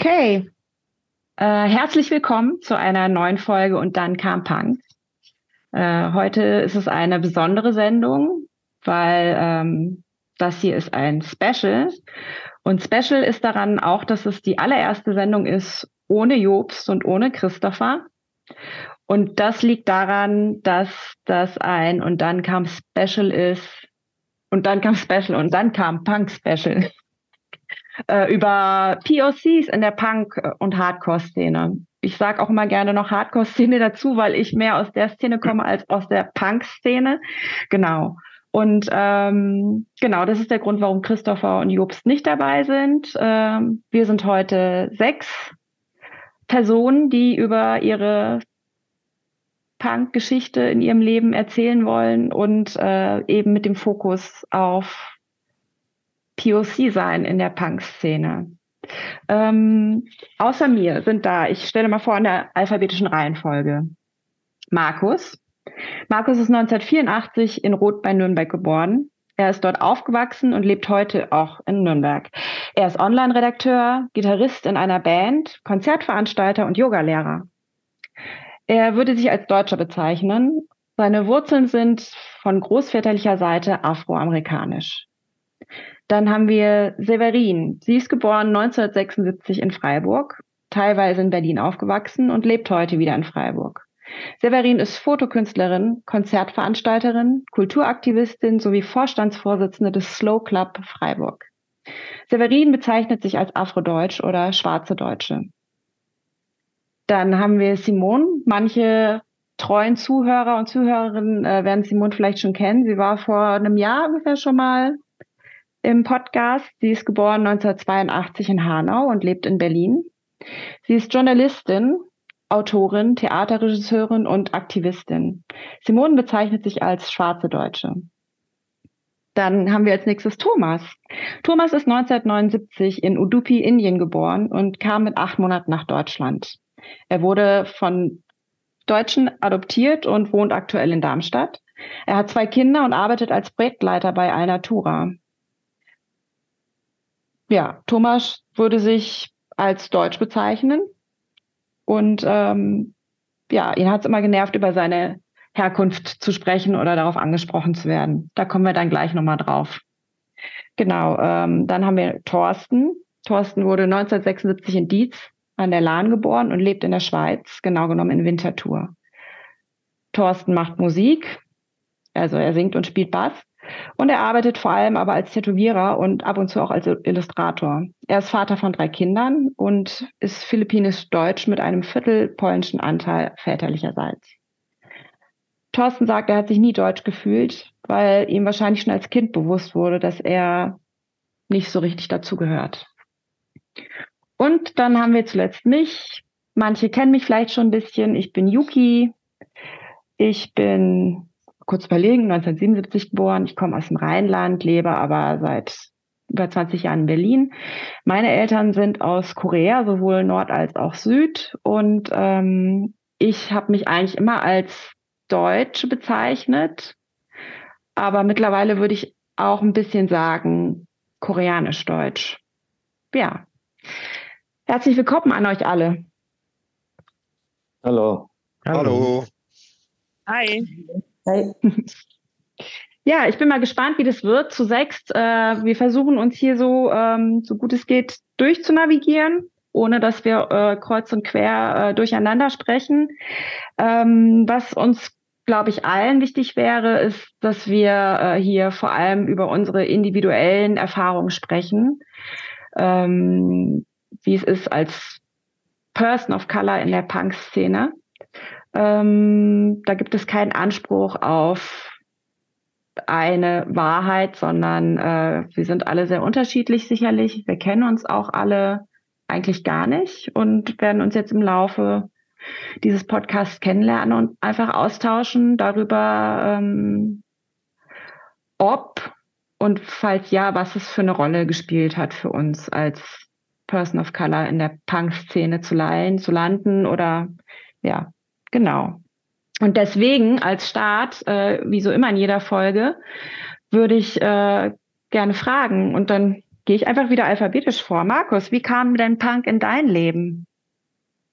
Okay. Äh, herzlich willkommen zu einer neuen Folge und dann kam Punk. Äh, heute ist es eine besondere Sendung, weil ähm, das hier ist ein Special. Und Special ist daran auch, dass es die allererste Sendung ist ohne Jobst und ohne Christopher. Und das liegt daran, dass das ein und dann kam Special ist und dann kam Special und dann kam Punk Special äh, über POCs in der Punk- und Hardcore-Szene. Ich sage auch immer gerne noch Hardcore-Szene dazu, weil ich mehr aus der Szene komme als aus der Punk-Szene. Genau. Und ähm, genau, das ist der Grund, warum Christopher und Jobst nicht dabei sind. Ähm, wir sind heute sechs Personen, die über ihre Punk-Geschichte in ihrem Leben erzählen wollen und äh, eben mit dem Fokus auf POC sein in der Punk-Szene. Ähm, außer mir sind da, ich stelle mal vor in der alphabetischen Reihenfolge. Markus. Markus ist 1984 in Roth bei Nürnberg geboren. Er ist dort aufgewachsen und lebt heute auch in Nürnberg. Er ist Online-Redakteur, Gitarrist in einer Band, Konzertveranstalter und Yogalehrer. Er würde sich als Deutscher bezeichnen. Seine Wurzeln sind von großväterlicher Seite afroamerikanisch. Dann haben wir Severin. Sie ist geboren 1976 in Freiburg, teilweise in Berlin aufgewachsen und lebt heute wieder in Freiburg. Severin ist Fotokünstlerin, Konzertveranstalterin, Kulturaktivistin sowie Vorstandsvorsitzende des Slow Club Freiburg. Severin bezeichnet sich als Afrodeutsch oder schwarze Deutsche. Dann haben wir Simone. Manche treuen Zuhörer und Zuhörerinnen äh, werden Simone vielleicht schon kennen. Sie war vor einem Jahr ungefähr schon mal im Podcast. Sie ist geboren 1982 in Hanau und lebt in Berlin. Sie ist Journalistin, Autorin, Theaterregisseurin und Aktivistin. Simone bezeichnet sich als schwarze Deutsche. Dann haben wir als nächstes Thomas. Thomas ist 1979 in Udupi, Indien geboren und kam mit acht Monaten nach Deutschland. Er wurde von Deutschen adoptiert und wohnt aktuell in Darmstadt. Er hat zwei Kinder und arbeitet als Projektleiter bei Alnatura ja, Thomas würde sich als Deutsch bezeichnen. Und ähm, ja, ihn hat es immer genervt, über seine Herkunft zu sprechen oder darauf angesprochen zu werden. Da kommen wir dann gleich nochmal drauf. Genau, ähm, dann haben wir Thorsten. Thorsten wurde 1976 in Dietz an der Lahn geboren und lebt in der Schweiz, genau genommen in Winterthur. Thorsten macht Musik, also er singt und spielt Bass. Und er arbeitet vor allem aber als Tätowierer und ab und zu auch als Illustrator. Er ist Vater von drei Kindern und ist philippinisch-deutsch mit einem Viertel polnischen Anteil väterlicherseits. Thorsten sagt, er hat sich nie deutsch gefühlt, weil ihm wahrscheinlich schon als Kind bewusst wurde, dass er nicht so richtig dazugehört. Und dann haben wir zuletzt mich. Manche kennen mich vielleicht schon ein bisschen. Ich bin Yuki. Ich bin kurz überlegen, 1977 geboren. Ich komme aus dem Rheinland, lebe aber seit über 20 Jahren in Berlin. Meine Eltern sind aus Korea, sowohl Nord als auch Süd. Und ähm, ich habe mich eigentlich immer als Deutsch bezeichnet. Aber mittlerweile würde ich auch ein bisschen sagen, koreanisch-deutsch. Ja. Herzlich willkommen an euch alle. Hallo. Hallo. Hi. Hi. Ja, ich bin mal gespannt, wie das wird zu sechst. Äh, wir versuchen uns hier so, ähm, so gut es geht, durchzunavigieren, ohne dass wir äh, kreuz und quer äh, durcheinander sprechen. Ähm, was uns, glaube ich, allen wichtig wäre, ist, dass wir äh, hier vor allem über unsere individuellen Erfahrungen sprechen. Ähm, wie es ist als Person of Color in der Punk-Szene. Ähm, da gibt es keinen Anspruch auf eine Wahrheit, sondern äh, wir sind alle sehr unterschiedlich sicherlich. Wir kennen uns auch alle eigentlich gar nicht und werden uns jetzt im Laufe dieses Podcasts kennenlernen und einfach austauschen darüber, ähm, ob und falls ja, was es für eine Rolle gespielt hat für uns als Person of Color in der Punk-Szene zu zu landen oder ja, Genau. Und deswegen als Start, äh, wie so immer in jeder Folge, würde ich äh, gerne fragen und dann gehe ich einfach wieder alphabetisch vor. Markus, wie kam denn Punk in dein Leben?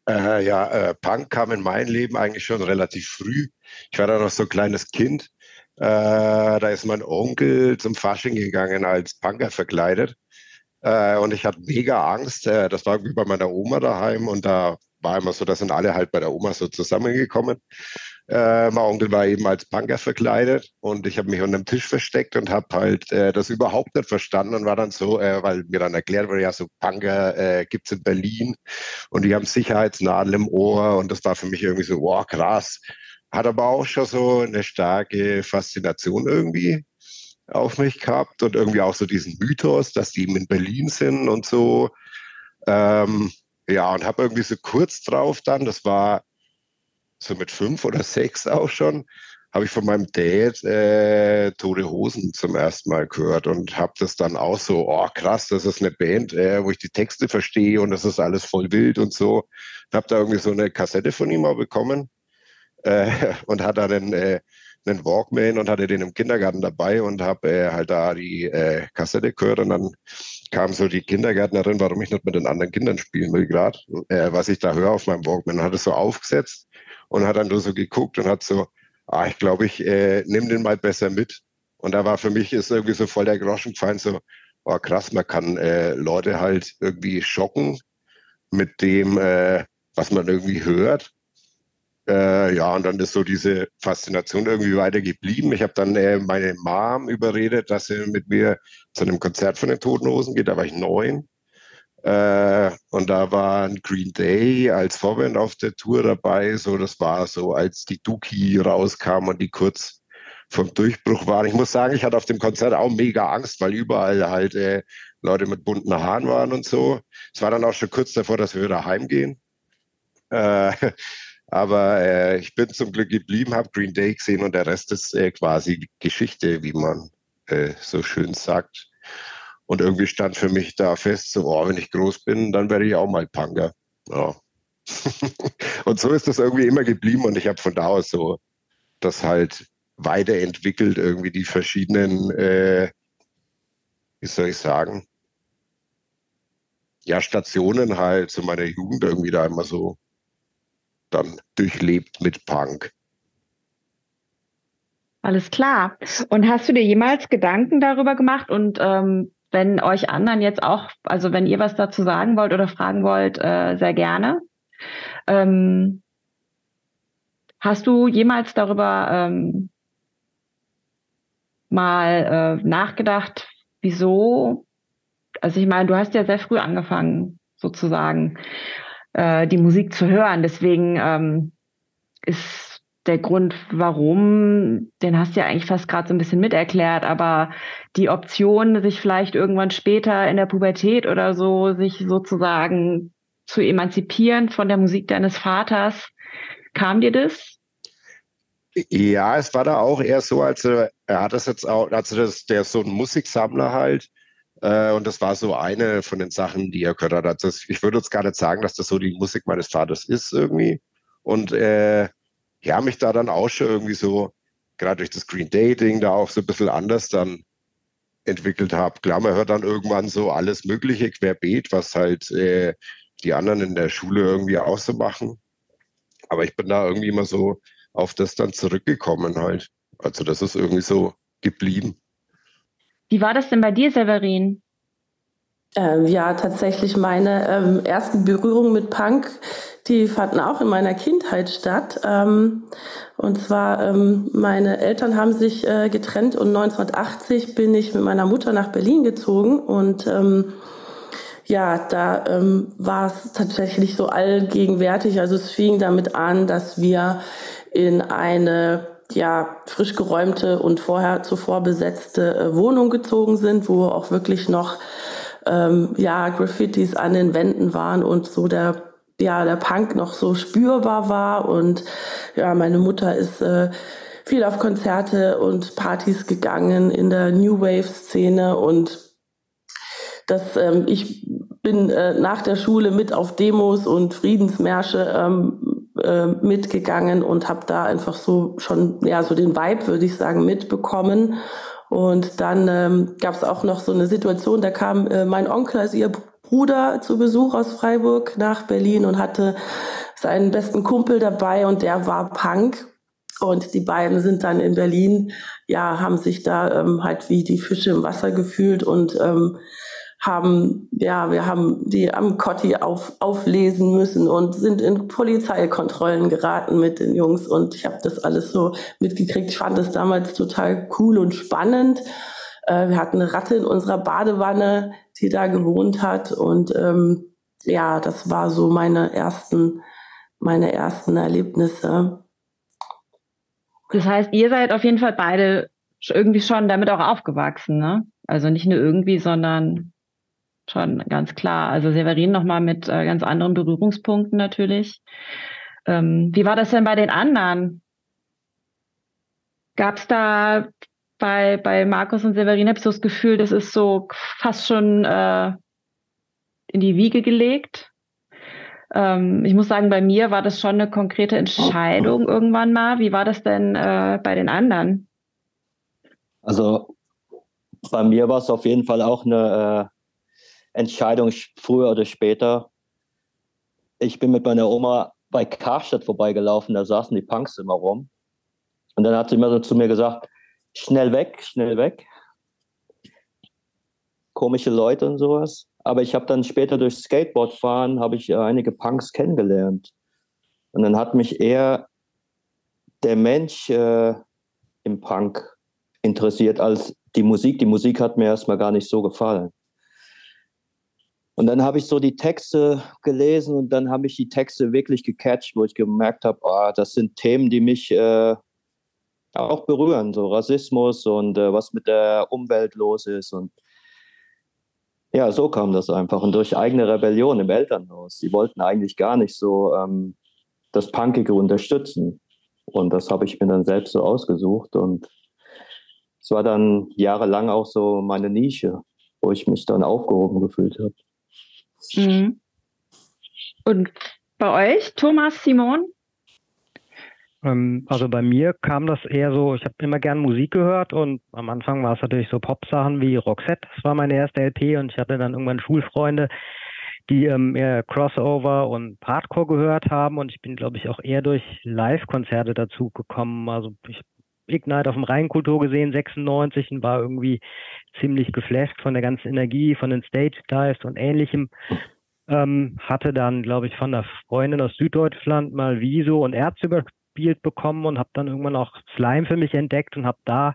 Äh, ja, Punk kam in mein Leben eigentlich schon relativ früh. Ich war da noch so ein kleines Kind. Äh, da ist mein Onkel zum Fasching gegangen als Punker verkleidet. Äh, und ich hatte mega Angst. Äh, das war wie bei meiner Oma daheim und da war immer so, da sind alle halt bei der Oma so zusammengekommen. Äh, mein Onkel war eben als Punker verkleidet und ich habe mich unter dem Tisch versteckt und habe halt äh, das überhaupt nicht verstanden und war dann so, äh, weil mir dann erklärt wurde, ja, so Punker äh, gibt es in Berlin und die haben Sicherheitsnadeln im Ohr und das war für mich irgendwie so, wow, krass. Hat aber auch schon so eine starke Faszination irgendwie auf mich gehabt und irgendwie auch so diesen Mythos, dass die eben in Berlin sind und so. Ähm, ja, und habe irgendwie so kurz drauf dann, das war so mit fünf oder sechs auch schon, habe ich von meinem Dad äh, Tote Hosen zum ersten Mal gehört und habe das dann auch so, oh krass, das ist eine Band, äh, wo ich die Texte verstehe und das ist alles voll wild und so. Habe da irgendwie so eine Kassette von ihm auch bekommen äh, und hat dann einen, äh, einen Walkman und hatte den im Kindergarten dabei und habe äh, halt da die äh, Kassette gehört und dann kam so die Kindergärtnerin, warum ich nicht mit den anderen Kindern spielen will gerade, äh, was ich da höre auf meinem Walkman. Und hat es so aufgesetzt und hat dann nur so geguckt und hat so, ah, ich glaube, ich äh, nehme den mal besser mit. Und da war für mich ist irgendwie so voll der Groschen gefallen, so, oh krass, man kann äh, Leute halt irgendwie schocken mit dem, äh, was man irgendwie hört. Äh, ja, und dann ist so diese Faszination irgendwie weiter geblieben. Ich habe dann äh, meine Mom überredet, dass sie mit mir zu einem Konzert von den Toten Hosen geht. Da war ich neun. Äh, und da war ein Green Day als Vorband auf der Tour dabei. So, das war so, als die Dookie rauskam und die kurz vom Durchbruch waren. Ich muss sagen, ich hatte auf dem Konzert auch mega Angst, weil überall halt äh, Leute mit bunten Haaren waren und so. Es war dann auch schon kurz davor, dass wir wieder heimgehen. Äh, aber äh, ich bin zum Glück geblieben, habe Green Day gesehen und der Rest ist äh, quasi Geschichte, wie man äh, so schön sagt. Und irgendwie stand für mich da fest, so, oh, wenn ich groß bin, dann werde ich auch mal Punker. Ja. und so ist das irgendwie immer geblieben und ich habe von da aus so das halt weiterentwickelt, irgendwie die verschiedenen, äh, wie soll ich sagen, ja, Stationen halt zu meiner Jugend irgendwie da immer so dann durchlebt mit Punk. Alles klar. Und hast du dir jemals Gedanken darüber gemacht und ähm, wenn euch anderen jetzt auch, also wenn ihr was dazu sagen wollt oder fragen wollt, äh, sehr gerne. Ähm, hast du jemals darüber ähm, mal äh, nachgedacht, wieso? Also ich meine, du hast ja sehr früh angefangen, sozusagen äh, die Musik zu hören. Deswegen ähm, ist der Grund, warum, den hast du ja eigentlich fast gerade so ein bisschen miterklärt, aber die Option, sich vielleicht irgendwann später in der Pubertät oder so, sich sozusagen zu emanzipieren von der Musik deines Vaters, kam dir das? Ja, es war da auch eher so, als er, er hat das jetzt auch, also das, der ist so ein Musiksammler halt, äh, und das war so eine von den Sachen, die er gehört hat. Also ich würde jetzt gar nicht sagen, dass das so die Musik meines Vaters ist irgendwie. Und äh, ja, mich da dann auch schon irgendwie so, gerade durch das Green Dating, da auch so ein bisschen anders dann entwickelt habe. Klar, man hört dann irgendwann so alles Mögliche querbeet, was halt äh, die anderen in der Schule irgendwie auch so machen. Aber ich bin da irgendwie immer so auf das dann zurückgekommen halt. Also das ist irgendwie so geblieben. Wie war das denn bei dir, Severin? Ähm, ja, tatsächlich meine ähm, ersten Berührungen mit Punk, die fanden auch in meiner Kindheit statt. Ähm, und zwar, ähm, meine Eltern haben sich äh, getrennt und 1980 bin ich mit meiner Mutter nach Berlin gezogen und ähm, ja, da ähm, war es tatsächlich so allgegenwärtig. Also es fing damit an, dass wir in eine ja frisch geräumte und vorher zuvor besetzte äh, Wohnung gezogen sind, wo auch wirklich noch ähm, ja Graffitis an den Wänden waren und so der ja der Punk noch so spürbar war. Und ja meine Mutter ist äh, viel auf Konzerte und Partys gegangen in der New Wave Szene und das ähm, ich bin äh, nach der Schule mit auf Demos und Friedensmärsche ähm, äh, mitgegangen und habe da einfach so schon ja so den Vibe würde ich sagen mitbekommen Und dann ähm, gab es auch noch so eine Situation, da kam äh, mein Onkel, also ihr Bruder, zu Besuch aus Freiburg nach Berlin und hatte seinen besten Kumpel dabei und der war Punk. Und die beiden sind dann in Berlin, ja, haben sich da ähm, halt wie die Fische im Wasser gefühlt und ähm, haben, ja, wir haben die am Kotti auf, auflesen müssen und sind in Polizeikontrollen geraten mit den Jungs und ich habe das alles so mitgekriegt. Ich fand das damals total cool und spannend. Äh, wir hatten eine Ratte in unserer Badewanne, die da gewohnt hat und ähm, ja, das war so meine ersten, meine ersten Erlebnisse. Das heißt, ihr seid auf jeden Fall beide irgendwie schon damit auch aufgewachsen, ne? Also nicht nur irgendwie, sondern schon ganz klar. Also Severin nochmal mit äh, ganz anderen Berührungspunkten natürlich. Ähm, wie war das denn bei den anderen? Gab es da bei, bei Markus und Severin, habe ich so das Gefühl, das ist so fast schon äh, in die Wiege gelegt? Ähm, ich muss sagen, bei mir war das schon eine konkrete Entscheidung irgendwann mal. Wie war das denn äh, bei den anderen? Also bei mir war es auf jeden Fall auch eine äh, Entscheidung früher oder später. Ich bin mit meiner Oma bei Karstadt vorbeigelaufen, da saßen die Punks immer rum. Und dann hat sie immer so zu mir gesagt, schnell weg, schnell weg. Komische Leute und sowas. Aber ich habe dann später durch Skateboardfahren, habe ich einige Punks kennengelernt. Und dann hat mich eher der Mensch äh, im Punk interessiert als die Musik. Die Musik hat mir erstmal gar nicht so gefallen. Und dann habe ich so die Texte gelesen und dann habe ich die Texte wirklich gecatcht, wo ich gemerkt habe, oh, das sind Themen, die mich äh, auch berühren, so Rassismus und äh, was mit der Umwelt los ist. Und ja, so kam das einfach. Und durch eigene Rebellion im Elternhaus. Die wollten eigentlich gar nicht so ähm, das Punkige unterstützen. Und das habe ich mir dann selbst so ausgesucht. Und es war dann jahrelang auch so meine Nische, wo ich mich dann aufgehoben gefühlt habe. Mhm. Und bei euch, Thomas, Simon? Ähm, also bei mir kam das eher so, ich habe immer gern Musik gehört und am Anfang war es natürlich so Pop-Sachen wie Roxette, das war meine erste LP und ich hatte dann irgendwann Schulfreunde, die ähm, eher Crossover und Hardcore gehört haben und ich bin, glaube ich, auch eher durch Live-Konzerte dazu gekommen. Also ich Ignite auf dem Rheinkultur gesehen, 96, und war irgendwie ziemlich geflasht von der ganzen Energie, von den Stage Dives und ähnlichem. Ähm, hatte dann, glaube ich, von einer Freundin aus Süddeutschland mal Wieso und Erz überspielt bekommen und habe dann irgendwann auch Slime für mich entdeckt und habe da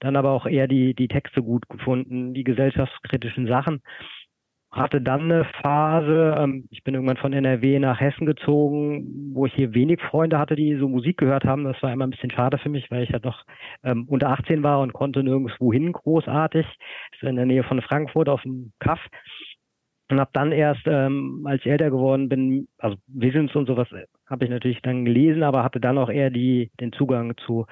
dann aber auch eher die, die Texte gut gefunden, die gesellschaftskritischen Sachen hatte dann eine Phase, ähm, ich bin irgendwann von NRW nach Hessen gezogen, wo ich hier wenig Freunde hatte, die so Musik gehört haben. Das war immer ein bisschen schade für mich, weil ich halt noch ähm, unter 18 war und konnte nirgendwo hin großartig. Das ist in der Nähe von Frankfurt auf dem Kaff. Und habe dann erst, ähm, als ich älter geworden bin, also Visions und sowas äh, habe ich natürlich dann gelesen, aber hatte dann auch eher die, den Zugang zu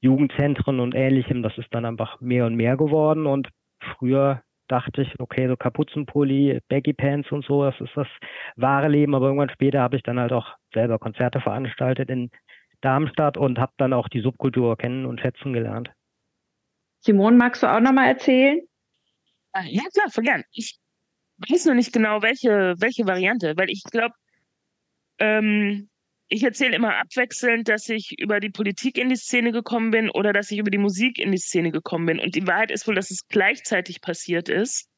Jugendzentren und ähnlichem. Das ist dann einfach mehr und mehr geworden. Und früher dachte ich, okay, so Kapuzenpulli, Baggy Pants und so, das ist das wahre Leben. Aber irgendwann später habe ich dann halt auch selber Konzerte veranstaltet in Darmstadt und habe dann auch die Subkultur kennen und schätzen gelernt. Simon, magst du auch nochmal erzählen? Ah, ja, klar, voll gern. Ich weiß noch nicht genau, welche, welche Variante, weil ich glaube, ähm, ich erzähle immer abwechselnd, dass ich über die Politik in die Szene gekommen bin oder dass ich über die Musik in die Szene gekommen bin. Und die Wahrheit ist wohl, dass es gleichzeitig passiert ist,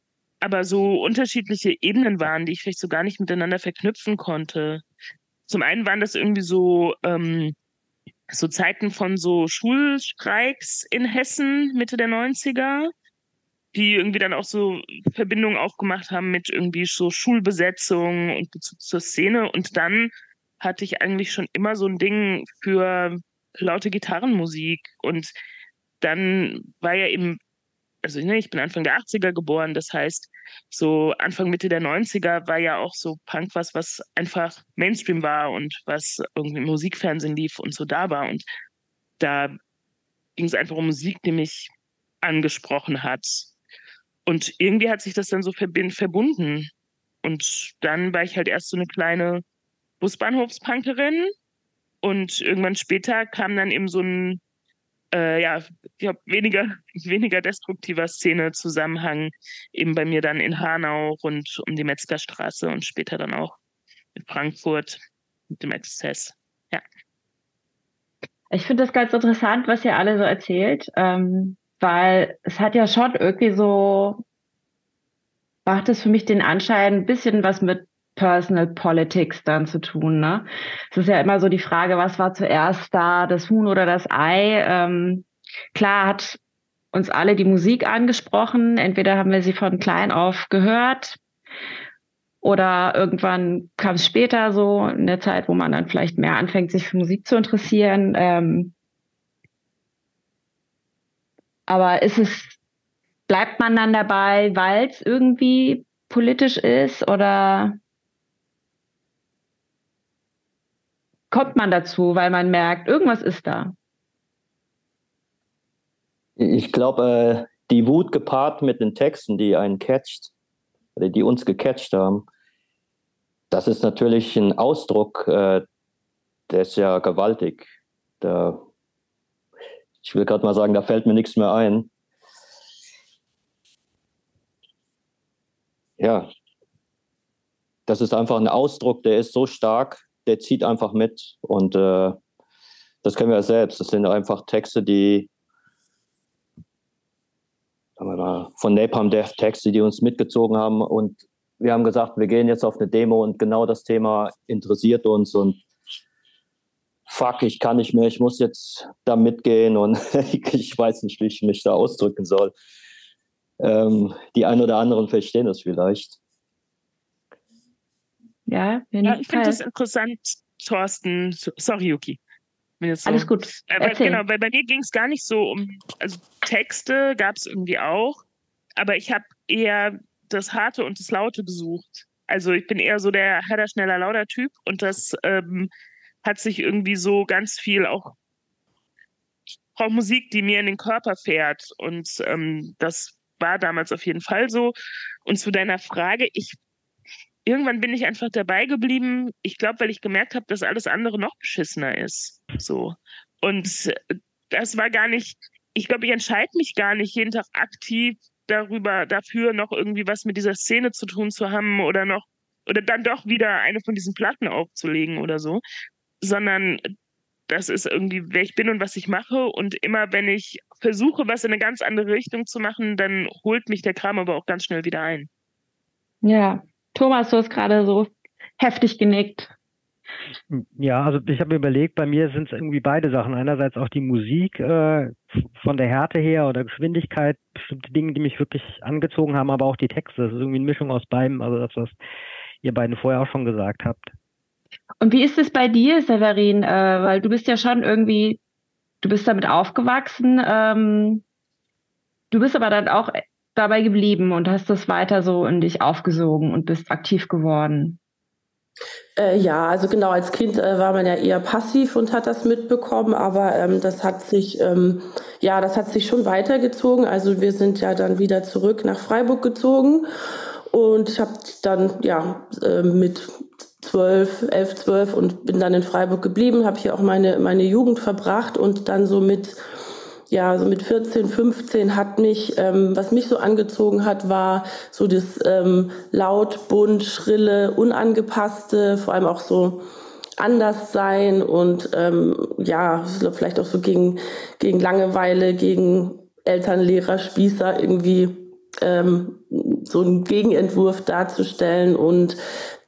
aber so unterschiedliche Ebenen waren, die ich vielleicht so gar nicht miteinander verknüpfen konnte. Zum einen waren das irgendwie so, ähm, so Zeiten von so Schulstreiks in Hessen Mitte der 90er, die irgendwie dann auch so Verbindungen aufgemacht haben mit irgendwie so Schulbesetzung und Bezug zur Szene. Und dann hatte ich eigentlich schon immer so ein Ding für laute Gitarrenmusik. Und dann war ja eben, also ne, ich bin Anfang der 80er geboren, das heißt, so Anfang Mitte der 90er war ja auch so Punk was, was einfach Mainstream war und was irgendwie im Musikfernsehen lief und so da war. Und da ging es einfach um Musik, die mich angesprochen hat. Und irgendwie hat sich das dann so verbunden. Und dann war ich halt erst so eine kleine Busbahnhofspunkerin. Und irgendwann später kam dann eben so ein äh, ja, ich glaube, weniger, weniger destruktiver Szene Zusammenhang eben bei mir dann in Hanau rund um die Metzgerstraße und später dann auch in Frankfurt mit dem Exzess. Ja. Ich finde das ganz interessant, was ihr alle so erzählt, ähm, weil es hat ja schon irgendwie so, macht es für mich den Anschein, ein bisschen was mit Personal Politics dann zu tun. Ne? Es ist ja immer so die Frage, was war zuerst da, das Huhn oder das Ei? Ähm, klar hat uns alle die Musik angesprochen. Entweder haben wir sie von klein auf gehört oder irgendwann kam es später so in der Zeit, wo man dann vielleicht mehr anfängt, sich für Musik zu interessieren. Ähm, aber ist es, bleibt man dann dabei, weil es irgendwie politisch ist oder kommt man dazu, weil man merkt, irgendwas ist da? Ich glaube, äh, die Wut gepaart mit den Texten, die einen catcht, die uns gecatcht haben, das ist natürlich ein Ausdruck, äh, der ist ja gewaltig. Da, ich will gerade mal sagen, da fällt mir nichts mehr ein. Ja, das ist einfach ein Ausdruck, der ist so stark, der zieht einfach mit. Und äh, das kennen wir ja selbst. Das sind einfach Texte, die mal, von Napalm Death Texte, die uns mitgezogen haben. Und wir haben gesagt, wir gehen jetzt auf eine Demo und genau das Thema interessiert uns und fuck, ich kann nicht mehr, ich muss jetzt da mitgehen und ich weiß nicht, wie ich mich da ausdrücken soll. Ähm, die einen oder anderen verstehen das vielleicht. Ja, ja ich finde das interessant, Thorsten. Sorry, Yuki. So. Alles gut. Aber genau, weil bei mir ging es gar nicht so um, also Texte gab es irgendwie auch, aber ich habe eher das Harte und das Laute gesucht. Also ich bin eher so der Herder, schneller, lauter Typ und das ähm, hat sich irgendwie so ganz viel auch. Ich brauche Musik, die mir in den Körper fährt und ähm, das war damals auf jeden Fall so. Und zu deiner Frage, ich irgendwann bin ich einfach dabei geblieben. Ich glaube, weil ich gemerkt habe, dass alles andere noch beschissener ist. So. Und das war gar nicht, ich glaube, ich entscheide mich gar nicht jeden Tag aktiv darüber, dafür noch irgendwie was mit dieser Szene zu tun zu haben oder noch, oder dann doch wieder eine von diesen Platten aufzulegen oder so, sondern das ist irgendwie, wer ich bin und was ich mache. Und immer wenn ich versuche, was in eine ganz andere Richtung zu machen, dann holt mich der Kram aber auch ganz schnell wieder ein. Ja, Thomas, du hast gerade so heftig genickt. Ja, also ich habe überlegt, bei mir sind es irgendwie beide Sachen. Einerseits auch die Musik äh, von der Härte her oder Geschwindigkeit, bestimmte Dinge, die mich wirklich angezogen haben, aber auch die Texte. Das ist irgendwie eine Mischung aus beidem, also das, was ihr beiden vorher auch schon gesagt habt. Und wie ist es bei dir, Severin? Äh, weil du bist ja schon irgendwie, du bist damit aufgewachsen. Ähm, du bist aber dann auch dabei geblieben und hast das weiter so in dich aufgesogen und bist aktiv geworden? Äh, ja, also genau, als Kind äh, war man ja eher passiv und hat das mitbekommen, aber ähm, das hat sich, ähm, ja, das hat sich schon weitergezogen. Also wir sind ja dann wieder zurück nach Freiburg gezogen und ich habe dann ja äh, mit zwölf, elf, zwölf und bin dann in Freiburg geblieben, habe hier auch meine, meine Jugend verbracht und dann so mit ja, so mit 14, 15 hat mich, ähm, was mich so angezogen hat, war so das ähm, laut, bunt, schrille, unangepasste, vor allem auch so anders sein und ähm, ja, vielleicht auch so gegen, gegen Langeweile, gegen Eltern, Lehrer, Spießer irgendwie ähm, so einen Gegenentwurf darzustellen und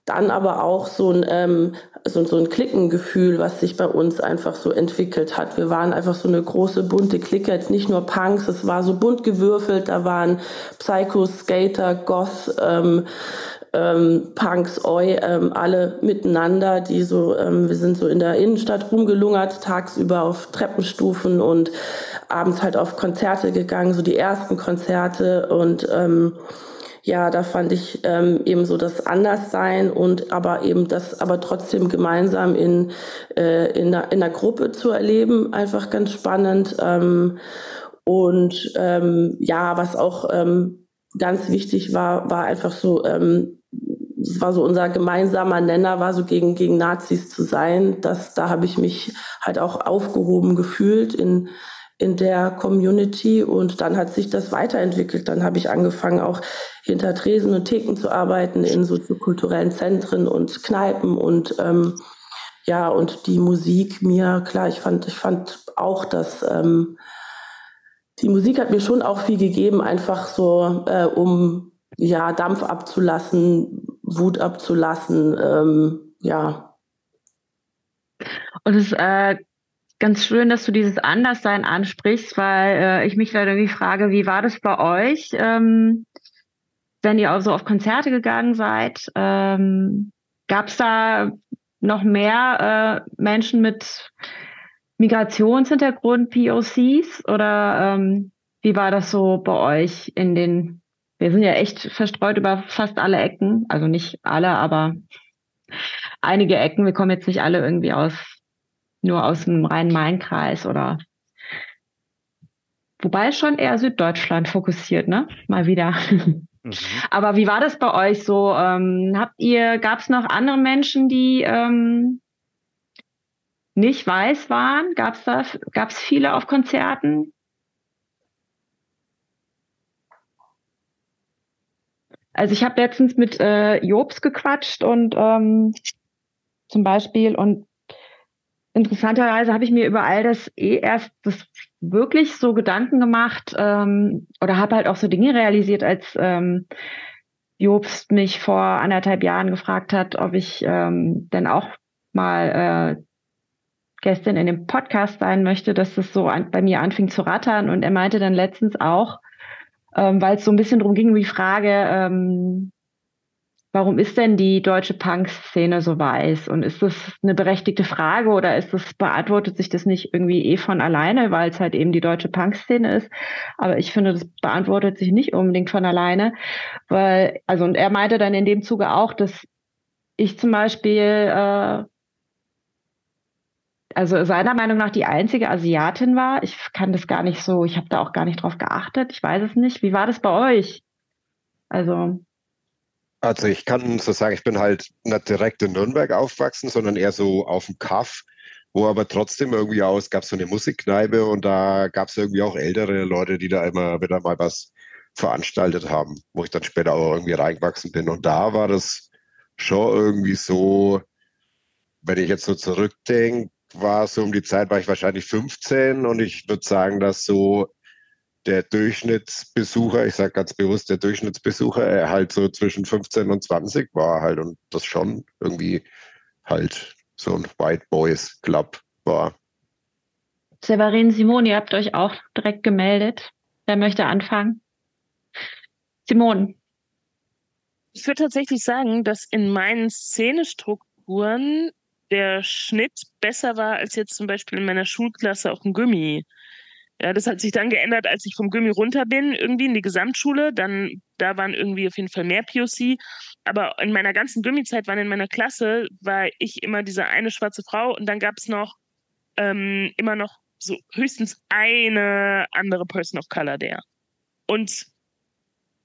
dann aber auch so ein, ähm, so, so ein Klickengefühl, was sich bei uns einfach so entwickelt hat. Wir waren einfach so eine große bunte Clique, jetzt nicht nur Punks, es war so bunt gewürfelt, da waren Psychos, Skater, Goth, ähm, ähm, Punks, Oi, ähm, alle miteinander, die so, ähm, wir sind so in der Innenstadt rumgelungert, tagsüber auf Treppenstufen und abends halt auf Konzerte gegangen, so die ersten Konzerte. Und ähm, ja, da fand ich ähm, eben so das Anderssein und aber eben das aber trotzdem gemeinsam in, äh, in, einer, in einer Gruppe zu erleben, einfach ganz spannend. Ähm, und ähm, ja, was auch ähm, ganz wichtig war, war einfach so, ähm, es war so unser gemeinsamer Nenner, war so gegen, gegen Nazis zu sein. Das, da habe ich mich halt auch aufgehoben gefühlt in, in der Community und dann hat sich das weiterentwickelt. Dann habe ich angefangen, auch hinter Tresen und Theken zu arbeiten in soziokulturellen Zentren und Kneipen und ähm, ja, und die Musik mir, klar, ich fand, ich fand auch, dass ähm, die Musik hat mir schon auch viel gegeben, einfach so, äh, um ja, Dampf abzulassen, Wut abzulassen, ähm, ja. Und es äh, ganz schön, dass du dieses Anderssein ansprichst, weil äh, ich mich dann irgendwie frage, wie war das bei euch, ähm, wenn ihr auch so auf Konzerte gegangen seid? Ähm, Gab es da noch mehr äh, Menschen mit Migrationshintergrund, POCs? Oder ähm, wie war das so bei euch in den, wir sind ja echt verstreut über fast alle Ecken, also nicht alle, aber einige Ecken. Wir kommen jetzt nicht alle irgendwie aus, nur aus dem Rhein-Main-Kreis oder Wobei schon eher Süddeutschland fokussiert, ne? Mal wieder. Mhm. Aber wie war das bei euch so? Ähm, habt ihr, gab es noch andere Menschen, die ähm, nicht weiß waren? Gab es da, gab es viele auf Konzerten? Also ich habe letztens mit äh, Jobs gequatscht und ähm, zum Beispiel und interessanterweise habe ich mir über all das eh erst das wirklich so Gedanken gemacht ähm, oder habe halt auch so Dinge realisiert, als ähm, Jobst mich vor anderthalb Jahren gefragt hat, ob ich ähm, denn auch mal äh, Gästin in dem Podcast sein möchte, dass das so an, bei mir anfing zu rattern. Und er meinte dann letztens auch, ähm, weil es so ein bisschen darum ging, die Frage, ähm, warum ist denn die deutsche Punk-Szene so weiß? Und ist das eine berechtigte Frage oder ist das, beantwortet sich das nicht irgendwie eh von alleine, weil es halt eben die deutsche Punk-Szene ist? Aber ich finde, das beantwortet sich nicht unbedingt von alleine, weil, also, und er meinte dann in dem Zuge auch, dass ich zum Beispiel, äh, also seiner Meinung nach die einzige Asiatin war. Ich kann das gar nicht so, ich habe da auch gar nicht drauf geachtet. Ich weiß es nicht. Wie war das bei euch? Also also ich kann so sagen, ich bin halt nicht direkt in Nürnberg aufgewachsen, sondern eher so auf dem Kaff, wo aber trotzdem irgendwie aus, gab es so eine Musikkneipe und da gab es irgendwie auch ältere Leute, die da immer wieder mal was veranstaltet haben, wo ich dann später auch irgendwie reingewachsen bin. Und da war das schon irgendwie so, wenn ich jetzt so zurückdenke, war so um die Zeit, war ich wahrscheinlich 15 und ich würde sagen, dass so der Durchschnittsbesucher, ich sage ganz bewusst der Durchschnittsbesucher, er halt so zwischen 15 und 20 war halt und das schon irgendwie halt so ein White Boys Club war. Severin Simon, ihr habt euch auch direkt gemeldet. Wer möchte anfangen? Simon. Ich würde tatsächlich sagen, dass in meinen Szenestrukturen der Schnitt besser war als jetzt zum Beispiel in meiner Schulklasse auf dem Gummi. Ja, das hat sich dann geändert, als ich vom Gummi runter bin, irgendwie in die Gesamtschule. Dann, da waren irgendwie auf jeden Fall mehr POC. Aber in meiner ganzen Gummi-Zeit waren in meiner Klasse, war ich immer diese eine schwarze Frau und dann gab es noch ähm, immer noch so höchstens eine andere Person of Color der. Und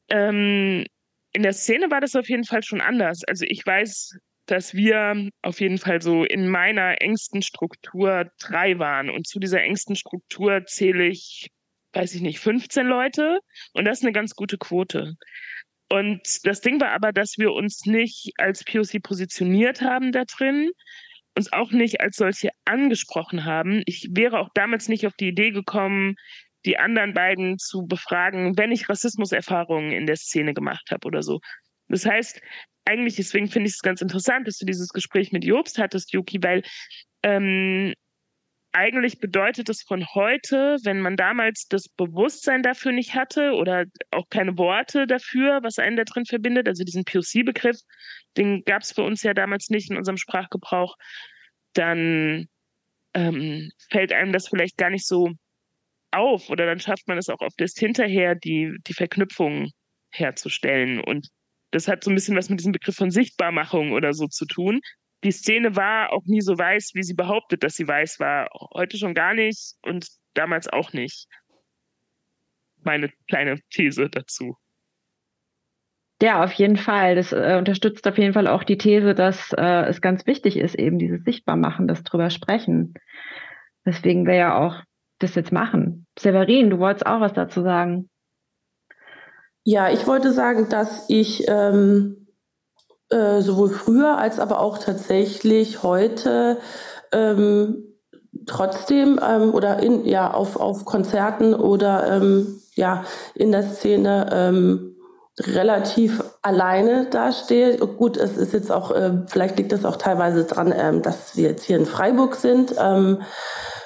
ähm, in der Szene war das auf jeden Fall schon anders. Also ich weiß, dass wir auf jeden Fall so in meiner engsten Struktur drei waren. Und zu dieser engsten Struktur zähle ich, weiß ich nicht, 15 Leute. Und das ist eine ganz gute Quote. Und das Ding war aber, dass wir uns nicht als POC positioniert haben da drin, uns auch nicht als solche angesprochen haben. Ich wäre auch damals nicht auf die Idee gekommen, die anderen beiden zu befragen, wenn ich Rassismuserfahrungen in der Szene gemacht habe oder so. Das heißt, eigentlich, deswegen finde ich es ganz interessant, dass du dieses Gespräch mit Jobst hattest, Yuki, weil ähm, eigentlich bedeutet es von heute, wenn man damals das Bewusstsein dafür nicht hatte oder auch keine Worte dafür, was einen da drin verbindet, also diesen POC-Begriff, den gab es für uns ja damals nicht in unserem Sprachgebrauch, dann ähm, fällt einem das vielleicht gar nicht so auf oder dann schafft man es auch oft erst hinterher, die, die Verknüpfung herzustellen. Und das hat so ein bisschen was mit diesem Begriff von Sichtbarmachung oder so zu tun. Die Szene war auch nie so weiß, wie sie behauptet, dass sie weiß war. Heute schon gar nicht und damals auch nicht. Meine kleine These dazu. Ja, auf jeden Fall. Das äh, unterstützt auf jeden Fall auch die These, dass äh, es ganz wichtig ist, eben dieses Sichtbarmachen, das drüber sprechen. Deswegen wäre ja auch das jetzt machen. Severin, du wolltest auch was dazu sagen. Ja, ich wollte sagen, dass ich ähm, äh, sowohl früher als aber auch tatsächlich heute ähm, trotzdem ähm, oder in, ja, auf, auf Konzerten oder ähm, ja, in der Szene ähm, relativ alleine dastehe. Gut, es ist jetzt auch, äh, vielleicht liegt das auch teilweise dran, ähm, dass wir jetzt hier in Freiburg sind.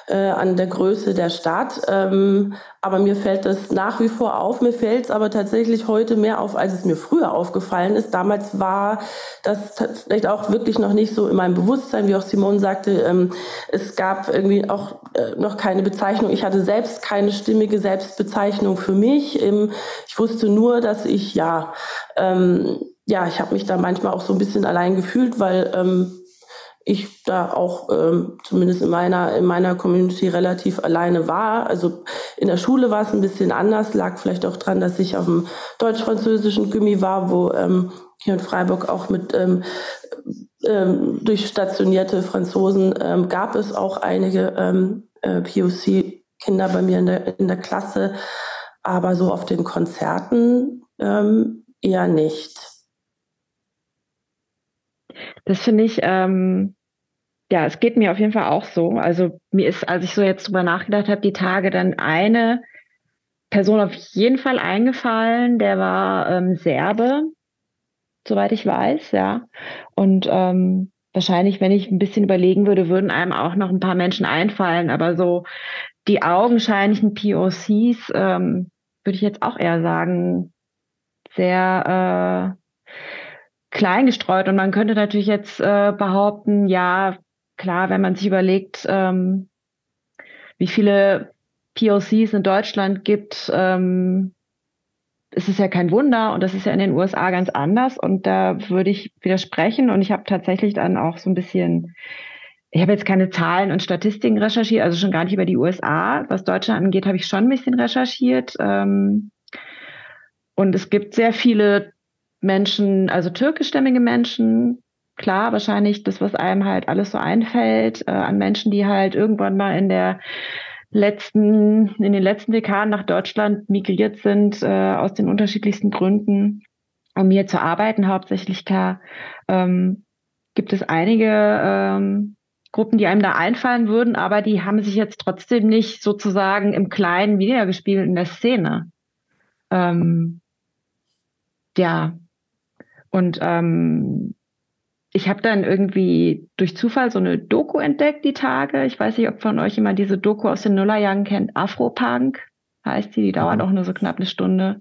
Äh, an der Größe der Stadt. Ähm, aber mir fällt das nach wie vor auf. Mir fällt es aber tatsächlich heute mehr auf, als es mir früher aufgefallen ist. Damals war das vielleicht auch wirklich noch nicht so in meinem Bewusstsein, wie auch Simone sagte. Ähm, es gab irgendwie auch äh, noch keine Bezeichnung. Ich hatte selbst keine stimmige Selbstbezeichnung für mich. Ähm, ich wusste nur, dass ich ja, ähm, ja, ich habe mich da manchmal auch so ein bisschen allein gefühlt, weil ähm, ich da auch ähm, zumindest in meiner in meiner Community relativ alleine war. Also in der Schule war es ein bisschen anders, lag vielleicht auch dran, dass ich auf dem deutsch-französischen Gimmi war, wo ähm, hier in Freiburg auch mit ähm, ähm, durchstationierte Franzosen ähm, gab es auch einige ähm, äh, POC-Kinder bei mir in der, in der Klasse, aber so auf den Konzerten ähm, eher nicht. Das finde ich ähm, ja, es geht mir auf jeden Fall auch so. Also mir ist, als ich so jetzt drüber nachgedacht habe, die Tage dann eine Person auf jeden Fall eingefallen, der war ähm, Serbe, soweit ich weiß, ja. Und ähm, wahrscheinlich, wenn ich ein bisschen überlegen würde, würden einem auch noch ein paar Menschen einfallen. Aber so die augenscheinlichen POCs ähm, würde ich jetzt auch eher sagen, sehr äh, klein gestreut. Und man könnte natürlich jetzt äh, behaupten, ja, klar, wenn man sich überlegt, ähm, wie viele POCs in Deutschland gibt, ähm, ist es ja kein Wunder und das ist ja in den USA ganz anders und da würde ich widersprechen und ich habe tatsächlich dann auch so ein bisschen, ich habe jetzt keine Zahlen und Statistiken recherchiert, also schon gar nicht über die USA. Was Deutschland angeht, habe ich schon ein bisschen recherchiert ähm, und es gibt sehr viele Menschen, also türkischstämmige Menschen, klar, wahrscheinlich das, was einem halt alles so einfällt, äh, an Menschen, die halt irgendwann mal in der letzten, in den letzten Dekaden nach Deutschland migriert sind, äh, aus den unterschiedlichsten Gründen, um hier zu arbeiten, hauptsächlich klar, ähm, gibt es einige ähm, Gruppen, die einem da einfallen würden, aber die haben sich jetzt trotzdem nicht sozusagen im Kleinen wiedergespielt in der Szene. Ähm, ja. Und ähm, ich habe dann irgendwie durch Zufall so eine Doku entdeckt, die Tage. Ich weiß nicht, ob von euch jemand diese Doku aus den Nullerjahren kennt. Afropunk heißt die, die dauert auch nur so knapp eine Stunde.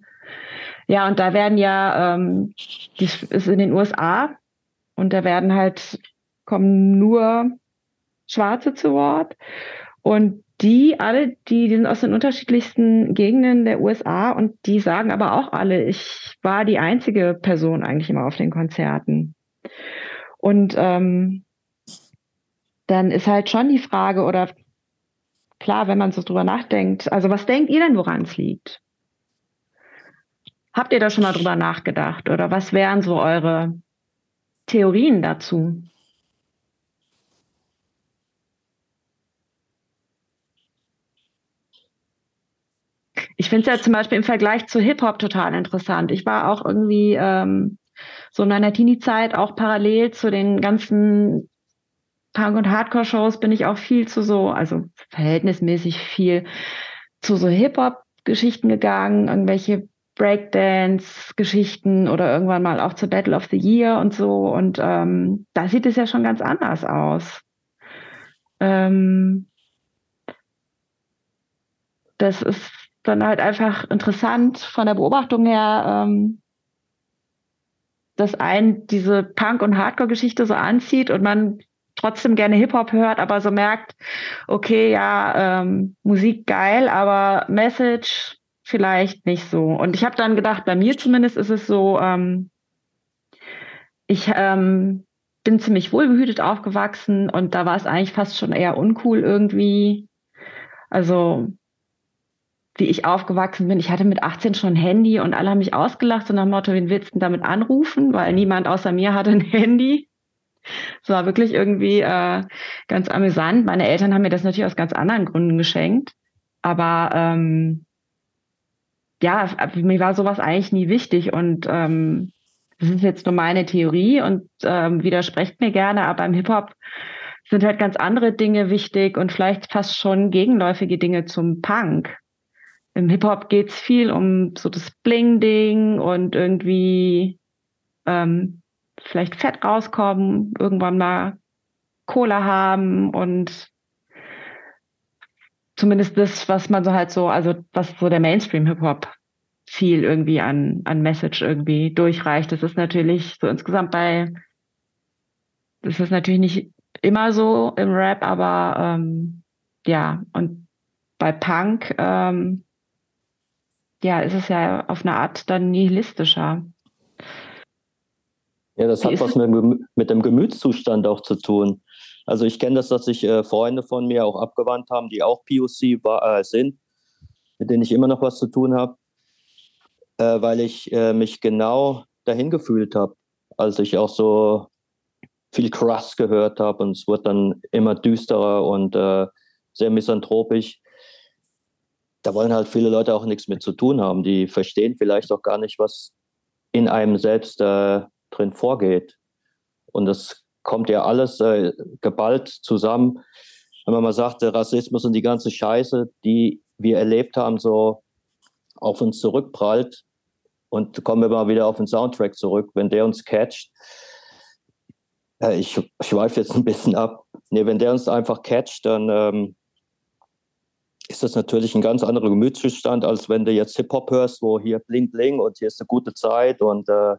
Ja, und da werden ja, ähm, die ist in den USA und da werden halt, kommen nur Schwarze zu Wort. Und die alle, die, die sind aus den unterschiedlichsten Gegenden der USA und die sagen aber auch alle, ich war die einzige Person eigentlich immer auf den Konzerten. Und ähm, dann ist halt schon die Frage, oder klar, wenn man so drüber nachdenkt, also was denkt ihr denn, woran es liegt? Habt ihr da schon mal drüber nachgedacht? Oder was wären so eure Theorien dazu? Ich finde es ja zum Beispiel im Vergleich zu Hip-Hop total interessant. Ich war auch irgendwie ähm, so in meiner Teenie-Zeit auch parallel zu den ganzen Punk- und Hardcore-Shows bin ich auch viel zu so, also verhältnismäßig viel zu so Hip-Hop-Geschichten gegangen, irgendwelche Breakdance-Geschichten oder irgendwann mal auch zur Battle of the Year und so. Und ähm, da sieht es ja schon ganz anders aus. Ähm, das ist dann halt einfach interessant von der Beobachtung her, ähm, dass einen diese Punk- und Hardcore-Geschichte so anzieht und man trotzdem gerne Hip-Hop hört, aber so merkt, okay, ja, ähm, Musik geil, aber Message vielleicht nicht so. Und ich habe dann gedacht, bei mir zumindest ist es so, ähm, ich ähm, bin ziemlich wohlbehütet aufgewachsen und da war es eigentlich fast schon eher uncool irgendwie. Also wie ich aufgewachsen bin. Ich hatte mit 18 schon ein Handy und alle haben mich ausgelacht, so nach dem Motto, wen willst du damit anrufen? Weil niemand außer mir hatte ein Handy. Es war wirklich irgendwie äh, ganz amüsant. Meine Eltern haben mir das natürlich aus ganz anderen Gründen geschenkt. Aber ähm, ja, mir war sowas eigentlich nie wichtig und ähm, das ist jetzt nur meine Theorie und ähm, widersprecht mir gerne, aber im Hip-Hop sind halt ganz andere Dinge wichtig und vielleicht fast schon gegenläufige Dinge zum Punk. Im Hip-Hop geht es viel um so das Bling-Ding und irgendwie ähm, vielleicht fett rauskommen, irgendwann mal Cola haben und zumindest das, was man so halt so, also was so der Mainstream-Hip-Hop viel irgendwie an, an Message irgendwie durchreicht. Das ist natürlich so insgesamt bei, das ist natürlich nicht immer so im Rap, aber ähm, ja, und bei Punk, ähm, ja, ist es ja auf eine Art dann nihilistischer. Ja, das Wie hat was mit, mit, dem Gemütszustand auch zu tun. Also ich kenne das, dass sich äh, Freunde von mir auch abgewandt haben, die auch POC war, äh, sind, mit denen ich immer noch was zu tun habe, äh, weil ich äh, mich genau dahin gefühlt habe, als ich auch so viel Crush gehört habe und es wurde dann immer düsterer und äh, sehr misanthropisch. Da wollen halt viele Leute auch nichts mit zu tun haben. Die verstehen vielleicht auch gar nicht, was in einem selbst äh, drin vorgeht. Und das kommt ja alles äh, geballt zusammen. Wenn man mal sagt, der Rassismus und die ganze Scheiße, die wir erlebt haben, so auf uns zurückprallt. Und kommen wir mal wieder auf den Soundtrack zurück, wenn der uns catcht, äh, ich schweife jetzt ein bisschen ab. Nee, wenn der uns einfach catcht, dann ähm, ist das natürlich ein ganz anderer Gemütszustand, als wenn du jetzt Hip-Hop hörst, wo hier bling bling und hier ist eine gute Zeit und äh,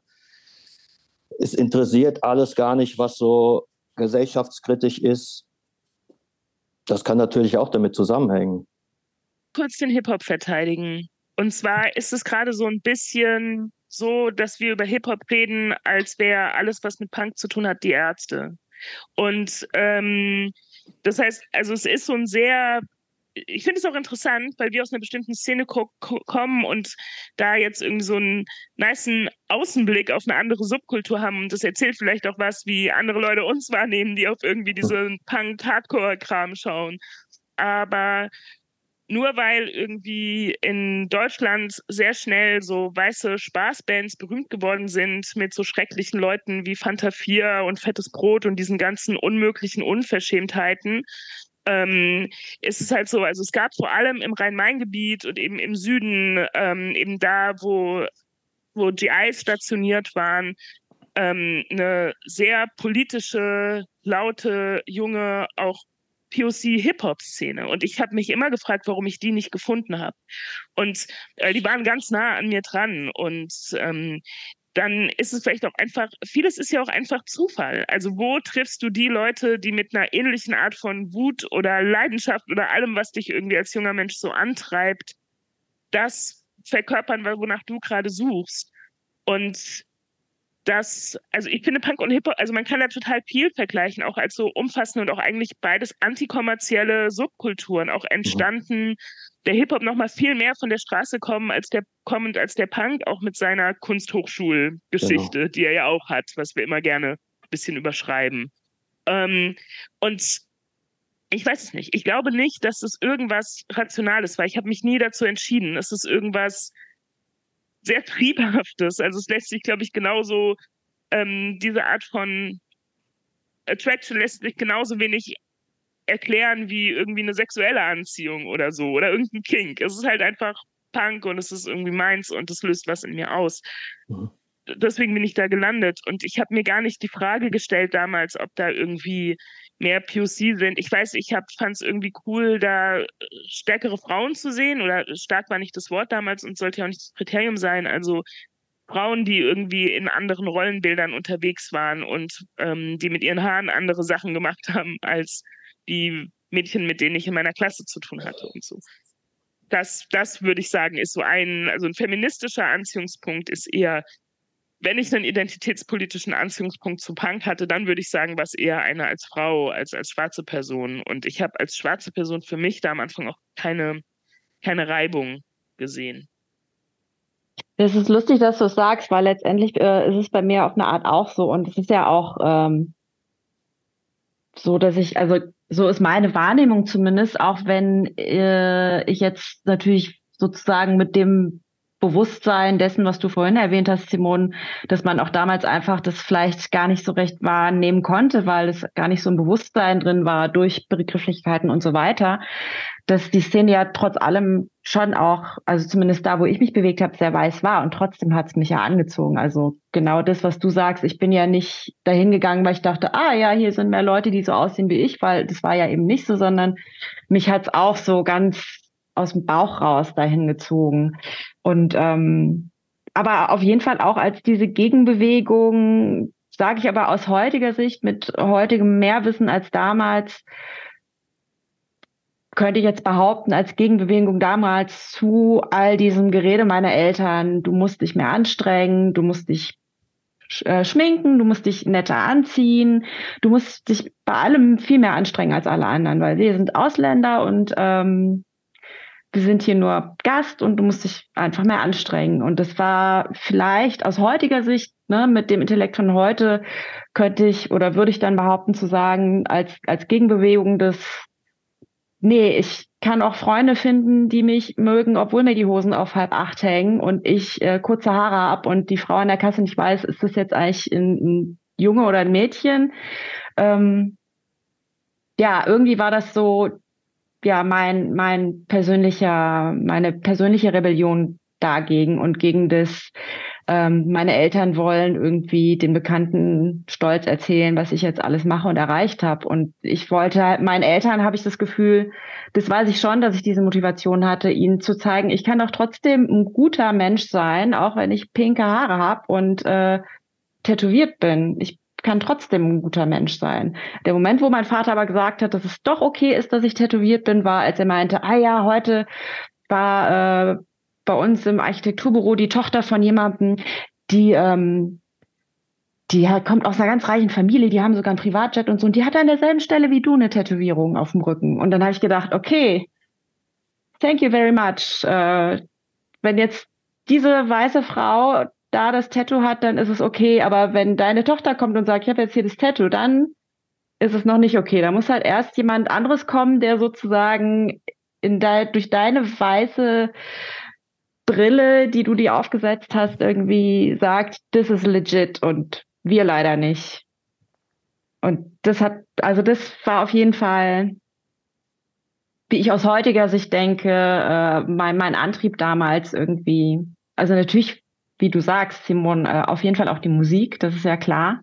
es interessiert alles gar nicht, was so gesellschaftskritisch ist. Das kann natürlich auch damit zusammenhängen. Kurz den Hip-Hop verteidigen. Und zwar ist es gerade so ein bisschen so, dass wir über Hip-Hop reden, als wäre alles, was mit Punk zu tun hat, die Ärzte. Und ähm, das heißt, also es ist so ein sehr ich finde es auch interessant, weil wir aus einer bestimmten Szene ko kommen und da jetzt irgendwie so einen niceen Außenblick auf eine andere Subkultur haben. Und das erzählt vielleicht auch was, wie andere Leute uns wahrnehmen, die auf irgendwie diesen Punk-Hardcore-Kram schauen. Aber nur weil irgendwie in Deutschland sehr schnell so weiße Spaßbands berühmt geworden sind mit so schrecklichen Leuten wie Fanta 4 und Fettes Brot und diesen ganzen unmöglichen Unverschämtheiten, ähm, ist es halt so, also es gab vor allem im Rhein-Main-Gebiet und eben im Süden, ähm, eben da, wo, wo GIs stationiert waren, ähm, eine sehr politische, laute, junge, auch POC-Hip-Hop-Szene. Und ich habe mich immer gefragt, warum ich die nicht gefunden habe. Und äh, die waren ganz nah an mir dran. Und ähm, dann ist es vielleicht auch einfach, vieles ist ja auch einfach Zufall. Also wo triffst du die Leute, die mit einer ähnlichen Art von Wut oder Leidenschaft oder allem, was dich irgendwie als junger Mensch so antreibt, das verkörpern, wonach du gerade suchst. Und das, also ich finde Punk und Hip-Hop, also man kann da total viel vergleichen, auch als so umfassende und auch eigentlich beides antikommerzielle Subkulturen, auch entstanden. Der Hip-Hop noch mal viel mehr von der Straße kommen als der kommend als der Punk, auch mit seiner Kunsthochschulgeschichte, genau. die er ja auch hat, was wir immer gerne ein bisschen überschreiben. Ähm, und ich weiß es nicht. Ich glaube nicht, dass es irgendwas Rationales war. Ich habe mich nie dazu entschieden. Es ist irgendwas sehr triebhaftes. Also es lässt sich, glaube ich, genauso, ähm, diese Art von Attraction lässt sich genauso wenig erklären wie irgendwie eine sexuelle Anziehung oder so oder irgendein Kink. Es ist halt einfach Punk und es ist irgendwie meins und es löst was in mir aus. Mhm. Deswegen bin ich da gelandet und ich habe mir gar nicht die Frage gestellt damals, ob da irgendwie mehr POC sind. Ich weiß, ich fand es irgendwie cool, da äh, stärkere Frauen zu sehen oder stark war nicht das Wort damals und sollte ja auch nicht das Kriterium sein. Also Frauen, die irgendwie in anderen Rollenbildern unterwegs waren und ähm, die mit ihren Haaren andere Sachen gemacht haben als die Mädchen, mit denen ich in meiner Klasse zu tun hatte und so. Das, das würde ich sagen, ist so ein, also ein feministischer Anziehungspunkt ist eher wenn ich einen identitätspolitischen Anziehungspunkt zu Punk hatte, dann würde ich sagen, was eher eine als Frau, als als schwarze Person. Und ich habe als schwarze Person für mich da am Anfang auch keine, keine Reibung gesehen. Es ist lustig, dass du es sagst, weil letztendlich äh, ist es bei mir auf eine Art auch so. Und es ist ja auch ähm, so, dass ich, also so ist meine Wahrnehmung zumindest, auch wenn äh, ich jetzt natürlich sozusagen mit dem Bewusstsein dessen, was du vorhin erwähnt hast, Simon, dass man auch damals einfach das vielleicht gar nicht so recht wahrnehmen konnte, weil es gar nicht so ein Bewusstsein drin war durch Begrifflichkeiten und so weiter, dass die Szene ja trotz allem schon auch, also zumindest da, wo ich mich bewegt habe, sehr weiß war und trotzdem hat es mich ja angezogen. Also genau das, was du sagst, ich bin ja nicht dahin gegangen, weil ich dachte, ah ja, hier sind mehr Leute, die so aussehen wie ich, weil das war ja eben nicht so, sondern mich hat es auch so ganz aus dem Bauch raus dahin gezogen. Und ähm, aber auf jeden Fall auch als diese Gegenbewegung, sage ich aber aus heutiger Sicht, mit heutigem Mehrwissen als damals, könnte ich jetzt behaupten, als Gegenbewegung damals zu all diesem Gerede meiner Eltern, du musst dich mehr anstrengen, du musst dich äh, schminken, du musst dich netter anziehen, du musst dich bei allem viel mehr anstrengen als alle anderen, weil wir sind Ausländer und ähm, wir sind hier nur Gast und du musst dich einfach mehr anstrengen. Und das war vielleicht aus heutiger Sicht, ne, mit dem Intellekt von heute, könnte ich oder würde ich dann behaupten zu sagen, als, als Gegenbewegung des, nee, ich kann auch Freunde finden, die mich mögen, obwohl mir die Hosen auf halb acht hängen und ich äh, kurze Haare ab und die Frau an der Kasse nicht weiß, ist das jetzt eigentlich ein, ein Junge oder ein Mädchen. Ähm, ja, irgendwie war das so ja mein, mein persönlicher, meine persönliche Rebellion dagegen und gegen das, ähm, meine Eltern wollen irgendwie den Bekannten stolz erzählen, was ich jetzt alles mache und erreicht habe. Und ich wollte halt, meinen Eltern habe ich das Gefühl, das weiß ich schon, dass ich diese Motivation hatte, ihnen zu zeigen, ich kann doch trotzdem ein guter Mensch sein, auch wenn ich pinke Haare habe und äh, tätowiert bin. Ich kann trotzdem ein guter Mensch sein. Der Moment, wo mein Vater aber gesagt hat, dass es doch okay ist, dass ich tätowiert bin, war, als er meinte, ah ja, heute war äh, bei uns im Architekturbüro die Tochter von jemandem, die ähm, die kommt aus einer ganz reichen Familie, die haben sogar einen Privatjet und so, und die hat an derselben Stelle wie du eine Tätowierung auf dem Rücken. Und dann habe ich gedacht, okay, thank you very much. Äh, wenn jetzt diese weiße Frau da das Tattoo hat, dann ist es okay. Aber wenn deine Tochter kommt und sagt, ich habe jetzt hier das Tattoo, dann ist es noch nicht okay. Da muss halt erst jemand anderes kommen, der sozusagen in de durch deine weiße Brille, die du dir aufgesetzt hast, irgendwie sagt, das ist legit und wir leider nicht. Und das hat, also das war auf jeden Fall, wie ich aus heutiger Sicht denke, äh, mein, mein Antrieb damals irgendwie. Also natürlich wie du sagst, Simon, äh, auf jeden Fall auch die Musik, das ist ja klar.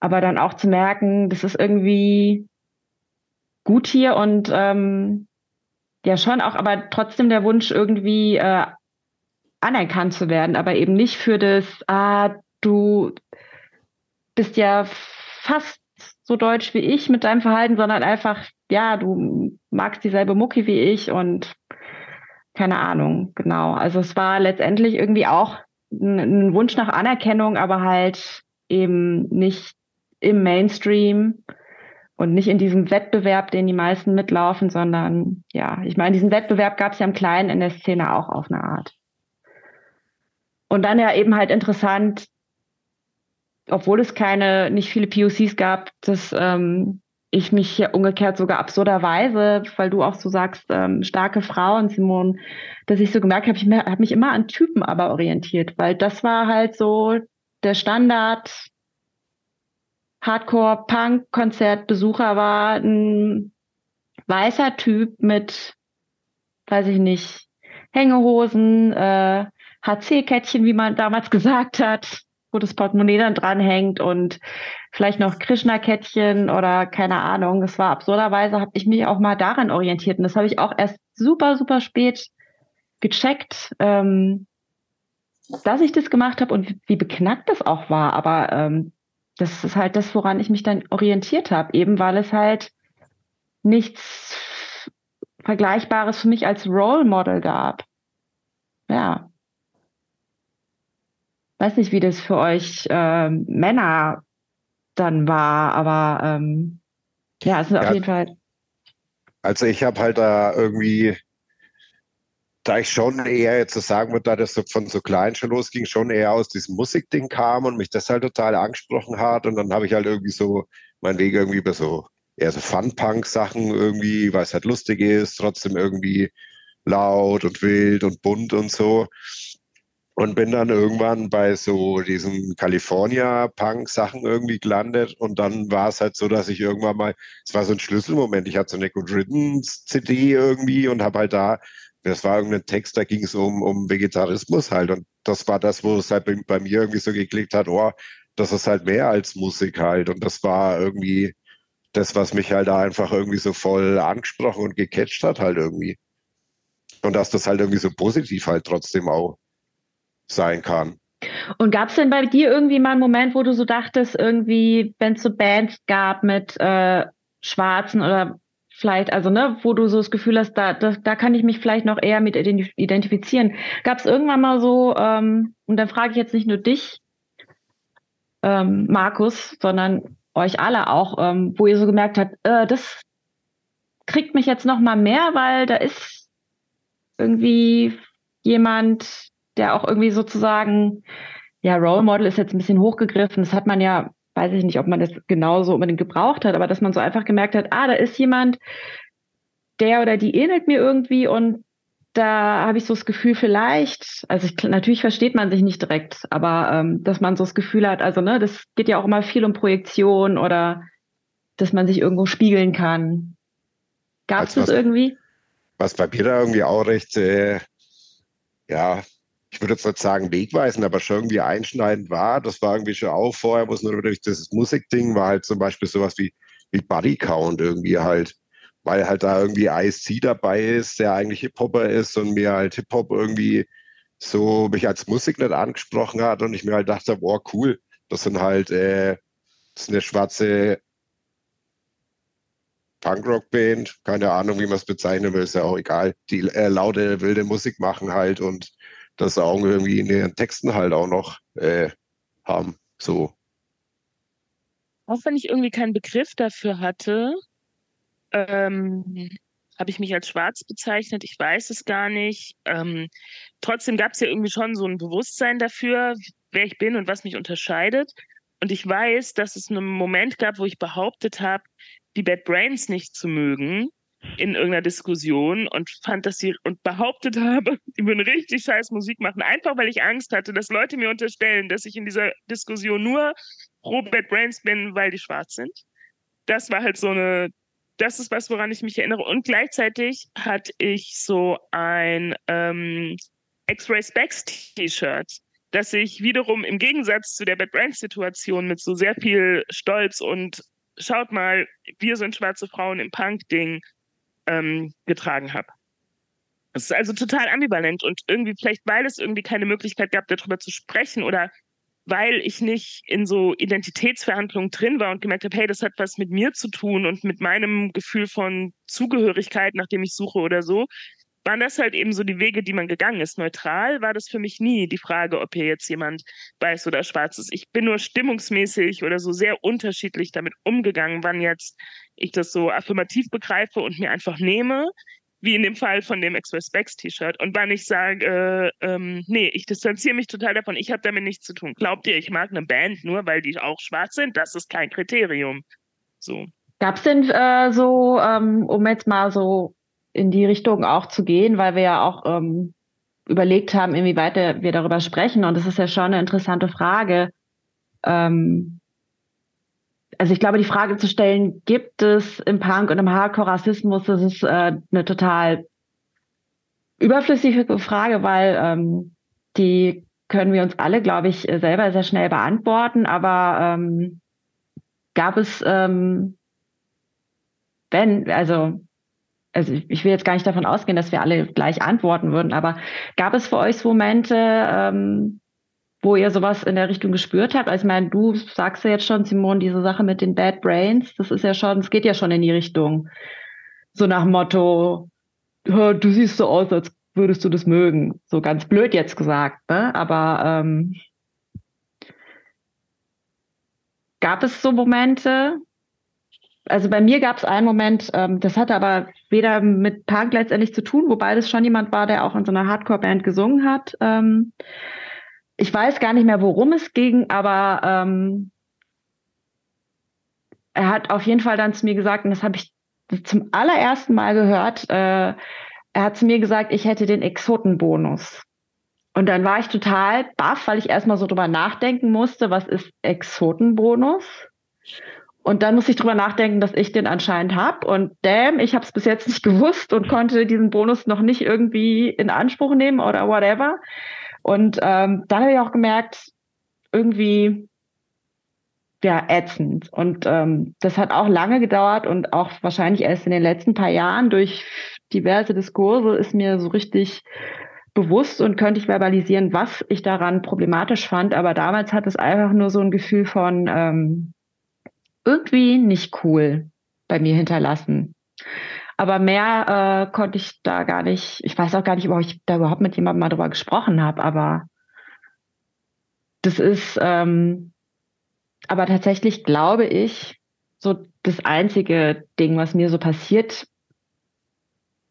Aber dann auch zu merken, das ist irgendwie gut hier und ähm, ja schon auch, aber trotzdem der Wunsch irgendwie äh, anerkannt zu werden, aber eben nicht für das, ah, du bist ja fast so deutsch wie ich mit deinem Verhalten, sondern einfach, ja, du magst dieselbe Mucki wie ich und keine Ahnung, genau. Also es war letztendlich irgendwie auch ein Wunsch nach Anerkennung, aber halt eben nicht im Mainstream und nicht in diesem Wettbewerb, den die meisten mitlaufen, sondern ja, ich meine, diesen Wettbewerb gab es ja im Kleinen in der Szene auch auf eine Art. Und dann ja eben halt interessant, obwohl es keine, nicht viele POCs gab, dass ähm, ich mich hier umgekehrt sogar absurderweise, weil du auch so sagst, ähm, starke Frauen, Simon, dass ich so gemerkt habe, ich habe mich immer an Typen aber orientiert, weil das war halt so der Standard. Hardcore-Punk-Konzertbesucher war ein weißer Typ mit, weiß ich nicht, Hängehosen, äh, HC-Kettchen, wie man damals gesagt hat, wo das Portemonnaie dann dranhängt und vielleicht noch Krishna-Kettchen oder keine Ahnung. Das war absurderweise, habe ich mich auch mal daran orientiert. Und das habe ich auch erst super, super spät gecheckt, ähm, dass ich das gemacht habe und wie beknackt das auch war. Aber ähm, das ist halt das, woran ich mich dann orientiert habe, eben weil es halt nichts Vergleichbares für mich als Role Model gab. Ja. Weiß nicht, wie das für euch äh, Männer dann war, aber ähm, ja, es ist ja, auf jeden Fall. Also ich habe halt da irgendwie, da ich schon eher jetzt so sagen würde, da das so von so klein schon losging, schon eher aus diesem Musikding kam und mich das halt total angesprochen hat und dann habe ich halt irgendwie so meinen Weg irgendwie über so eher so Fun-Punk-Sachen irgendwie, weil es halt lustig ist, trotzdem irgendwie laut und wild und bunt und so. Und bin dann irgendwann bei so diesen California-Punk-Sachen irgendwie gelandet. Und dann war es halt so, dass ich irgendwann mal, es war so ein Schlüsselmoment. Ich hatte so eine Good Riddance-CD irgendwie und habe halt da, das war irgendein Text, da ging es um, um Vegetarismus halt. Und das war das, wo es halt bei, bei mir irgendwie so geklickt hat, oh, das ist halt mehr als Musik halt. Und das war irgendwie das, was mich halt da einfach irgendwie so voll angesprochen und gecatcht hat halt irgendwie. Und dass das halt irgendwie so positiv halt trotzdem auch sein kann. Und gab es denn bei dir irgendwie mal einen Moment, wo du so dachtest, irgendwie, wenn es so Bands gab mit äh, Schwarzen oder vielleicht, also ne, wo du so das Gefühl hast, da, da, da kann ich mich vielleicht noch eher mit identifizieren. Gab es irgendwann mal so, ähm, und dann frage ich jetzt nicht nur dich, ähm, Markus, sondern euch alle auch, ähm, wo ihr so gemerkt habt, äh, das kriegt mich jetzt noch mal mehr, weil da ist irgendwie jemand, der auch irgendwie sozusagen, ja, Role Model ist jetzt ein bisschen hochgegriffen. Das hat man ja, weiß ich nicht, ob man das genauso unbedingt gebraucht hat, aber dass man so einfach gemerkt hat, ah, da ist jemand, der oder die ähnelt mir irgendwie und da habe ich so das Gefühl, vielleicht, also ich, natürlich versteht man sich nicht direkt, aber ähm, dass man so das Gefühl hat, also ne, das geht ja auch immer viel um Projektion oder dass man sich irgendwo spiegeln kann. Gab es das irgendwie? Was bei mir da irgendwie auch recht, äh, ja, ich würde jetzt nicht sagen wegweisend, aber schon irgendwie einschneidend war. Das war irgendwie schon auch vorher, wo es nur durch das Musikding war halt zum Beispiel sowas wie, wie Buddy Count irgendwie halt. Weil halt da irgendwie ISC dabei ist, der eigentlich Hip-Hopper ist und mir halt Hip-Hop irgendwie so mich als Musik nicht angesprochen hat und ich mir halt dachte, boah, cool, das sind halt, äh, das ist eine schwarze Punkrock-Band, keine Ahnung, wie man es bezeichnen will, ist ja auch egal. Die äh, laute, wilde Musik machen halt und das auch irgendwie in ihren Texten halt auch noch äh, haben. So. Auch wenn ich irgendwie keinen Begriff dafür hatte, ähm, habe ich mich als schwarz bezeichnet. Ich weiß es gar nicht. Ähm, trotzdem gab es ja irgendwie schon so ein Bewusstsein dafür, wer ich bin und was mich unterscheidet. Und ich weiß, dass es einen Moment gab, wo ich behauptet habe, die Bad Brains nicht zu mögen in irgendeiner Diskussion und fand, dass sie und behauptet habe, die würden richtig scheiß Musik machen, einfach weil ich Angst hatte, dass Leute mir unterstellen, dass ich in dieser Diskussion nur pro Bad Brains bin, weil die schwarz sind. Das war halt so eine, das ist was, woran ich mich erinnere. Und gleichzeitig hatte ich so ein ähm, X-Ray Specs T-Shirt, das ich wiederum im Gegensatz zu der Bad Brains Situation mit so sehr viel Stolz und schaut mal, wir sind schwarze Frauen im Punk-Ding ähm, getragen habe. Es ist also total ambivalent und irgendwie vielleicht, weil es irgendwie keine Möglichkeit gab, darüber zu sprechen oder weil ich nicht in so Identitätsverhandlungen drin war und gemerkt habe, hey, das hat was mit mir zu tun und mit meinem Gefühl von Zugehörigkeit, nach dem ich suche oder so, waren das halt eben so die Wege, die man gegangen ist. Neutral war das für mich nie die Frage, ob hier jetzt jemand weiß oder schwarz ist. Ich bin nur stimmungsmäßig oder so sehr unterschiedlich damit umgegangen, wann jetzt ich das so affirmativ begreife und mir einfach nehme, wie in dem Fall von dem Express Backs T-Shirt. Und wann ich sage, äh, ähm, nee, ich distanziere mich total davon, ich habe damit nichts zu tun. Glaubt ihr, ich mag eine Band nur, weil die auch schwarz sind? Das ist kein Kriterium. So. Gab es denn äh, so, ähm, um jetzt mal so in die Richtung auch zu gehen, weil wir ja auch ähm, überlegt haben, inwieweit wir darüber sprechen. Und das ist ja schon eine interessante Frage. Ähm, also ich glaube, die Frage zu stellen, gibt es im Punk und im Hardcore Rassismus, das ist äh, eine total überflüssige Frage, weil ähm, die können wir uns alle, glaube ich, selber sehr schnell beantworten. Aber ähm, gab es, ähm, wenn, also also ich will jetzt gar nicht davon ausgehen, dass wir alle gleich antworten würden, aber gab es für euch Momente, ähm, wo ihr sowas in der Richtung gespürt habt? Also ich meine, du sagst ja jetzt schon, Simon, diese Sache mit den Bad Brains, das ist ja schon, es geht ja schon in die Richtung. So nach Motto, du siehst so aus, als würdest du das mögen. So ganz blöd jetzt gesagt, ne? Aber ähm, gab es so Momente, also bei mir gab es einen Moment, ähm, das hatte aber weder mit Punk letztendlich zu tun, wobei das schon jemand war, der auch in so einer Hardcore-Band gesungen hat. Ähm, ich weiß gar nicht mehr, worum es ging, aber ähm, er hat auf jeden Fall dann zu mir gesagt, und das habe ich zum allerersten Mal gehört, äh, er hat zu mir gesagt, ich hätte den Exotenbonus. Und dann war ich total baff, weil ich erstmal so drüber nachdenken musste, was ist Exotenbonus? Und dann musste ich drüber nachdenken, dass ich den anscheinend habe. Und damn, ich habe es bis jetzt nicht gewusst und konnte diesen Bonus noch nicht irgendwie in Anspruch nehmen oder whatever. Und ähm, dann habe ich auch gemerkt, irgendwie ja ätzend. Und ähm, das hat auch lange gedauert und auch wahrscheinlich erst in den letzten paar Jahren durch diverse Diskurse ist mir so richtig bewusst und könnte ich verbalisieren, was ich daran problematisch fand. Aber damals hat es einfach nur so ein Gefühl von ähm, irgendwie nicht cool bei mir hinterlassen. Aber mehr äh, konnte ich da gar nicht, ich weiß auch gar nicht, ob ich da überhaupt mit jemandem mal drüber gesprochen habe, aber das ist, ähm, aber tatsächlich glaube ich, so das einzige Ding, was mir so passiert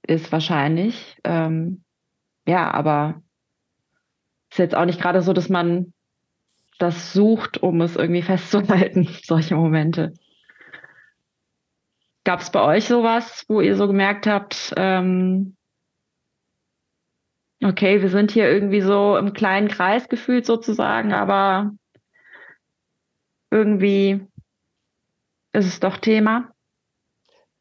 ist wahrscheinlich. Ähm, ja, aber ist jetzt auch nicht gerade so, dass man das sucht, um es irgendwie festzuhalten, solche Momente. Gab es bei euch sowas, wo ihr so gemerkt habt, ähm, okay, wir sind hier irgendwie so im kleinen Kreis gefühlt sozusagen, aber irgendwie ist es doch Thema?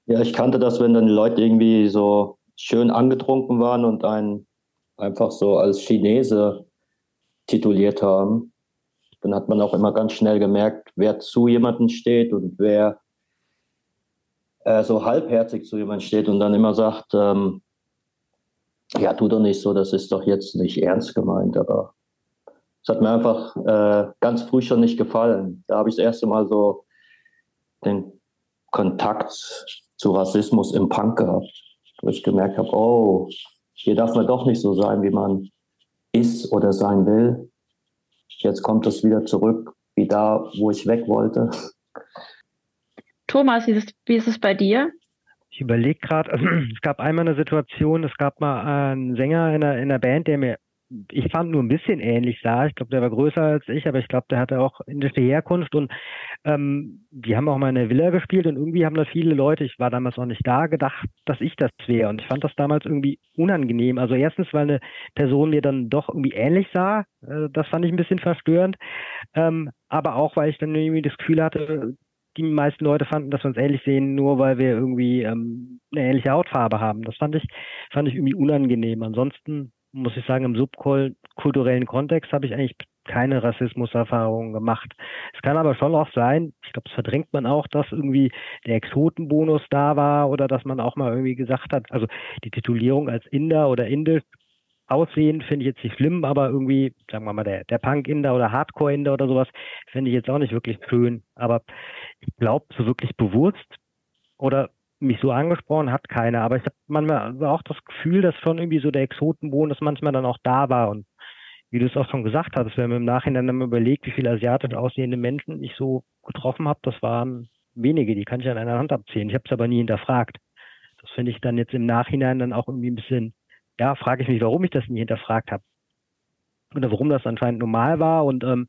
Ja, ich kannte das, wenn dann die Leute irgendwie so schön angetrunken waren und einen einfach so als Chinese tituliert haben. Dann hat man auch immer ganz schnell gemerkt, wer zu jemandem steht und wer äh, so halbherzig zu jemandem steht und dann immer sagt, ähm, ja, tu doch nicht so, das ist doch jetzt nicht ernst gemeint, aber es hat mir einfach äh, ganz früh schon nicht gefallen. Da habe ich das erste Mal so den Kontakt zu Rassismus im Punk gehabt, wo ich gemerkt habe, oh, hier darf man doch nicht so sein, wie man ist oder sein will. Jetzt kommt es wieder zurück, wie da, wo ich weg wollte. Thomas, wie ist, wie ist es bei dir? Ich überlege gerade, also, es gab einmal eine Situation, es gab mal einen Sänger in einer, in einer Band, der mir ich fand nur ein bisschen ähnlich sah. Ich glaube, der war größer als ich, aber ich glaube, der hatte auch indische Herkunft und ähm, die haben auch mal in der Villa gespielt und irgendwie haben da viele Leute, ich war damals noch nicht da, gedacht, dass ich das wäre. Und ich fand das damals irgendwie unangenehm. Also erstens, weil eine Person mir dann doch irgendwie ähnlich sah. Äh, das fand ich ein bisschen verstörend. Ähm, aber auch, weil ich dann irgendwie das Gefühl hatte, die meisten Leute fanden, dass wir uns ähnlich sehen, nur weil wir irgendwie ähm, eine ähnliche Hautfarbe haben. Das fand ich, fand ich irgendwie unangenehm. Ansonsten muss ich sagen, im subkulturellen Kontext habe ich eigentlich keine Rassismuserfahrungen gemacht. Es kann aber schon auch sein, ich glaube, es verdrängt man auch, dass irgendwie der Exotenbonus da war oder dass man auch mal irgendwie gesagt hat, also die Titulierung als Inder oder Indisch aussehen finde ich jetzt nicht schlimm, aber irgendwie, sagen wir mal, der, der Punk-Inder oder Hardcore-Inder oder sowas finde ich jetzt auch nicht wirklich schön. Aber ich glaube, so wirklich bewusst oder mich so angesprochen hat keiner, aber ich habe manchmal auch das Gefühl, dass schon irgendwie so der Exotenbonus manchmal dann auch da war und wie du es auch schon gesagt hast, wenn man im Nachhinein dann überlegt, wie viele asiatisch aussehende Menschen ich so getroffen habe, das waren wenige, die kann ich an einer Hand abzählen. Ich habe es aber nie hinterfragt. Das finde ich dann jetzt im Nachhinein dann auch irgendwie ein bisschen, ja, frage ich mich, warum ich das nie hinterfragt habe. Oder warum das anscheinend normal war und ähm,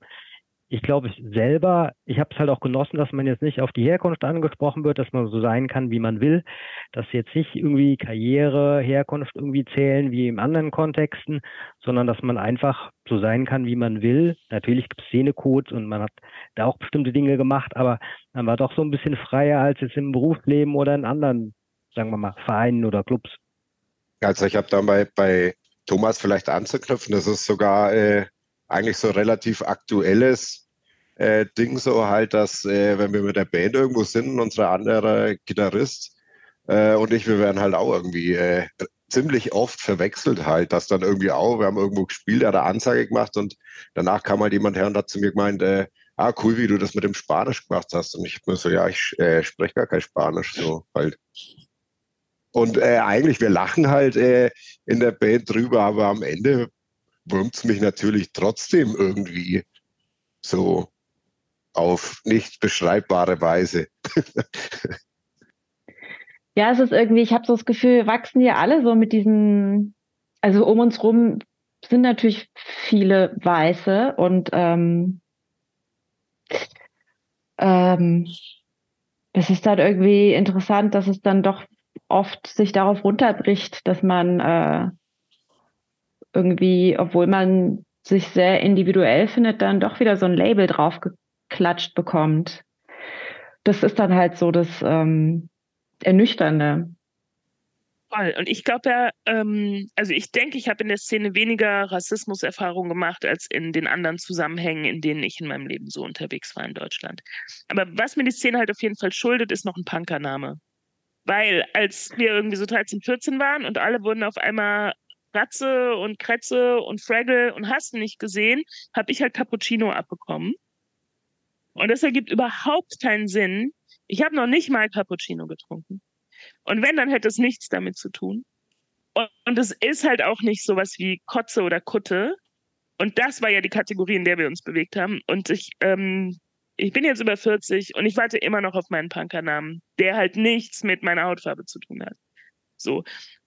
ich glaube ich selber, ich habe es halt auch genossen, dass man jetzt nicht auf die Herkunft angesprochen wird, dass man so sein kann, wie man will, dass jetzt nicht irgendwie Karriere, Herkunft irgendwie zählen wie in anderen Kontexten, sondern dass man einfach so sein kann, wie man will. Natürlich gibt es Szenecodes und man hat da auch bestimmte Dinge gemacht, aber man war doch so ein bisschen freier als jetzt im Berufsleben oder in anderen, sagen wir mal, Vereinen oder Clubs. Also ich habe da bei, bei Thomas vielleicht anzuknüpfen, das ist sogar äh, eigentlich so relativ aktuelles äh, Ding so halt, dass äh, wenn wir mit der Band irgendwo sind, unser anderer Gitarrist äh, und ich, wir werden halt auch irgendwie äh, ziemlich oft verwechselt halt, dass dann irgendwie auch, wir haben irgendwo gespielt, er hat eine Ansage gemacht und danach kam halt jemand her und hat zu mir gemeint, äh, ah cool, wie du das mit dem Spanisch gemacht hast. Und ich mir so, ja, ich äh, spreche gar kein Spanisch, so halt. Und äh, eigentlich, wir lachen halt äh, in der Band drüber, aber am Ende wurmt es mich natürlich trotzdem irgendwie so auf nicht beschreibbare Weise. ja, es ist irgendwie, ich habe so das Gefühl, wir wachsen ja alle so mit diesen, also um uns rum sind natürlich viele Weiße und ähm, ähm, es ist dann irgendwie interessant, dass es dann doch oft sich darauf runterbricht, dass man äh, irgendwie, obwohl man sich sehr individuell findet, dann doch wieder so ein Label draufgeklatscht bekommt. Das ist dann halt so das ähm, Ernüchternde. Und ich glaube ja, ähm, also ich denke, ich habe in der Szene weniger Rassismuserfahrung gemacht als in den anderen Zusammenhängen, in denen ich in meinem Leben so unterwegs war in Deutschland. Aber was mir die Szene halt auf jeden Fall schuldet, ist noch ein Punkername. Weil als wir irgendwie so 13, 14 waren und alle wurden auf einmal Ratze und Kretze und Fraggle und hast nicht gesehen, habe ich halt Cappuccino abbekommen. Und das ergibt überhaupt keinen Sinn. Ich habe noch nicht mal Cappuccino getrunken. Und wenn, dann hätte es nichts damit zu tun. Und, es ist halt auch nicht sowas wie Kotze oder Kutte. Und das war ja die Kategorie, in der wir uns bewegt haben. Und ich, ähm, ich bin jetzt über 40 und ich warte immer noch auf meinen Punkernamen, der halt nichts mit meiner Hautfarbe zu tun hat. So.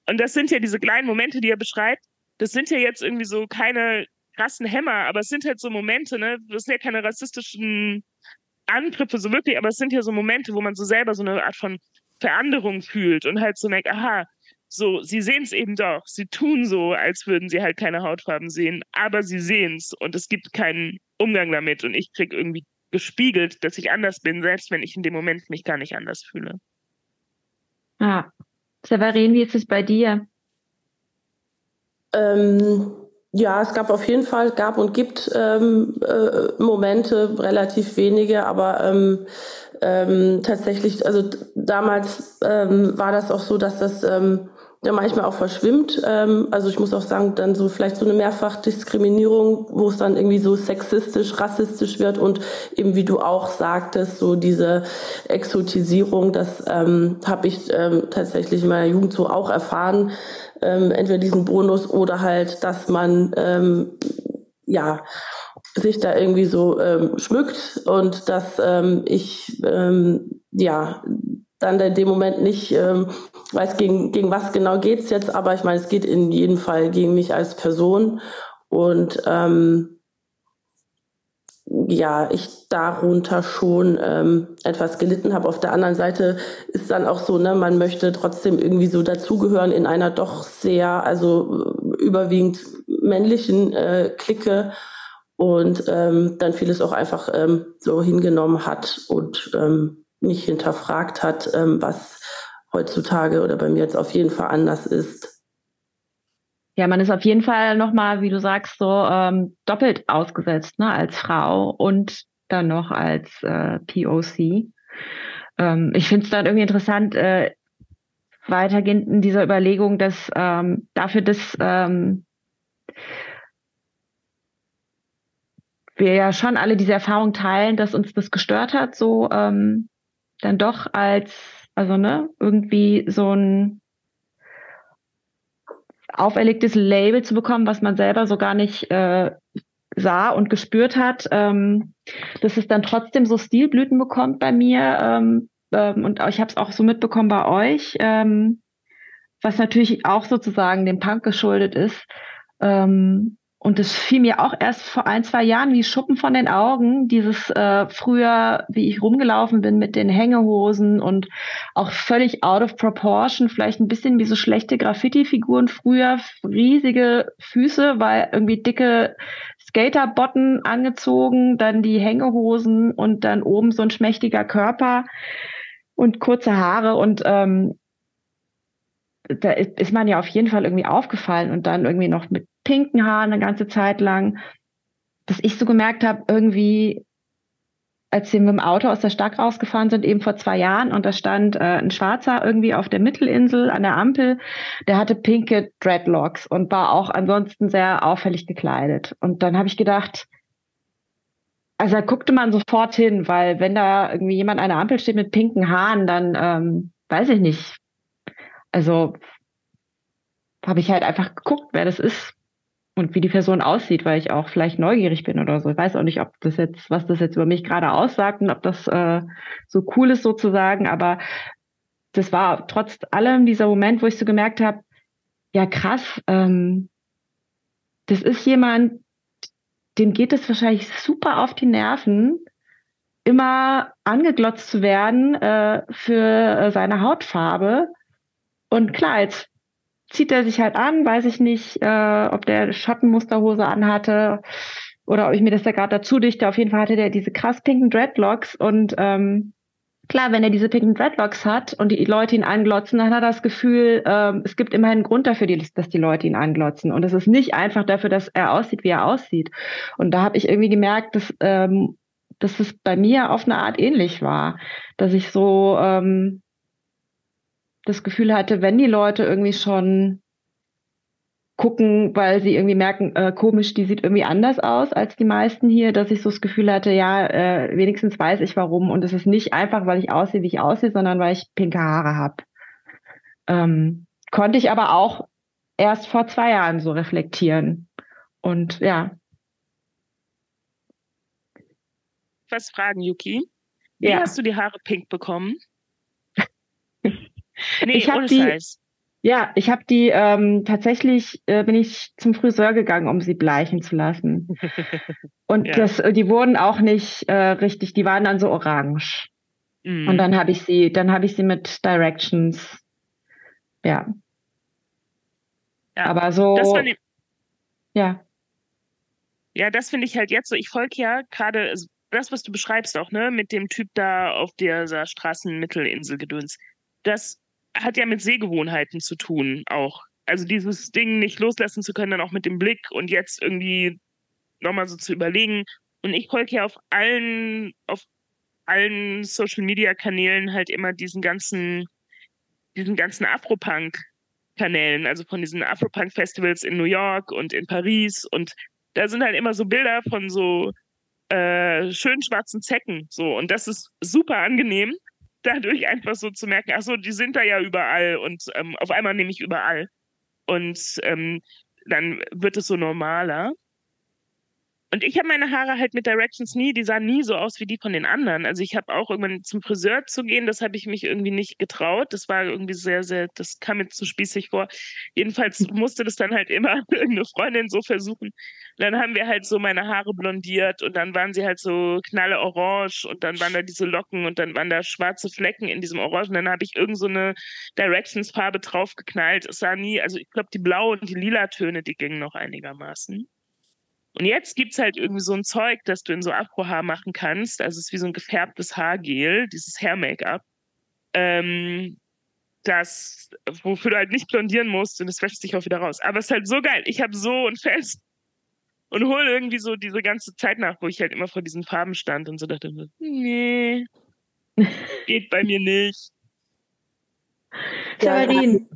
Und das sind ja diese kleinen Momente, die er beschreibt. Das sind ja jetzt irgendwie so keine krassen Hämmer, aber es sind halt so Momente, ne? Das sind ja keine rassistischen Angriffe so wirklich, aber es sind ja so Momente, wo man so selber so eine Art von Veränderung fühlt und halt so merkt, aha, so, sie sehen es eben doch. Sie tun so, als würden sie halt keine Hautfarben sehen, aber sie sehen es und es gibt keinen Umgang damit und ich kriege irgendwie gespiegelt, dass ich anders bin, selbst wenn ich in dem Moment mich gar nicht anders fühle. Ah. Severin, wie ist es bei dir? Ähm, ja, es gab auf jeden Fall, gab und gibt ähm, äh, Momente, relativ wenige, aber ähm, ähm, tatsächlich, also damals ähm, war das auch so, dass das ähm, ja manchmal auch verschwimmt. Ähm, also ich muss auch sagen, dann so vielleicht so eine Mehrfachdiskriminierung, wo es dann irgendwie so sexistisch, rassistisch wird und eben wie du auch sagtest, so diese Exotisierung, das ähm, habe ich ähm, tatsächlich in meiner Jugend so auch erfahren. Ähm, entweder diesen Bonus oder halt, dass man ähm, ja sich da irgendwie so ähm, schmückt und dass ähm, ich ähm, ja dann in dem Moment nicht ähm, weiß, gegen, gegen was genau geht's jetzt, aber ich meine, es geht in jedem Fall gegen mich als Person und ähm, ja, ich darunter schon ähm, etwas gelitten habe. Auf der anderen Seite ist dann auch so, ne, man möchte trotzdem irgendwie so dazugehören in einer doch sehr, also überwiegend männlichen äh, Clique und ähm, dann vieles auch einfach ähm, so hingenommen hat und ähm, nicht hinterfragt hat, ähm, was heutzutage oder bei mir jetzt auf jeden Fall anders ist. Ja, man ist auf jeden Fall nochmal, wie du sagst, so ähm, doppelt ausgesetzt, ne, als Frau und dann noch als äh, POC. Ähm, ich finde es dann irgendwie interessant, äh, weitergehend in dieser Überlegung, dass ähm, dafür, dass ähm, wir ja schon alle diese Erfahrung teilen, dass uns das gestört hat, so ähm, dann doch als, also ne, irgendwie so ein auferlegtes Label zu bekommen, was man selber so gar nicht äh, sah und gespürt hat, ähm, dass es dann trotzdem so Stilblüten bekommt bei mir. Ähm, ähm, und ich habe es auch so mitbekommen bei euch, ähm, was natürlich auch sozusagen dem Punk geschuldet ist. Ähm, und das fiel mir auch erst vor ein, zwei Jahren wie Schuppen von den Augen, dieses äh, früher, wie ich rumgelaufen bin mit den Hängehosen und auch völlig out of proportion, vielleicht ein bisschen wie so schlechte Graffiti-Figuren früher, riesige Füße, weil irgendwie dicke Skaterbotten angezogen, dann die Hängehosen und dann oben so ein schmächtiger Körper und kurze Haare und ähm, da ist man ja auf jeden Fall irgendwie aufgefallen und dann irgendwie noch mit pinken Haaren eine ganze Zeit lang, dass ich so gemerkt habe, irgendwie, als wir mit dem Auto aus der Stadt rausgefahren sind, eben vor zwei Jahren, und da stand äh, ein Schwarzer irgendwie auf der Mittelinsel an der Ampel, der hatte pinke Dreadlocks und war auch ansonsten sehr auffällig gekleidet. Und dann habe ich gedacht, also da guckte man sofort hin, weil wenn da irgendwie jemand an der Ampel steht mit pinken Haaren, dann ähm, weiß ich nicht, also habe ich halt einfach geguckt, wer das ist und wie die Person aussieht, weil ich auch vielleicht neugierig bin oder so. Ich weiß auch nicht, ob das jetzt, was das jetzt über mich gerade aussagt und ob das äh, so cool ist sozusagen, aber das war trotz allem dieser Moment, wo ich so gemerkt habe, ja krass, ähm, das ist jemand, dem geht es wahrscheinlich super auf die Nerven, immer angeglotzt zu werden äh, für äh, seine Hautfarbe. Und klar, jetzt zieht er sich halt an, weiß ich nicht, äh, ob der Schattenmusterhose anhatte oder ob ich mir das da gerade dazu dichte. Auf jeden Fall hatte der diese krass pinken Dreadlocks und ähm, klar, wenn er diese pinken Dreadlocks hat und die Leute ihn anglotzen, dann hat er das Gefühl, ähm, es gibt immer einen Grund dafür, die, dass die Leute ihn anglotzen. Und es ist nicht einfach dafür, dass er aussieht, wie er aussieht. Und da habe ich irgendwie gemerkt, dass, ähm, dass es bei mir auf eine Art ähnlich war, dass ich so ähm, das Gefühl hatte, wenn die Leute irgendwie schon gucken, weil sie irgendwie merken, äh, komisch, die sieht irgendwie anders aus als die meisten hier, dass ich so das Gefühl hatte, ja, äh, wenigstens weiß ich warum. Und es ist nicht einfach, weil ich aussehe, wie ich aussehe, sondern weil ich pinke Haare habe. Ähm, konnte ich aber auch erst vor zwei Jahren so reflektieren. Und ja. Was fragen, Yuki? Wie ja. hast du die Haare pink bekommen? nee, ich ohne die, Scheiß. Ja, ich habe die ähm, tatsächlich äh, bin ich zum Friseur gegangen, um sie bleichen zu lassen. Und ja. das, äh, die wurden auch nicht äh, richtig, die waren dann so orange. Mm. Und dann habe ich sie, dann habe ich sie mit Directions. Ja. ja Aber so. ja. Ja, das finde ich halt jetzt so. Ich folge ja gerade das, was du beschreibst auch, ne, mit dem Typ da auf dieser Straßenmittelinsel gedöns. Das hat ja mit Sehgewohnheiten zu tun auch. Also dieses Ding nicht loslassen zu können, dann auch mit dem Blick und jetzt irgendwie nochmal so zu überlegen. Und ich folge ja auf allen, auf allen Social Media Kanälen halt immer diesen ganzen, diesen ganzen Afropunk Kanälen, also von diesen Afropunk Festivals in New York und in Paris und da sind halt immer so Bilder von so äh, schön schwarzen Zecken so und das ist super angenehm dadurch einfach so zu merken, ach so, die sind da ja überall und ähm, auf einmal nehme ich überall. Und ähm, dann wird es so normaler. Und ich habe meine Haare halt mit Directions nie, die sahen nie so aus wie die von den anderen. Also ich habe auch irgendwann zum Friseur zu gehen, das habe ich mich irgendwie nicht getraut. Das war irgendwie sehr, sehr, das kam mir zu spießig vor. Jedenfalls musste das dann halt immer irgendeine Freundin so versuchen. dann haben wir halt so meine Haare blondiert und dann waren sie halt so knalle orange und dann waren da diese Locken und dann waren da schwarze Flecken in diesem Orange und dann habe ich irgend so eine Directions-Farbe draufgeknallt. Es sah nie, also ich glaube, die blau und die lila Töne, die gingen noch einigermaßen. Und jetzt gibt es halt irgendwie so ein Zeug, das du in so Afro-Haar machen kannst. Also es ist wie so ein gefärbtes Haargel, dieses Hair-Make-up. Ähm, das, wofür du halt nicht blondieren musst und es wäscht sich auch wieder raus. Aber es ist halt so geil. Ich habe so ein Fest und hole irgendwie so diese ganze Zeit nach, wo ich halt immer vor diesen Farben stand und so dachte, nee, geht bei mir nicht. Oh,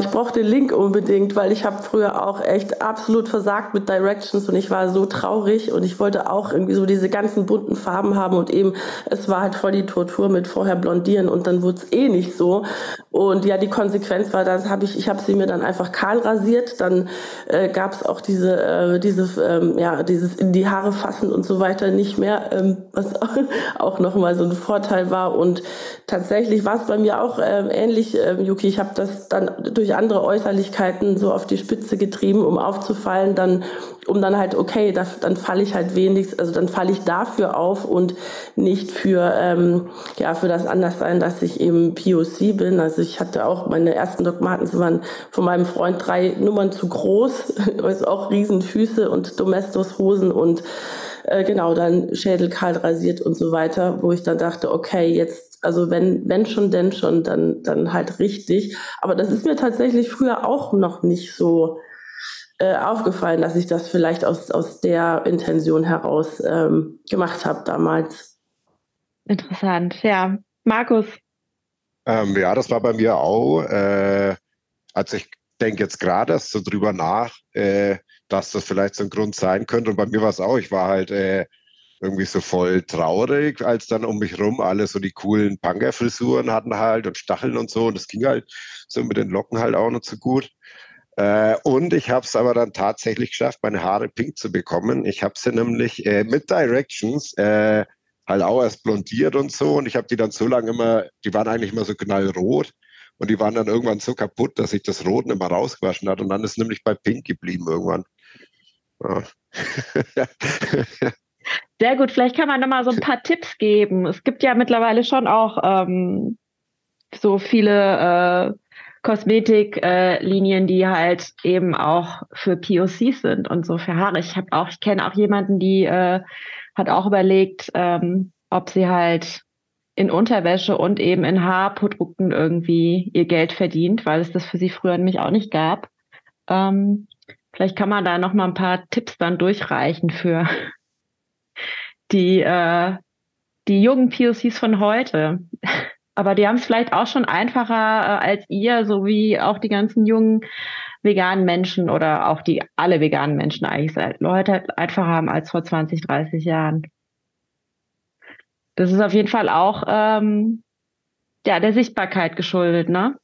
ich brauche den Link unbedingt, weil ich habe früher auch echt absolut versagt mit Directions und ich war so traurig und ich wollte auch irgendwie so diese ganzen bunten Farben haben und eben es war halt voll die Tortur mit vorher blondieren und dann wurde es eh nicht so. Und ja die Konsequenz war, das habe ich ich habe sie mir dann einfach kahl rasiert, dann äh, gab es auch diese äh, diese ähm, ja dieses in die Haare fassen und so weiter nicht mehr, ähm, was auch noch mal so ein Vorteil war. Und tatsächlich war es bei mir auch äh, ähnlich, äh, Yuki, ich habe das dann durch andere Äußerlichkeiten so auf die Spitze getrieben, um aufzufallen, dann, um dann halt, okay, das, dann falle ich halt wenigstens, also dann falle ich dafür auf und nicht für, ähm, ja, für das Anderssein, dass ich eben POC bin. Also ich hatte auch meine ersten Dogmaten waren von meinem Freund drei Nummern zu groß, also auch Riesenfüße und Domestos-Hosen und äh, genau, dann Schädel kalt rasiert und so weiter, wo ich dann dachte, okay, jetzt also wenn, wenn schon, denn schon, dann, dann halt richtig. Aber das ist mir tatsächlich früher auch noch nicht so äh, aufgefallen, dass ich das vielleicht aus, aus der Intention heraus ähm, gemacht habe damals. Interessant, ja. Markus. Ähm, ja, das war bei mir auch. Äh, also ich denke jetzt gerade so drüber nach, äh, dass das vielleicht so ein Grund sein könnte. Und bei mir war es auch, ich war halt äh, irgendwie so voll traurig, als dann um mich rum alle so die coolen Punker-Frisuren hatten halt und Stacheln und so. Und das ging halt so mit den Locken halt auch nicht so gut. Äh, und ich habe es aber dann tatsächlich geschafft, meine Haare pink zu bekommen. Ich habe sie nämlich äh, mit Directions äh, halt auch erst blondiert und so. Und ich habe die dann so lange immer, die waren eigentlich immer so knallrot. Und die waren dann irgendwann so kaputt, dass sich das Rot nicht mehr rausgewaschen hat. Und dann ist nämlich bei Pink geblieben irgendwann. Sehr gut, vielleicht kann man da mal so ein paar Tipps geben. Es gibt ja mittlerweile schon auch ähm, so viele äh, Kosmetiklinien, äh, die halt eben auch für POCs sind und so für Haare. Ich habe auch, ich kenne auch jemanden, die äh, hat auch überlegt, ähm, ob sie halt in Unterwäsche und eben in Haarprodukten irgendwie ihr Geld verdient, weil es das für sie früher nämlich auch nicht gab. Ähm, vielleicht kann man da noch mal ein paar Tipps dann durchreichen für die, äh, die jungen POCs von heute. Aber die haben es vielleicht auch schon einfacher äh, als ihr, so wie auch die ganzen jungen veganen Menschen oder auch die alle veganen Menschen eigentlich seit Leute halt einfacher haben als vor 20, 30 Jahren. Das ist auf jeden Fall auch ähm, ja, der Sichtbarkeit geschuldet, ne?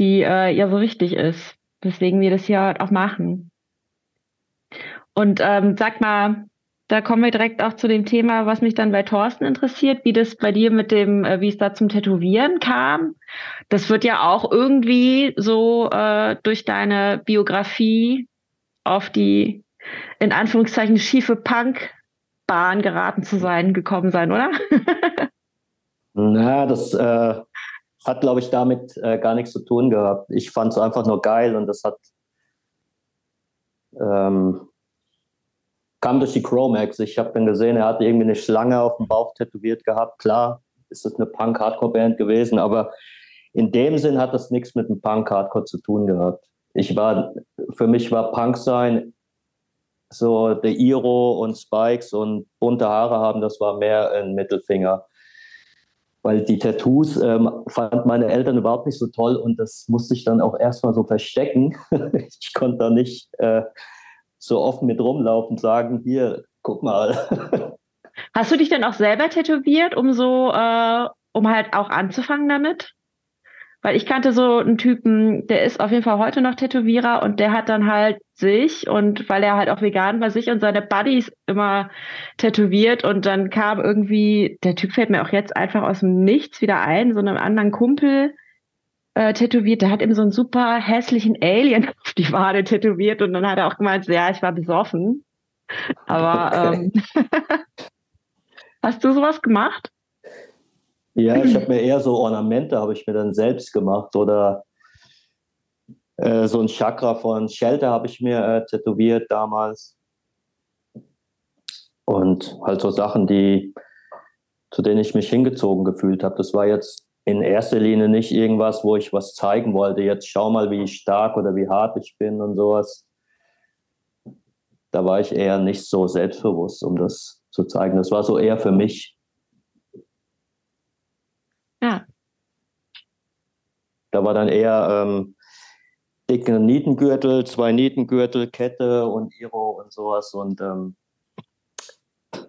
Die äh, ja so wichtig ist. Weswegen wir das hier auch machen. Und ähm, sag mal, da kommen wir direkt auch zu dem Thema, was mich dann bei Thorsten interessiert, wie das bei dir mit dem, äh, wie es da zum Tätowieren kam. Das wird ja auch irgendwie so äh, durch deine Biografie auf die in Anführungszeichen schiefe Punk-Bahn geraten zu sein, gekommen sein, oder? Na, das äh, hat, glaube ich, damit äh, gar nichts zu tun gehabt. Ich fand es einfach nur geil und das hat ähm, kam durch die Chromax. Ich habe dann gesehen, er hat irgendwie eine Schlange auf dem Bauch tätowiert gehabt. Klar, ist das eine Punk-Hardcore-Band gewesen, aber in dem Sinn hat das nichts mit dem Punk-Hardcore zu tun gehabt. Ich war, für mich war Punk sein so der Iro und Spikes und bunte Haare haben, das war mehr ein Mittelfinger. Weil die Tattoos ähm, fanden meine Eltern überhaupt nicht so toll und das musste ich dann auch erstmal so verstecken. ich konnte da nicht äh, so offen mit rumlaufen und sagen, hier, guck mal. Hast du dich denn auch selber tätowiert, um so, äh, um halt auch anzufangen damit? Weil ich kannte so einen Typen, der ist auf jeden Fall heute noch Tätowierer und der hat dann halt sich und weil er halt auch vegan war, sich und seine Buddies immer tätowiert und dann kam irgendwie, der Typ fällt mir auch jetzt einfach aus dem Nichts wieder ein, so einem anderen Kumpel, äh, tätowiert. Der hat eben so einen super hässlichen Alien auf die Wade tätowiert und dann hat er auch gemeint, ja, ich war besoffen. Aber okay. ähm, hast du sowas gemacht? Ja, ich habe mir eher so Ornamente, habe ich mir dann selbst gemacht oder äh, so ein Chakra von Shelter habe ich mir äh, tätowiert damals. Und halt so Sachen, die, zu denen ich mich hingezogen gefühlt habe. Das war jetzt in erster Linie nicht irgendwas, wo ich was zeigen wollte. Jetzt schau mal, wie stark oder wie hart ich bin und sowas. Da war ich eher nicht so selbstbewusst, um das zu zeigen. Das war so eher für mich. Ja. Da war dann eher ähm, dicke Nietengürtel, zwei Nietengürtel, Kette und Iro und sowas und ähm,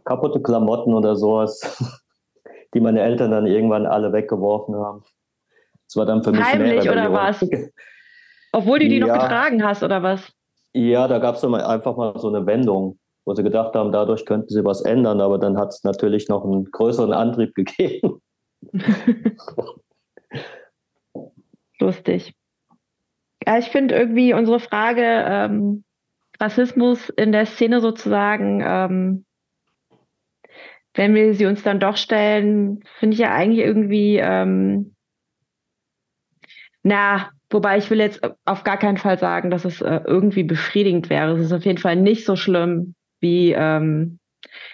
kaputte Klamotten oder sowas. die meine Eltern dann irgendwann alle weggeworfen haben. Das war dann für mich Heimlich mehr oder was? Obwohl du die ja, noch getragen hast oder was? Ja, da gab es einfach mal so eine Wendung, wo sie gedacht haben, dadurch könnten sie was ändern, aber dann hat es natürlich noch einen größeren Antrieb gegeben. Lustig. Ja, ich finde irgendwie unsere Frage ähm, Rassismus in der Szene sozusagen ähm, wenn wir sie uns dann doch stellen, finde ich ja eigentlich irgendwie, ähm, na, wobei ich will jetzt auf gar keinen Fall sagen, dass es äh, irgendwie befriedigend wäre. Es ist auf jeden Fall nicht so schlimm wie ähm,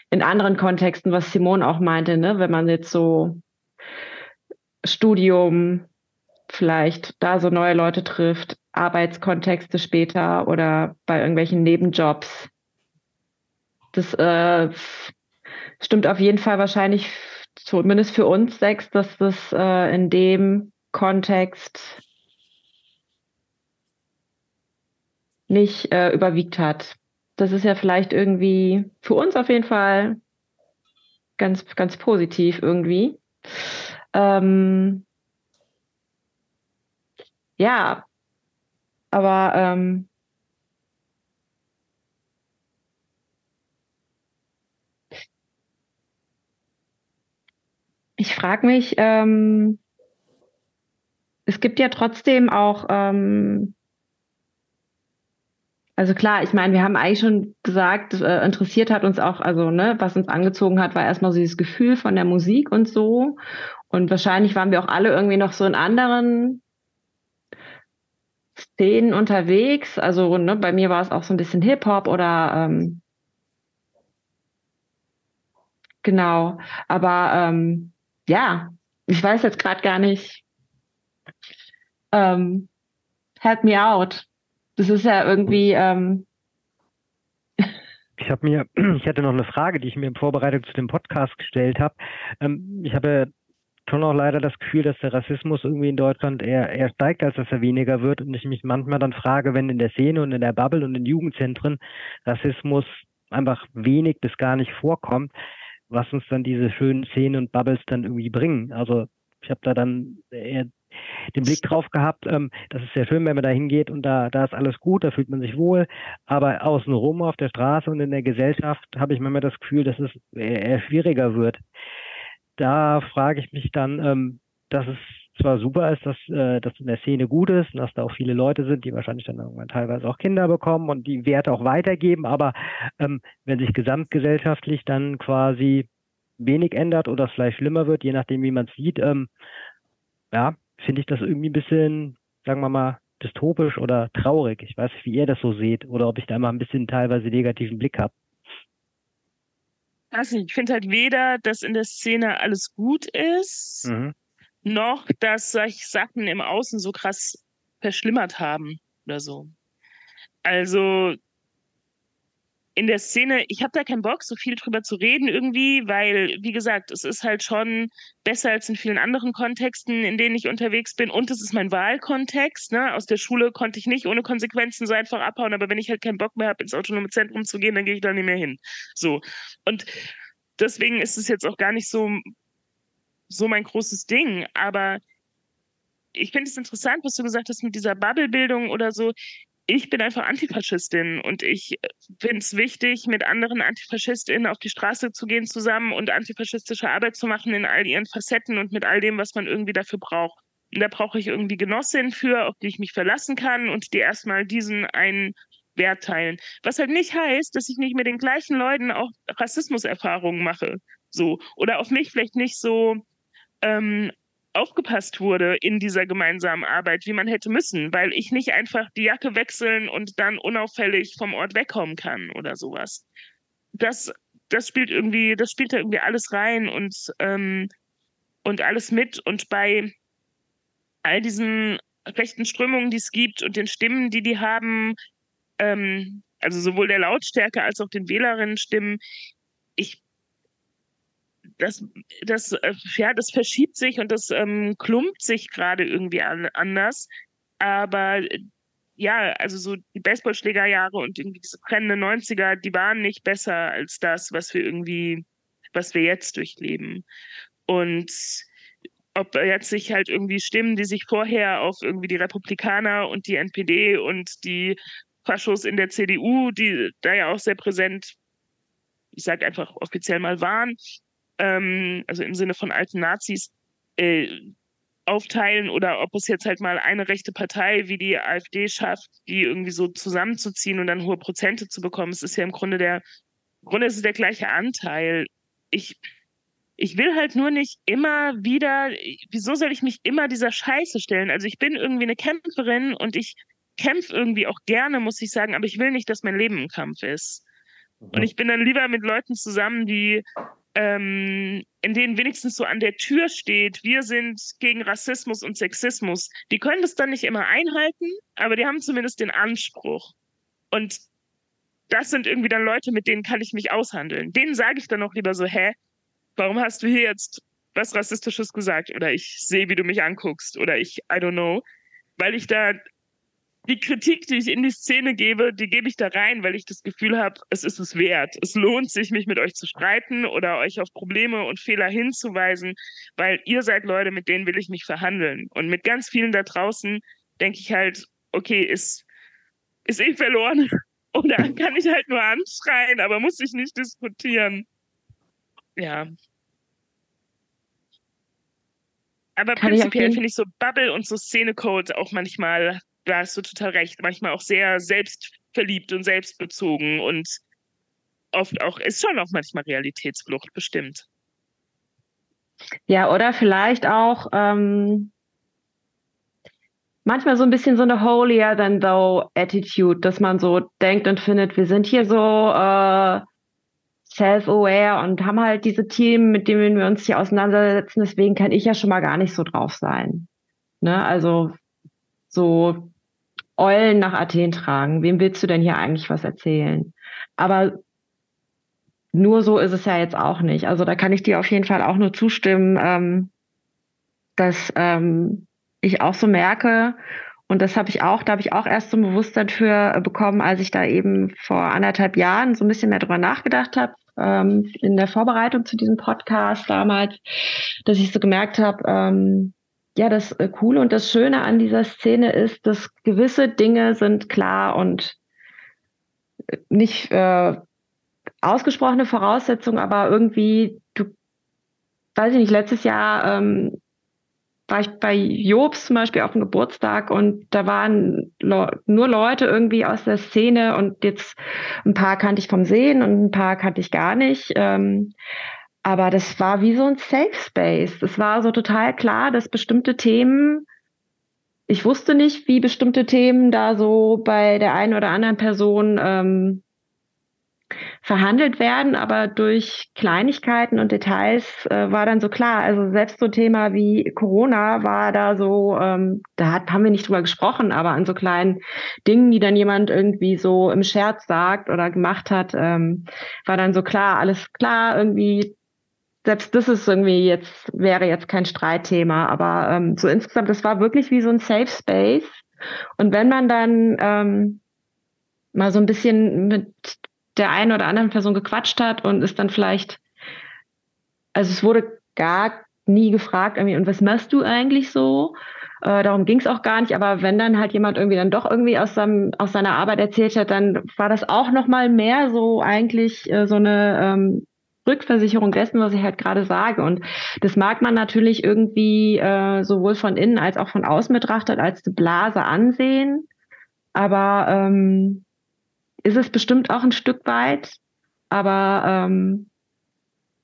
in anderen Kontexten, was Simone auch meinte, ne? wenn man jetzt so Studium vielleicht da so neue Leute trifft, Arbeitskontexte später oder bei irgendwelchen Nebenjobs. Das äh, stimmt auf jeden Fall wahrscheinlich zumindest für uns sechs, dass das äh, in dem Kontext nicht äh, überwiegt hat. Das ist ja vielleicht irgendwie für uns auf jeden Fall ganz, ganz positiv irgendwie. Ähm, ja, aber ähm, Ich frage mich, ähm, es gibt ja trotzdem auch ähm, Also klar, ich meine, wir haben eigentlich schon gesagt, äh, interessiert hat uns auch, also ne, was uns angezogen hat, war erstmal so dieses Gefühl von der Musik und so. Und wahrscheinlich waren wir auch alle irgendwie noch so in anderen Szenen unterwegs. Also ne, bei mir war es auch so ein bisschen Hip-Hop oder ähm, genau. Aber ähm, ja, ich weiß jetzt gerade gar nicht. Ähm, help me out. Das ist ja irgendwie. Ähm ich habe mir, ich hatte noch eine Frage, die ich mir in Vorbereitung zu dem Podcast gestellt habe. Ähm, ich habe schon auch leider das Gefühl, dass der Rassismus irgendwie in Deutschland eher, eher steigt, als dass er weniger wird. Und ich mich manchmal dann frage, wenn in der Szene und in der Bubble und in Jugendzentren Rassismus einfach wenig bis gar nicht vorkommt, was uns dann diese schönen Szenen und Bubbles dann irgendwie bringen. Also ich habe da dann eher den Blick drauf gehabt, ähm, das ist sehr schön, wenn man da hingeht und da, da ist alles gut, da fühlt man sich wohl, aber außenrum auf der Straße und in der Gesellschaft habe ich manchmal das Gefühl, dass es eher, schwieriger wird. Da frage ich mich dann, ähm, dass es zwar super ist, dass äh, das in der Szene gut ist und dass da auch viele Leute sind, die wahrscheinlich dann irgendwann teilweise auch Kinder bekommen und die Werte auch weitergeben, aber ähm, wenn sich gesamtgesellschaftlich dann quasi wenig ändert oder es vielleicht schlimmer wird, je nachdem, wie man es sieht, ähm, ja, finde ich das irgendwie ein bisschen, sagen wir mal, dystopisch oder traurig. Ich weiß nicht, wie ihr das so seht oder ob ich da mal ein bisschen teilweise negativen Blick habe. Also ich finde halt weder, dass in der Szene alles gut ist, mhm. noch, dass solche Sachen im Außen so krass verschlimmert haben oder so. Also in der Szene, ich habe da keinen Bock, so viel drüber zu reden irgendwie, weil, wie gesagt, es ist halt schon besser als in vielen anderen Kontexten, in denen ich unterwegs bin. Und es ist mein Wahlkontext. Ne? Aus der Schule konnte ich nicht ohne Konsequenzen so einfach abhauen, aber wenn ich halt keinen Bock mehr habe, ins autonome Zentrum zu gehen, dann gehe ich da nicht mehr hin. So. Und deswegen ist es jetzt auch gar nicht so, so mein großes Ding. Aber ich finde es interessant, was du gesagt hast mit dieser Bubblebildung oder so ich bin einfach Antifaschistin und ich äh, finde es wichtig, mit anderen Antifaschistinnen auf die Straße zu gehen zusammen und antifaschistische Arbeit zu machen in all ihren Facetten und mit all dem, was man irgendwie dafür braucht. Und da brauche ich irgendwie Genossinnen für, auf die ich mich verlassen kann und die erstmal diesen einen Wert teilen. Was halt nicht heißt, dass ich nicht mit den gleichen Leuten auch Rassismuserfahrungen mache. So. Oder auf mich vielleicht nicht so ähm, aufgepasst wurde in dieser gemeinsamen Arbeit, wie man hätte müssen, weil ich nicht einfach die Jacke wechseln und dann unauffällig vom Ort wegkommen kann oder sowas. Das, das spielt irgendwie, das spielt da irgendwie alles rein und, ähm, und alles mit. Und bei all diesen rechten Strömungen, die es gibt und den Stimmen, die die haben, ähm, also sowohl der Lautstärke als auch den Wählerinnen-Stimmen, ich das, das, äh, ja, das verschiebt sich und das ähm, klumpt sich gerade irgendwie an, anders. Aber ja, also so die Baseballschlägerjahre und irgendwie diese brennenden 90er, die waren nicht besser als das, was wir irgendwie, was wir jetzt durchleben. Und ob jetzt sich halt irgendwie Stimmen, die sich vorher auf irgendwie die Republikaner und die NPD und die Faschos in der CDU, die da ja auch sehr präsent, ich sage einfach offiziell mal waren, ähm, also im Sinne von alten Nazis, äh, aufteilen oder ob es jetzt halt mal eine rechte Partei wie die AfD schafft, die irgendwie so zusammenzuziehen und dann hohe Prozente zu bekommen. Es ist ja im Grunde der, im Grunde ist es der gleiche Anteil. Ich, ich will halt nur nicht immer wieder, wieso soll ich mich immer dieser Scheiße stellen? Also ich bin irgendwie eine Kämpferin und ich kämpfe irgendwie auch gerne, muss ich sagen, aber ich will nicht, dass mein Leben ein Kampf ist. Und ich bin dann lieber mit Leuten zusammen, die ähm, in denen wenigstens so an der Tür steht, wir sind gegen Rassismus und Sexismus, die können das dann nicht immer einhalten, aber die haben zumindest den Anspruch. Und das sind irgendwie dann Leute, mit denen kann ich mich aushandeln. Denen sage ich dann auch lieber so, hä, warum hast du hier jetzt was Rassistisches gesagt? Oder ich sehe, wie du mich anguckst. Oder ich, I don't know. Weil ich da die Kritik, die ich in die Szene gebe, die gebe ich da rein, weil ich das Gefühl habe, es ist es wert. Es lohnt sich, mich mit euch zu streiten oder euch auf Probleme und Fehler hinzuweisen, weil ihr seid Leute, mit denen will ich mich verhandeln. Und mit ganz vielen da draußen denke ich halt, okay, ist, ist eh verloren. Oder kann ich halt nur anschreien, aber muss ich nicht diskutieren. Ja. Aber kann prinzipiell finde ich so Bubble und so Szenecode auch manchmal da hast du total recht, manchmal auch sehr selbst verliebt und selbstbezogen und oft auch, ist schon auch manchmal Realitätsflucht, bestimmt. Ja, oder vielleicht auch ähm, manchmal so ein bisschen so eine holier than thou Attitude, dass man so denkt und findet, wir sind hier so äh, self-aware und haben halt diese Themen, mit denen wir uns hier auseinandersetzen. Deswegen kann ich ja schon mal gar nicht so drauf sein. Ne? Also so Eulen nach Athen tragen. Wem willst du denn hier eigentlich was erzählen? Aber nur so ist es ja jetzt auch nicht. Also da kann ich dir auf jeden Fall auch nur zustimmen, ähm, dass ähm, ich auch so merke, und das habe ich auch, da habe ich auch erst so ein Bewusstsein für bekommen, als ich da eben vor anderthalb Jahren so ein bisschen mehr drüber nachgedacht habe, ähm, in der Vorbereitung zu diesem Podcast damals, dass ich so gemerkt habe, ähm, ja, das äh, Coole und das Schöne an dieser Szene ist, dass gewisse Dinge sind klar und äh, nicht äh, ausgesprochene Voraussetzung, aber irgendwie, du, weiß ich nicht, letztes Jahr ähm, war ich bei Jobs zum Beispiel auf dem Geburtstag und da waren Le nur Leute irgendwie aus der Szene und jetzt ein paar kannte ich vom Sehen und ein paar kannte ich gar nicht. Ähm, aber das war wie so ein Safe Space. Das war so total klar, dass bestimmte Themen ich wusste nicht, wie bestimmte Themen da so bei der einen oder anderen Person ähm, verhandelt werden, aber durch Kleinigkeiten und Details äh, war dann so klar. Also selbst so ein Thema wie Corona war da so, ähm, da hat, haben wir nicht drüber gesprochen, aber an so kleinen Dingen, die dann jemand irgendwie so im Scherz sagt oder gemacht hat, ähm, war dann so klar, alles klar, irgendwie selbst das ist irgendwie jetzt, wäre jetzt kein Streitthema, aber ähm, so insgesamt, das war wirklich wie so ein Safe Space. Und wenn man dann ähm, mal so ein bisschen mit der einen oder anderen Person gequatscht hat und ist dann vielleicht, also es wurde gar nie gefragt, irgendwie, und was machst du eigentlich so? Äh, darum ging es auch gar nicht, aber wenn dann halt jemand irgendwie dann doch irgendwie aus, seinem, aus seiner Arbeit erzählt hat, dann war das auch nochmal mehr so eigentlich äh, so eine ähm, Rückversicherung dessen, was ich halt gerade sage. Und das mag man natürlich irgendwie äh, sowohl von innen als auch von außen betrachtet als eine Blase ansehen. Aber ähm, ist es bestimmt auch ein Stück weit, aber ähm,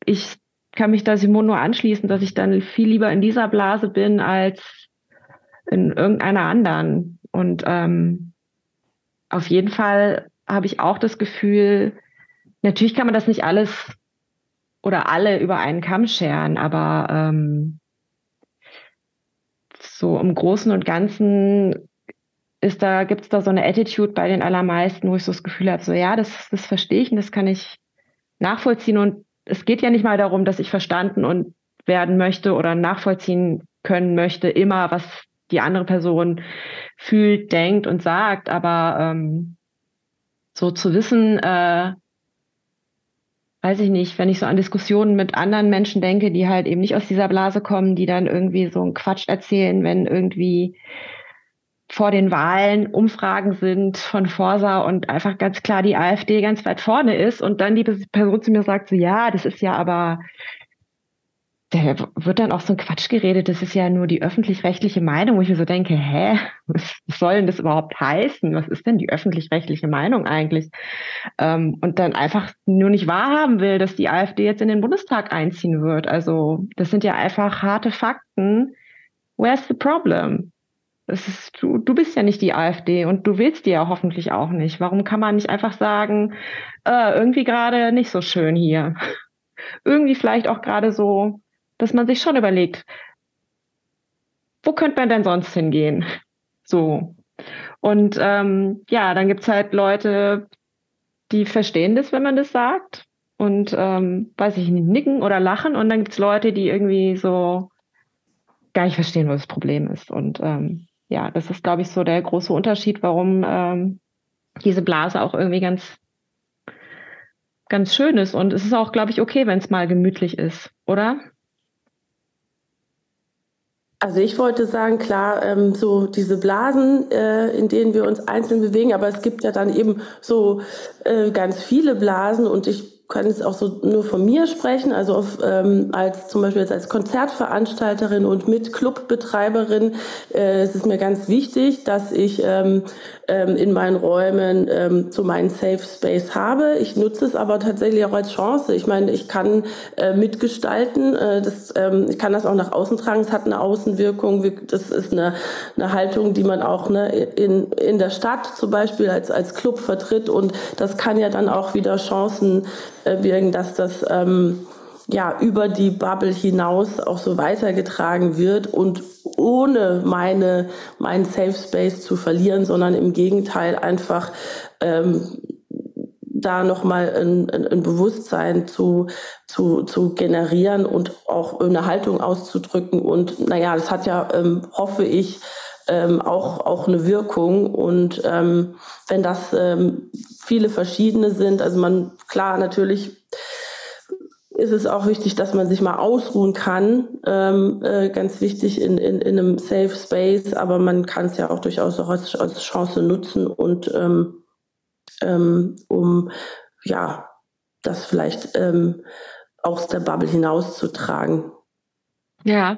ich kann mich da Simon nur anschließen, dass ich dann viel lieber in dieser Blase bin als in irgendeiner anderen. Und ähm, auf jeden Fall habe ich auch das Gefühl, natürlich kann man das nicht alles oder alle über einen Kamm scheren, aber ähm, so im Großen und Ganzen ist da, gibt es da so eine Attitude bei den allermeisten, wo ich so das Gefühl habe, so ja, das, das verstehe ich und das kann ich nachvollziehen. Und es geht ja nicht mal darum, dass ich verstanden und werden möchte oder nachvollziehen können möchte, immer, was die andere Person fühlt, denkt und sagt. Aber ähm, so zu wissen, äh, weiß ich nicht, wenn ich so an Diskussionen mit anderen Menschen denke, die halt eben nicht aus dieser Blase kommen, die dann irgendwie so einen Quatsch erzählen, wenn irgendwie vor den Wahlen Umfragen sind von Forsa und einfach ganz klar die AfD ganz weit vorne ist und dann die Person zu mir sagt so, ja, das ist ja aber, da wird dann auch so ein Quatsch geredet, das ist ja nur die öffentlich-rechtliche Meinung, wo ich mir so denke, hä, was soll denn das überhaupt heißen? Was ist denn die öffentlich-rechtliche Meinung eigentlich? Ähm, und dann einfach nur nicht wahrhaben will, dass die AfD jetzt in den Bundestag einziehen wird. Also das sind ja einfach harte Fakten. Where's the problem? Ist, du, du bist ja nicht die AfD und du willst die ja hoffentlich auch nicht. Warum kann man nicht einfach sagen, äh, irgendwie gerade nicht so schön hier? irgendwie vielleicht auch gerade so, dass man sich schon überlegt, wo könnte man denn sonst hingehen? So. Und ähm, ja, dann gibt es halt Leute, die verstehen das, wenn man das sagt. Und ähm, weiß ich nicht, nicken oder lachen. Und dann gibt es Leute, die irgendwie so gar nicht verstehen, was das Problem ist. Und ähm, ja, das ist, glaube ich, so der große Unterschied, warum ähm, diese Blase auch irgendwie ganz, ganz schön ist. Und es ist auch, glaube ich, okay, wenn es mal gemütlich ist, oder? Also ich wollte sagen, klar, ähm, so diese Blasen, äh, in denen wir uns einzeln bewegen, aber es gibt ja dann eben so äh, ganz viele Blasen und ich kann jetzt auch so nur von mir sprechen, also auf, ähm, als zum Beispiel jetzt als Konzertveranstalterin und mit Clubbetreiberin äh, ist es mir ganz wichtig, dass ich ähm, ähm, in meinen Räumen ähm, so meinen Safe Space habe. Ich nutze es aber tatsächlich auch als Chance. Ich meine, ich kann äh, mitgestalten, äh, das, ähm, ich kann das auch nach außen tragen, es hat eine Außenwirkung, das ist eine, eine Haltung, die man auch ne, in, in der Stadt zum Beispiel als, als Club vertritt und das kann ja dann auch wieder Chancen äh, wirken, dass das ähm, ja über die Bubble hinaus auch so weitergetragen wird und ohne meine meinen Safe Space zu verlieren, sondern im Gegenteil einfach ähm, da nochmal ein, ein, ein Bewusstsein zu, zu, zu generieren und auch eine Haltung auszudrücken. Und naja, das hat ja, ähm, hoffe ich, ähm, auch, auch eine Wirkung. Und ähm, wenn das ähm, viele verschiedene sind, also man, klar, natürlich ist es auch wichtig, dass man sich mal ausruhen kann. Ähm, äh, ganz wichtig in, in, in einem Safe Space, aber man kann es ja auch durchaus auch als, als Chance nutzen und ähm, ähm, um ja das vielleicht ähm, aus der Bubble hinauszutragen. Ja.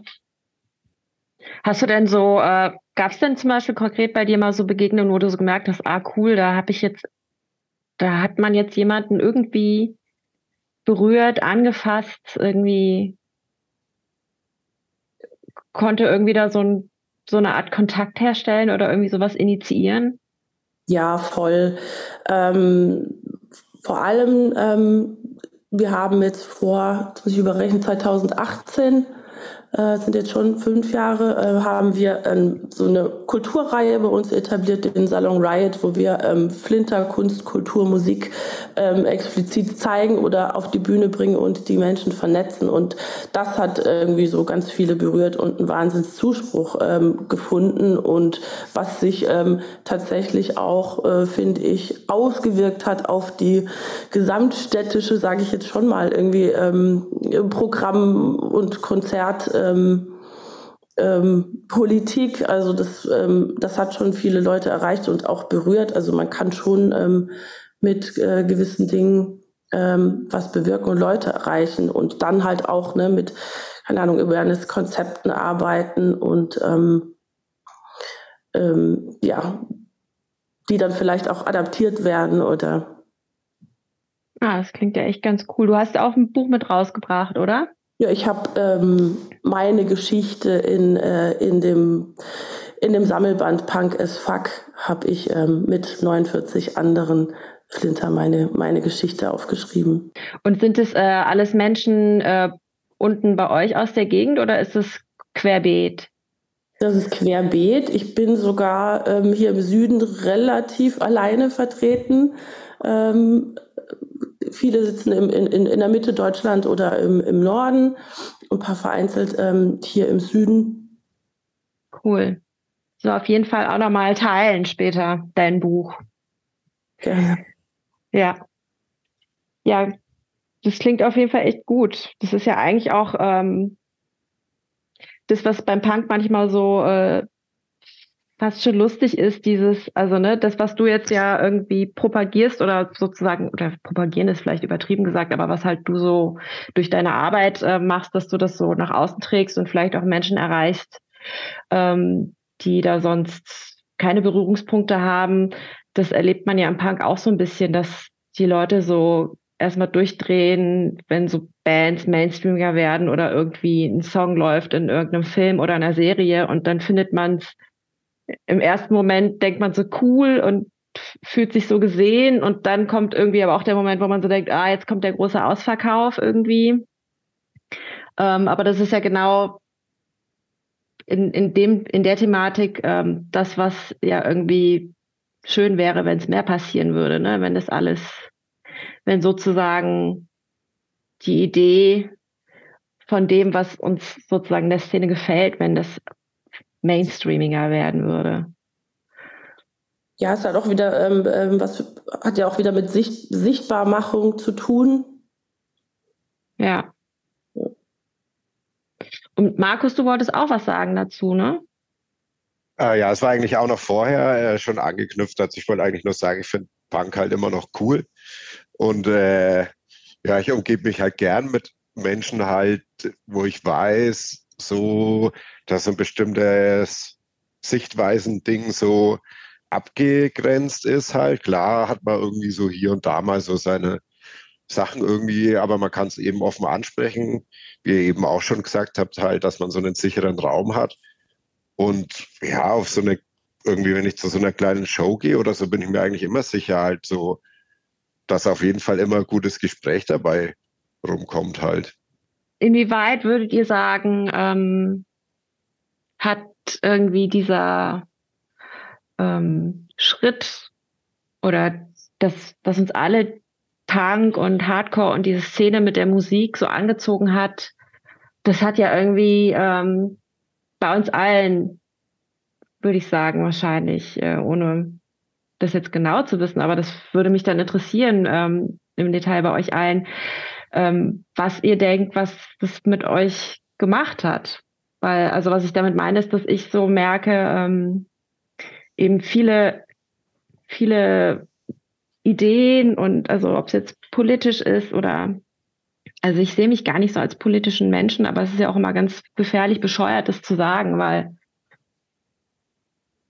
Hast du denn so äh, Gab es denn zum Beispiel konkret bei dir mal so Begegnungen, wo du so gemerkt hast, ah cool, da habe ich jetzt, da hat man jetzt jemanden irgendwie berührt, angefasst, irgendwie konnte irgendwie da so, ein, so eine Art Kontakt herstellen oder irgendwie sowas initiieren? Ja, voll. Ähm, vor allem, ähm, wir haben jetzt vor, jetzt muss ich überrechnen, 2018 äh, sind jetzt schon fünf Jahre, äh, haben wir ähm, so eine Kulturreihe bei uns etabliert, den Salon Riot, wo wir ähm, Flinter, Kunst, Kultur, Musik ähm, explizit zeigen oder auf die Bühne bringen und die Menschen vernetzen. Und das hat irgendwie so ganz viele berührt und einen Wahnsinnszuspruch ähm, gefunden und was sich ähm, tatsächlich auch, äh, finde ich, ausgewirkt hat auf die gesamtstädtische, sage ich jetzt schon mal, irgendwie ähm, Programm und Konzert ähm, ähm, Politik. Also das, ähm, das hat schon viele Leute erreicht und auch berührt. Also man kann schon ähm, mit äh, gewissen Dingen ähm, was bewirken und Leute erreichen und dann halt auch ne, mit, keine Ahnung, Awareness-Konzepten arbeiten und ähm, ja, die dann vielleicht auch adaptiert werden oder Ah, das klingt ja echt ganz cool. Du hast auch ein Buch mit rausgebracht, oder? Ja, ich habe ähm, meine Geschichte in, äh, in, dem, in dem Sammelband Punk as Fuck habe ich ähm, mit 49 anderen Flinter meine, meine Geschichte aufgeschrieben. Und sind es äh, alles Menschen äh, unten bei euch aus der Gegend oder ist es querbeet? Das ist querbeet. Ich bin sogar ähm, hier im Süden relativ alleine vertreten. Ähm, viele sitzen im, in, in der Mitte Deutschland oder im, im Norden und ein paar vereinzelt ähm, hier im Süden. Cool. So, auf jeden Fall auch nochmal teilen später dein Buch. Gerne. Ja. Ja, das klingt auf jeden Fall echt gut. Das ist ja eigentlich auch ähm, das, was beim Punk manchmal so äh, fast schon lustig ist, dieses, also ne, das, was du jetzt ja irgendwie propagierst oder sozusagen, oder propagieren ist vielleicht übertrieben gesagt, aber was halt du so durch deine Arbeit äh, machst, dass du das so nach außen trägst und vielleicht auch Menschen erreichst, ähm, die da sonst keine Berührungspunkte haben. Das erlebt man ja im Punk auch so ein bisschen, dass die Leute so erstmal durchdrehen, wenn so Bands Mainstreamiger werden oder irgendwie ein Song läuft in irgendeinem Film oder einer Serie und dann findet man es im ersten Moment denkt man so cool und fühlt sich so gesehen und dann kommt irgendwie aber auch der Moment, wo man so denkt, ah, jetzt kommt der große Ausverkauf irgendwie. Ähm, aber das ist ja genau in, in dem, in der Thematik ähm, das, was ja irgendwie schön wäre, wenn es mehr passieren würde, ne? wenn das alles, wenn sozusagen die Idee von dem, was uns sozusagen der Szene gefällt, wenn das mainstreamiger werden würde. Ja, es hat auch wieder ähm, ähm, was hat ja auch wieder mit Sicht, Sichtbarmachung zu tun. Ja. Und Markus, du wolltest auch was sagen dazu, ne? Äh, ja, es war eigentlich auch noch vorher äh, schon angeknüpft. Also ich wollte eigentlich nur sagen, ich finde Punk halt immer noch cool. Und äh, ja, ich umgebe mich halt gern mit Menschen halt, wo ich weiß, so, dass ein bestimmtes Sichtweisen-Ding so abgegrenzt ist halt. Klar hat man irgendwie so hier und da mal so seine Sachen irgendwie, aber man kann es eben offen ansprechen. Wie ihr eben auch schon gesagt habt, halt, dass man so einen sicheren Raum hat. Und ja, auf so eine, irgendwie, wenn ich zu so einer kleinen Show gehe oder so, bin ich mir eigentlich immer sicher, halt so, dass auf jeden Fall immer gutes Gespräch dabei rumkommt halt. Inwieweit würdet ihr sagen, ähm, hat irgendwie dieser ähm, Schritt oder dass, dass uns alle Punk und Hardcore und diese Szene mit der Musik so angezogen hat, das hat ja irgendwie ähm, bei uns allen, würde ich sagen, wahrscheinlich, äh, ohne das jetzt genau zu wissen, aber das würde mich dann interessieren ähm, im Detail bei euch allen, ähm, was ihr denkt, was das mit euch gemacht hat. Weil, also was ich damit meine, ist, dass ich so merke, ähm, eben viele, viele Ideen und also ob es jetzt politisch ist oder also ich sehe mich gar nicht so als politischen Menschen, aber es ist ja auch immer ganz gefährlich bescheuert, das zu sagen, weil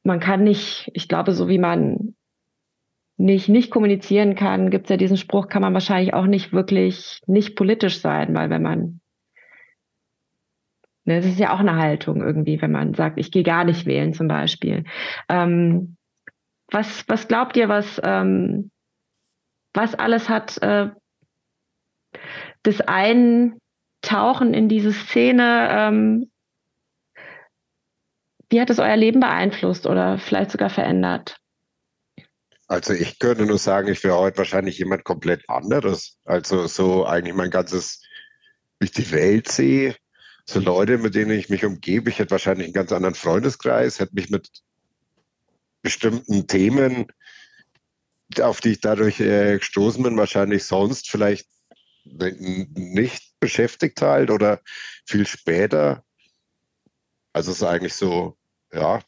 man kann nicht, ich glaube, so wie man nicht, nicht kommunizieren kann, gibt es ja diesen Spruch, kann man wahrscheinlich auch nicht wirklich nicht politisch sein, weil wenn man, ne, das ist ja auch eine Haltung irgendwie, wenn man sagt, ich gehe gar nicht wählen zum Beispiel. Ähm, was, was glaubt ihr, was, ähm, was alles hat äh, das Eintauchen in diese Szene, ähm, wie hat es euer Leben beeinflusst oder vielleicht sogar verändert? Also ich könnte nur sagen, ich wäre heute wahrscheinlich jemand komplett anderes. Also so eigentlich mein ganzes, wie ich die Welt sehe, so Leute, mit denen ich mich umgebe. Ich hätte wahrscheinlich einen ganz anderen Freundeskreis, hätte mich mit bestimmten Themen, auf die ich dadurch äh, gestoßen bin, wahrscheinlich sonst vielleicht nicht beschäftigt halt oder viel später. Also es ist eigentlich so, ja,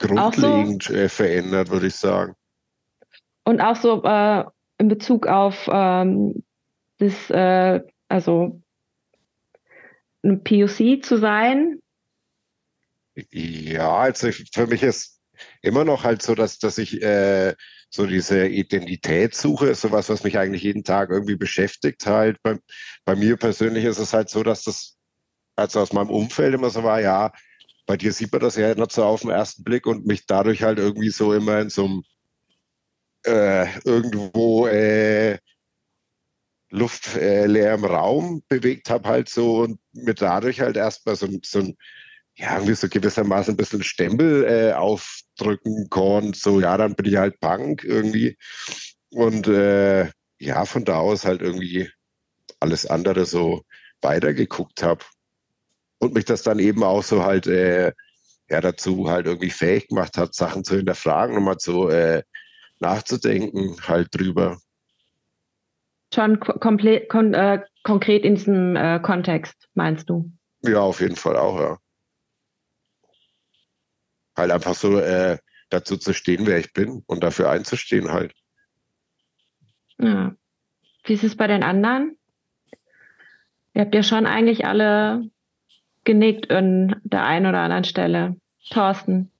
grundlegend so, äh, verändert, würde ich sagen. Und auch so äh, in Bezug auf ähm, das, äh, also ein POC zu sein? Ja, also für mich ist immer noch halt so, dass, dass ich äh, so diese Identitätssuche ist sowas, was mich eigentlich jeden Tag irgendwie beschäftigt halt. Bei, bei mir persönlich ist es halt so, dass das also aus meinem Umfeld immer so war, ja, bei dir sieht man das ja nicht so auf den ersten Blick und mich dadurch halt irgendwie so immer in so einem äh, irgendwo äh, luftleerem äh, Raum bewegt habe halt so und mir dadurch halt erstmal so, so ein ja, irgendwie so gewissermaßen ein bisschen Stempel äh, aufdrücken konnte. So, ja, dann bin ich halt Punk irgendwie. Und äh, ja, von da aus halt irgendwie alles andere so weitergeguckt habe. Und mich das dann eben auch so halt äh, ja, dazu halt irgendwie fähig gemacht hat, Sachen zu hinterfragen und mal so äh, nachzudenken halt drüber. Schon komplett kon äh, konkret in diesem äh, Kontext, meinst du? Ja, auf jeden Fall auch, ja halt einfach so äh, dazu zu stehen, wer ich bin und dafür einzustehen halt. Ja. Wie ist es bei den anderen? Ihr habt ja schon eigentlich alle genickt an der einen oder anderen Stelle. Thorsten.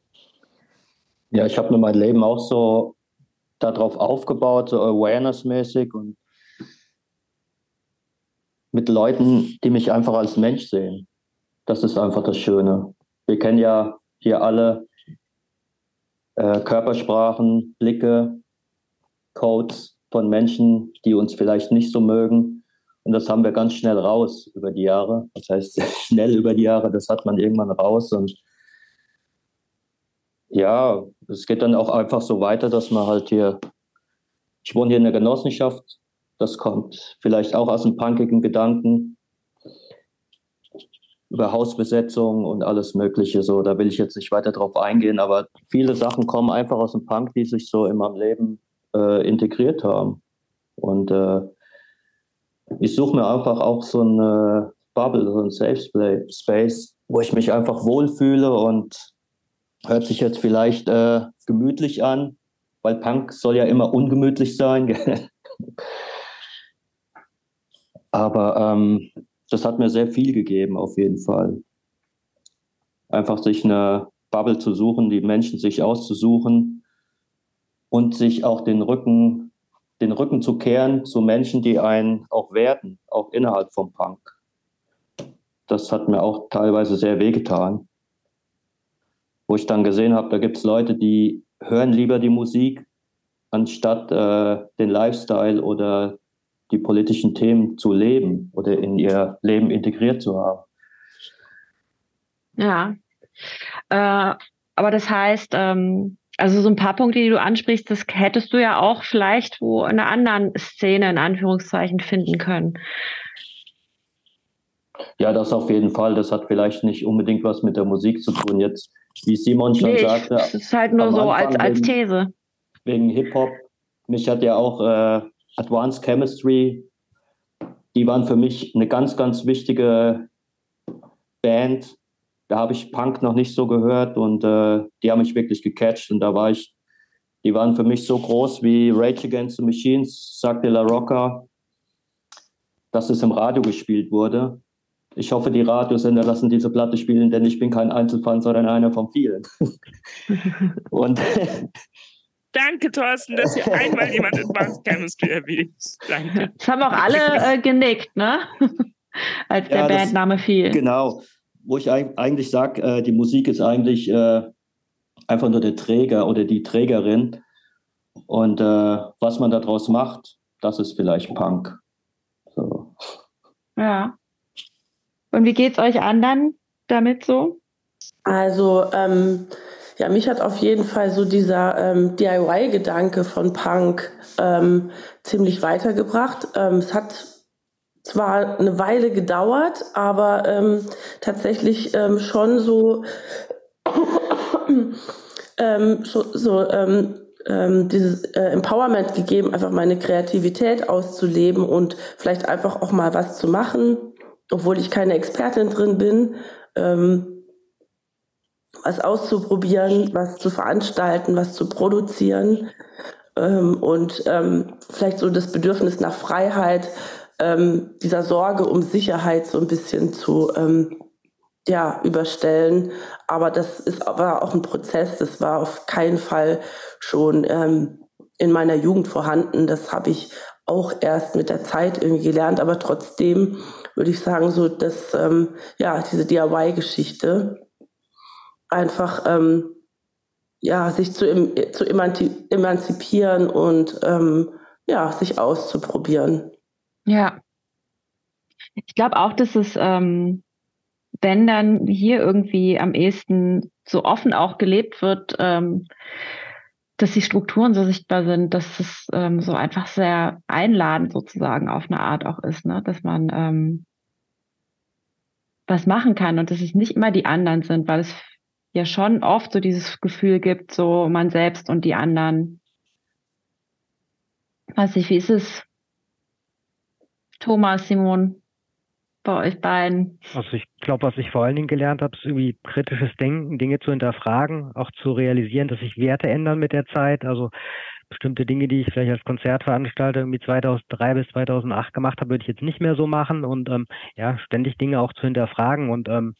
Ja, ich habe mir mein Leben auch so darauf aufgebaut, so awareness-mäßig und mit Leuten, die mich einfach als Mensch sehen. Das ist einfach das Schöne. Wir kennen ja hier alle äh, Körpersprachen, Blicke, Codes von Menschen, die uns vielleicht nicht so mögen. Und das haben wir ganz schnell raus über die Jahre. Das heißt, schnell über die Jahre, das hat man irgendwann raus. Und ja, es geht dann auch einfach so weiter, dass man halt hier, ich wohne hier in der Genossenschaft, das kommt vielleicht auch aus dem punkigen Gedanken über Hausbesetzung und alles Mögliche. So, da will ich jetzt nicht weiter drauf eingehen, aber viele Sachen kommen einfach aus dem Punk, die sich so in meinem Leben äh, integriert haben. Und äh, ich suche mir einfach auch so eine Bubble, so ein Safe Space, wo ich mich einfach wohlfühle und hört sich jetzt vielleicht äh, gemütlich an, weil Punk soll ja immer ungemütlich sein. Aber ähm, das hat mir sehr viel gegeben, auf jeden Fall. Einfach sich eine Bubble zu suchen, die Menschen sich auszusuchen und sich auch den Rücken, den Rücken zu kehren zu Menschen, die einen auch werten, auch innerhalb vom Punk. Das hat mir auch teilweise sehr wehgetan. Wo ich dann gesehen habe, da gibt es Leute, die hören lieber die Musik, anstatt äh, den Lifestyle oder die politischen Themen zu leben oder in ihr Leben integriert zu haben. Ja. Äh, aber das heißt, ähm, also so ein paar Punkte, die du ansprichst, das hättest du ja auch vielleicht wo in einer anderen Szene in Anführungszeichen finden können. Ja, das auf jeden Fall. Das hat vielleicht nicht unbedingt was mit der Musik zu tun. Jetzt, wie Simon schon nee, sagte. Das ist halt nur so als, als These. Wegen, wegen Hip-Hop. Mich hat ja auch äh, Advanced Chemistry, die waren für mich eine ganz, ganz wichtige Band. Da habe ich Punk noch nicht so gehört und äh, die haben mich wirklich gecatcht und da war ich, die waren für mich so groß wie Rage Against the Machines, sagte La Rocca, dass es im Radio gespielt wurde. Ich hoffe, die Radiosender lassen diese Platte spielen, denn ich bin kein Einzelfan, sondern einer von vielen. und Danke, Thorsten, dass hier einmal jemand Advanced Chemistry erwähnt. Danke. Das haben auch alle äh, genickt, ne? Als ja, der Bandname fiel. Genau. Wo ich eigentlich sage, äh, die Musik ist eigentlich äh, einfach nur der Träger oder die Trägerin. Und äh, was man daraus macht, das ist vielleicht Punk. So. Ja. Und wie geht es euch anderen damit so? Also, ähm, ja, mich hat auf jeden Fall so dieser ähm, DIY-Gedanke von Punk ähm, ziemlich weitergebracht. Ähm, es hat zwar eine Weile gedauert, aber ähm, tatsächlich ähm, schon so, ähm, so, so ähm, ähm, dieses äh, Empowerment gegeben, einfach meine Kreativität auszuleben und vielleicht einfach auch mal was zu machen, obwohl ich keine Expertin drin bin. Ähm, was auszuprobieren, was zu veranstalten, was zu produzieren ähm, und ähm, vielleicht so das Bedürfnis nach Freiheit, ähm, dieser Sorge um Sicherheit so ein bisschen zu ähm, ja, überstellen. Aber das ist aber auch ein Prozess, das war auf keinen Fall schon ähm, in meiner Jugend vorhanden. Das habe ich auch erst mit der Zeit irgendwie gelernt, aber trotzdem würde ich sagen, so dass ähm, ja diese DIY-Geschichte einfach ähm, ja, sich zu, zu emanzipieren und ähm, ja, sich auszuprobieren. Ja. Ich glaube auch, dass es, ähm, wenn dann hier irgendwie am ehesten so offen auch gelebt wird, ähm, dass die Strukturen so sichtbar sind, dass es ähm, so einfach sehr einladend sozusagen auf eine Art auch ist, ne? dass man ähm, was machen kann und dass es nicht immer die anderen sind, weil es ja schon oft so dieses Gefühl gibt, so man selbst und die anderen. Weiß ich, wie ist es? Thomas, Simon, bei euch beiden? Also ich glaube, was ich vor allen Dingen gelernt habe, ist irgendwie kritisches Denken, Dinge zu hinterfragen, auch zu realisieren, dass sich Werte ändern mit der Zeit. Also bestimmte Dinge, die ich vielleicht als Konzertveranstalter irgendwie 2003 bis 2008 gemacht habe, würde ich jetzt nicht mehr so machen und ähm, ja, ständig Dinge auch zu hinterfragen und ähm,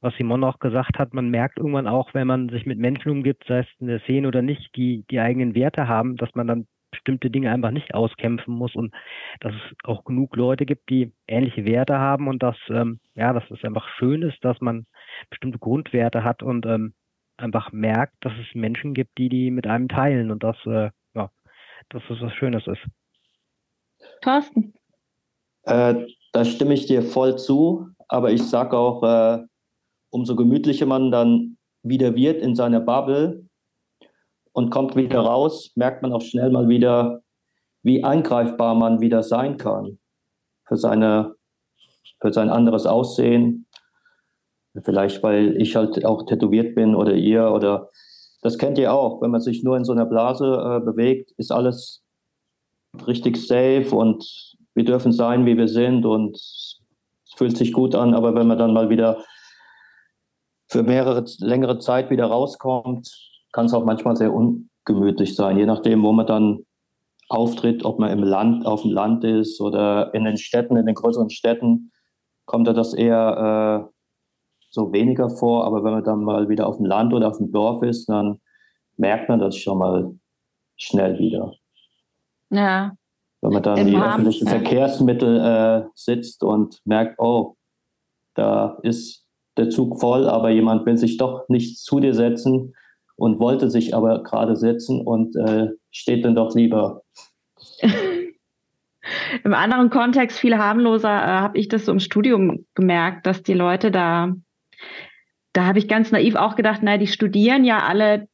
was Simon auch gesagt hat, man merkt irgendwann auch, wenn man sich mit Menschen umgibt, sei es in der Szene oder nicht, die die eigenen Werte haben, dass man dann bestimmte Dinge einfach nicht auskämpfen muss und dass es auch genug Leute gibt, die ähnliche Werte haben und dass ähm, ja, dass es einfach schön ist, dass man bestimmte Grundwerte hat und ähm, einfach merkt, dass es Menschen gibt, die die mit einem teilen und dass äh, ja, dass es was Schönes ist. Thorsten. Äh, da stimme ich dir voll zu, aber ich sage auch, äh, umso gemütlicher man dann wieder wird in seiner Bubble und kommt wieder raus, merkt man auch schnell mal wieder, wie angreifbar man wieder sein kann für, seine, für sein anderes Aussehen. Vielleicht, weil ich halt auch tätowiert bin oder ihr oder das kennt ihr auch. Wenn man sich nur in so einer Blase äh, bewegt, ist alles richtig safe und wir dürfen sein, wie wir sind und es fühlt sich gut an. Aber wenn man dann mal wieder für mehrere, längere Zeit wieder rauskommt, kann es auch manchmal sehr ungemütlich sein, je nachdem, wo man dann auftritt, ob man im Land, auf dem Land ist oder in den Städten, in den größeren Städten, kommt da das eher äh, so weniger vor. Aber wenn man dann mal wieder auf dem Land oder auf dem Dorf ist, dann merkt man das schon mal schnell wieder. Ja. Wenn man dann Im die öffentlichen ja. Verkehrsmittel äh, sitzt und merkt, oh, da ist der Zug voll, aber jemand will sich doch nicht zu dir setzen und wollte sich aber gerade setzen und äh, steht dann doch lieber. Im anderen Kontext, viel harmloser, äh, habe ich das so im Studium gemerkt, dass die Leute da, da habe ich ganz naiv auch gedacht, naja, die studieren ja alle,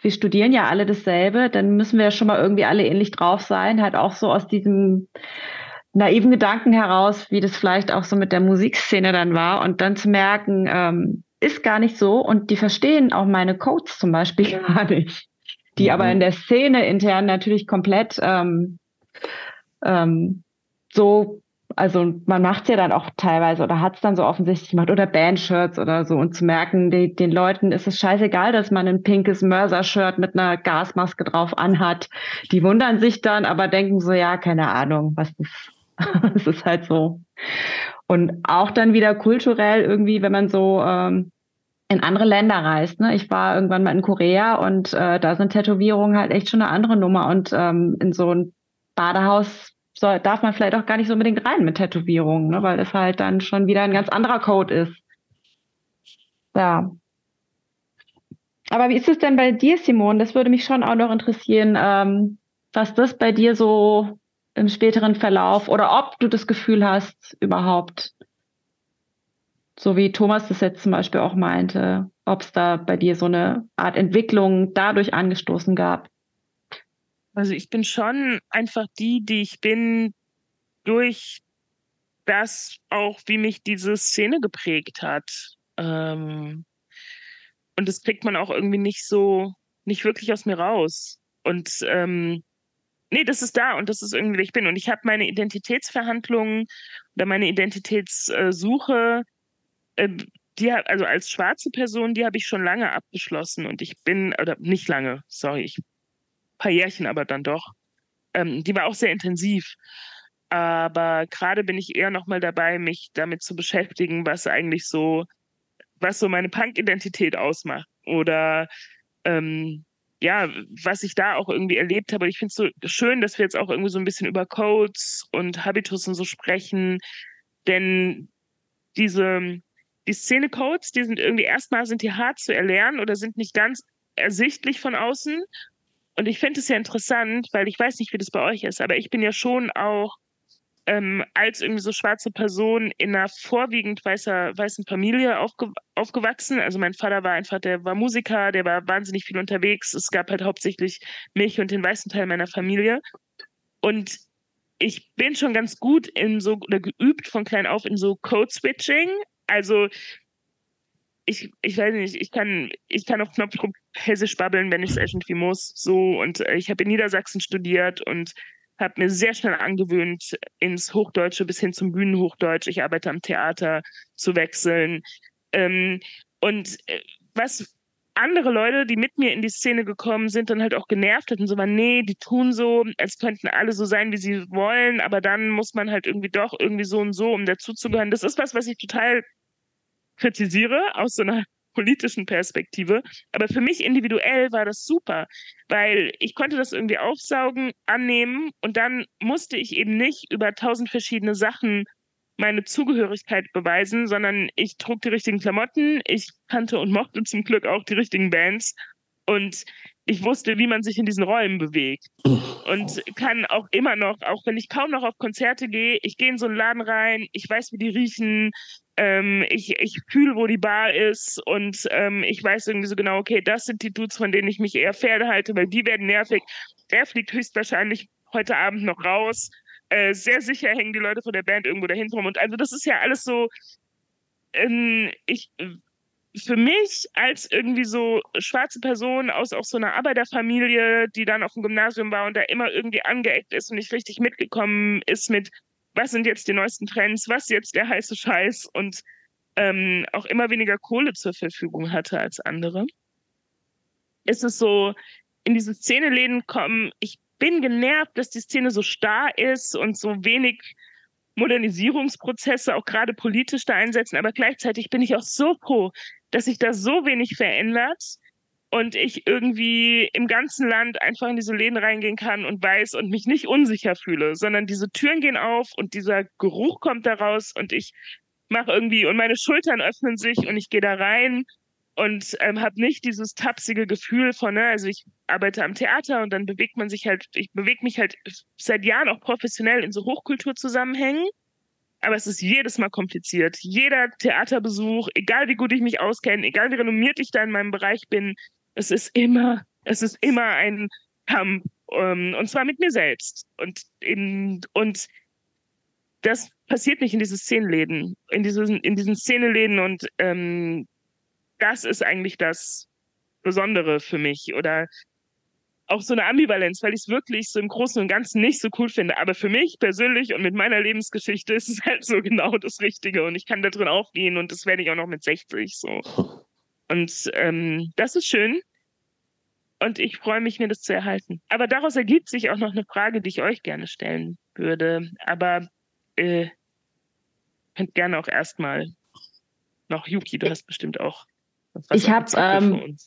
wir studieren ja alle dasselbe, dann müssen wir ja schon mal irgendwie alle ähnlich drauf sein, halt auch so aus diesem naiven Gedanken heraus, wie das vielleicht auch so mit der Musikszene dann war und dann zu merken, ähm, ist gar nicht so und die verstehen auch meine Codes zum Beispiel gar nicht, die mhm. aber in der Szene intern natürlich komplett ähm, ähm, so, also man macht es ja dann auch teilweise oder hat es dann so offensichtlich gemacht oder Bandshirts oder so und zu merken, die, den Leuten ist es scheißegal, dass man ein pinkes Mörser-Shirt mit einer Gasmaske drauf anhat. Die wundern sich dann, aber denken so, ja, keine Ahnung, was das es ist halt so. Und auch dann wieder kulturell irgendwie, wenn man so ähm, in andere Länder reist. Ne? Ich war irgendwann mal in Korea und äh, da sind Tätowierungen halt echt schon eine andere Nummer. Und ähm, in so ein Badehaus soll, darf man vielleicht auch gar nicht so unbedingt rein mit Tätowierungen, ne? weil das halt dann schon wieder ein ganz anderer Code ist. Ja. Aber wie ist es denn bei dir, Simon? Das würde mich schon auch noch interessieren, ähm, was das bei dir so im späteren Verlauf oder ob du das Gefühl hast, überhaupt, so wie Thomas das jetzt zum Beispiel auch meinte, ob es da bei dir so eine Art Entwicklung dadurch angestoßen gab. Also ich bin schon einfach die, die ich bin, durch das auch, wie mich diese Szene geprägt hat. Ähm, und das kriegt man auch irgendwie nicht so, nicht wirklich aus mir raus. Und ähm, nee, das ist da und das ist irgendwie, wer ich bin. Und ich habe meine Identitätsverhandlungen oder meine Identitätssuche, äh, die also als schwarze Person, die habe ich schon lange abgeschlossen und ich bin, oder nicht lange, sorry, ich, paar Jährchen aber dann doch. Ähm, die war auch sehr intensiv. Aber gerade bin ich eher nochmal dabei, mich damit zu beschäftigen, was eigentlich so, was so meine Punk-Identität ausmacht. Oder ähm, ja, was ich da auch irgendwie erlebt habe. Ich finde es so schön, dass wir jetzt auch irgendwie so ein bisschen über Codes und Habitus und so sprechen. Denn diese, die Szene-Codes, die sind irgendwie erstmal sind die hart zu erlernen oder sind nicht ganz ersichtlich von außen. Und ich finde es ja interessant, weil ich weiß nicht, wie das bei euch ist, aber ich bin ja schon auch ähm, als irgendwie so schwarze Person in einer vorwiegend weißer, weißen Familie aufge aufgewachsen. Also mein Vater war einfach, der war Musiker, der war wahnsinnig viel unterwegs. Es gab halt hauptsächlich mich und den weißen Teil meiner Familie. Und ich bin schon ganz gut in so, oder geübt von klein auf in so Code-Switching. Also ich, ich weiß nicht, ich kann, ich kann auf Knopfdruck hessisch babbeln, wenn ich es irgendwie muss. So, und äh, ich habe in Niedersachsen studiert und habe mir sehr schnell angewöhnt, ins Hochdeutsche bis hin zum Bühnenhochdeutsch, ich arbeite am Theater, zu wechseln. Ähm, und äh, was andere Leute, die mit mir in die Szene gekommen sind, dann halt auch genervt hatten, so waren, nee, die tun so, als könnten alle so sein, wie sie wollen, aber dann muss man halt irgendwie doch irgendwie so und so, um dazuzugehören. Das ist was, was ich total kritisiere aus so einer politischen Perspektive. Aber für mich individuell war das super, weil ich konnte das irgendwie aufsaugen, annehmen und dann musste ich eben nicht über tausend verschiedene Sachen meine Zugehörigkeit beweisen, sondern ich trug die richtigen Klamotten, ich kannte und mochte zum Glück auch die richtigen Bands und ich wusste, wie man sich in diesen Räumen bewegt. Und kann auch immer noch, auch wenn ich kaum noch auf Konzerte gehe, ich gehe in so einen Laden rein, ich weiß, wie die riechen, ähm, ich, ich fühle, wo die Bar ist und ähm, ich weiß irgendwie so genau, okay, das sind die Dudes, von denen ich mich eher fernhalte, weil die werden nervig. Der fliegt höchstwahrscheinlich heute Abend noch raus. Äh, sehr sicher hängen die Leute von der Band irgendwo dahinter rum. Und also das ist ja alles so, ähm, ich für mich als irgendwie so schwarze Person aus auch so einer Arbeiterfamilie, die dann auf dem Gymnasium war und da immer irgendwie angeeckt ist und nicht richtig mitgekommen ist mit, was sind jetzt die neuesten Trends, was jetzt der heiße Scheiß und ähm, auch immer weniger Kohle zur Verfügung hatte als andere, ist es so, in diese Szeneläden kommen, ich bin genervt, dass die Szene so starr ist und so wenig Modernisierungsprozesse auch gerade politisch da einsetzen. Aber gleichzeitig bin ich auch so froh, dass sich da so wenig verändert und ich irgendwie im ganzen Land einfach in diese Läden reingehen kann und weiß und mich nicht unsicher fühle, sondern diese Türen gehen auf und dieser Geruch kommt da raus und ich mache irgendwie und meine Schultern öffnen sich und ich gehe da rein und ähm, habe nicht dieses tapsige Gefühl von, ne, also ich arbeite am Theater und dann bewegt man sich halt, ich bewege mich halt seit Jahren auch professionell in so Hochkulturzusammenhängen aber es ist jedes Mal kompliziert. Jeder Theaterbesuch, egal wie gut ich mich auskenne, egal wie renommiert ich da in meinem Bereich bin, es ist immer, es ist immer ein Kampf. Um, ähm, und zwar mit mir selbst. Und, in, und das passiert nicht in diesen Szenenläden, in diesen, in diesen Szeneläden. Und ähm, das ist eigentlich das Besondere für mich. Oder auch so eine Ambivalenz, weil ich es wirklich so im Großen und Ganzen nicht so cool finde. Aber für mich persönlich und mit meiner Lebensgeschichte ist es halt so genau das Richtige und ich kann da drin aufgehen und das werde ich auch noch mit 60 so. Und ähm, das ist schön und ich freue mich, mir das zu erhalten. Aber daraus ergibt sich auch noch eine Frage, die ich euch gerne stellen würde. Aber äh, könnt gerne auch erstmal noch Yuki, du hast bestimmt auch was ich habe ähm,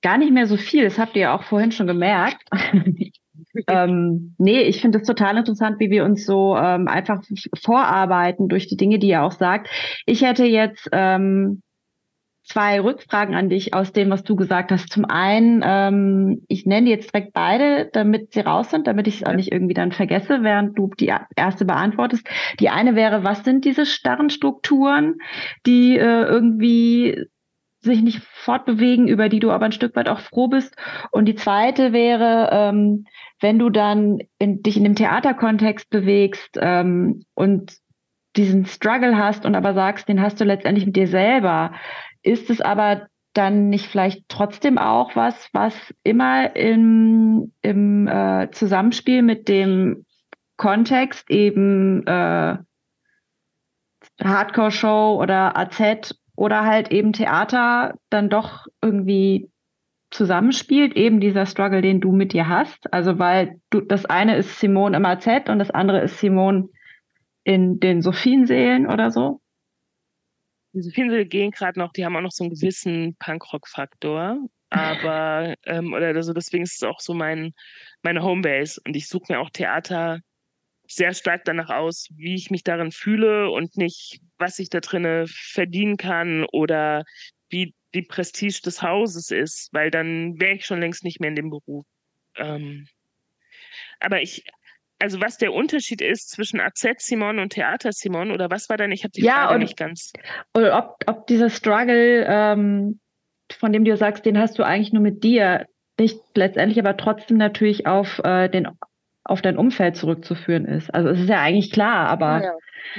Gar nicht mehr so viel, das habt ihr ja auch vorhin schon gemerkt. ähm, nee, ich finde es total interessant, wie wir uns so ähm, einfach vorarbeiten durch die Dinge, die ihr auch sagt. Ich hätte jetzt ähm, zwei Rückfragen an dich aus dem, was du gesagt hast. Zum einen, ähm, ich nenne jetzt direkt beide, damit sie raus sind, damit ich es auch nicht irgendwie dann vergesse, während du die erste beantwortest. Die eine wäre, was sind diese starren Strukturen, die äh, irgendwie sich nicht fortbewegen, über die du aber ein Stück weit auch froh bist. Und die zweite wäre, ähm, wenn du dann in, dich in dem Theaterkontext bewegst ähm, und diesen Struggle hast und aber sagst, den hast du letztendlich mit dir selber, ist es aber dann nicht vielleicht trotzdem auch was, was immer im, im äh, Zusammenspiel mit dem Kontext eben äh, Hardcore-Show oder AZ oder halt eben Theater dann doch irgendwie zusammenspielt, eben dieser Struggle, den du mit dir hast. Also weil du das eine ist Simone im AZ und das andere ist Simone in den Sophienseelen oder so. Die Sophienseelen gehen gerade noch, die haben auch noch so einen gewissen Punkrock-Faktor. Aber, ähm, oder also deswegen ist es auch so mein, meine Homebase. Und ich suche mir auch Theater sehr stark danach aus, wie ich mich darin fühle und nicht, was ich da drinne verdienen kann oder wie die Prestige des Hauses ist, weil dann wäre ich schon längst nicht mehr in dem Beruf. Ähm, aber ich, also was der Unterschied ist zwischen AZ Simon und Theater Simon oder was war denn? Ich habe die ja, Frage und, nicht ganz. Oder ob, ob dieser Struggle, ähm, von dem du sagst, den hast du eigentlich nur mit dir, nicht letztendlich aber trotzdem natürlich auf äh, den auf dein Umfeld zurückzuführen ist. Also es ist ja eigentlich klar, aber, ja.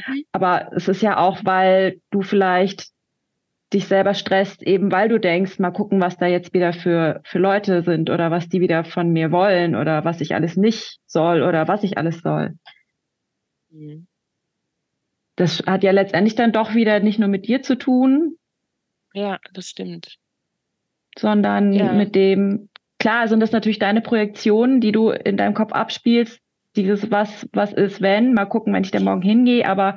Mhm. aber es ist ja auch, weil du vielleicht dich selber stresst, eben weil du denkst, mal gucken, was da jetzt wieder für, für Leute sind oder was die wieder von mir wollen oder was ich alles nicht soll oder was ich alles soll. Mhm. Das hat ja letztendlich dann doch wieder nicht nur mit dir zu tun. Ja, das stimmt. Sondern ja. mit dem, klar sind das natürlich deine Projektionen, die du in deinem Kopf abspielst. Dieses was, was ist, wenn, mal gucken, wenn ich da morgen hingehe, aber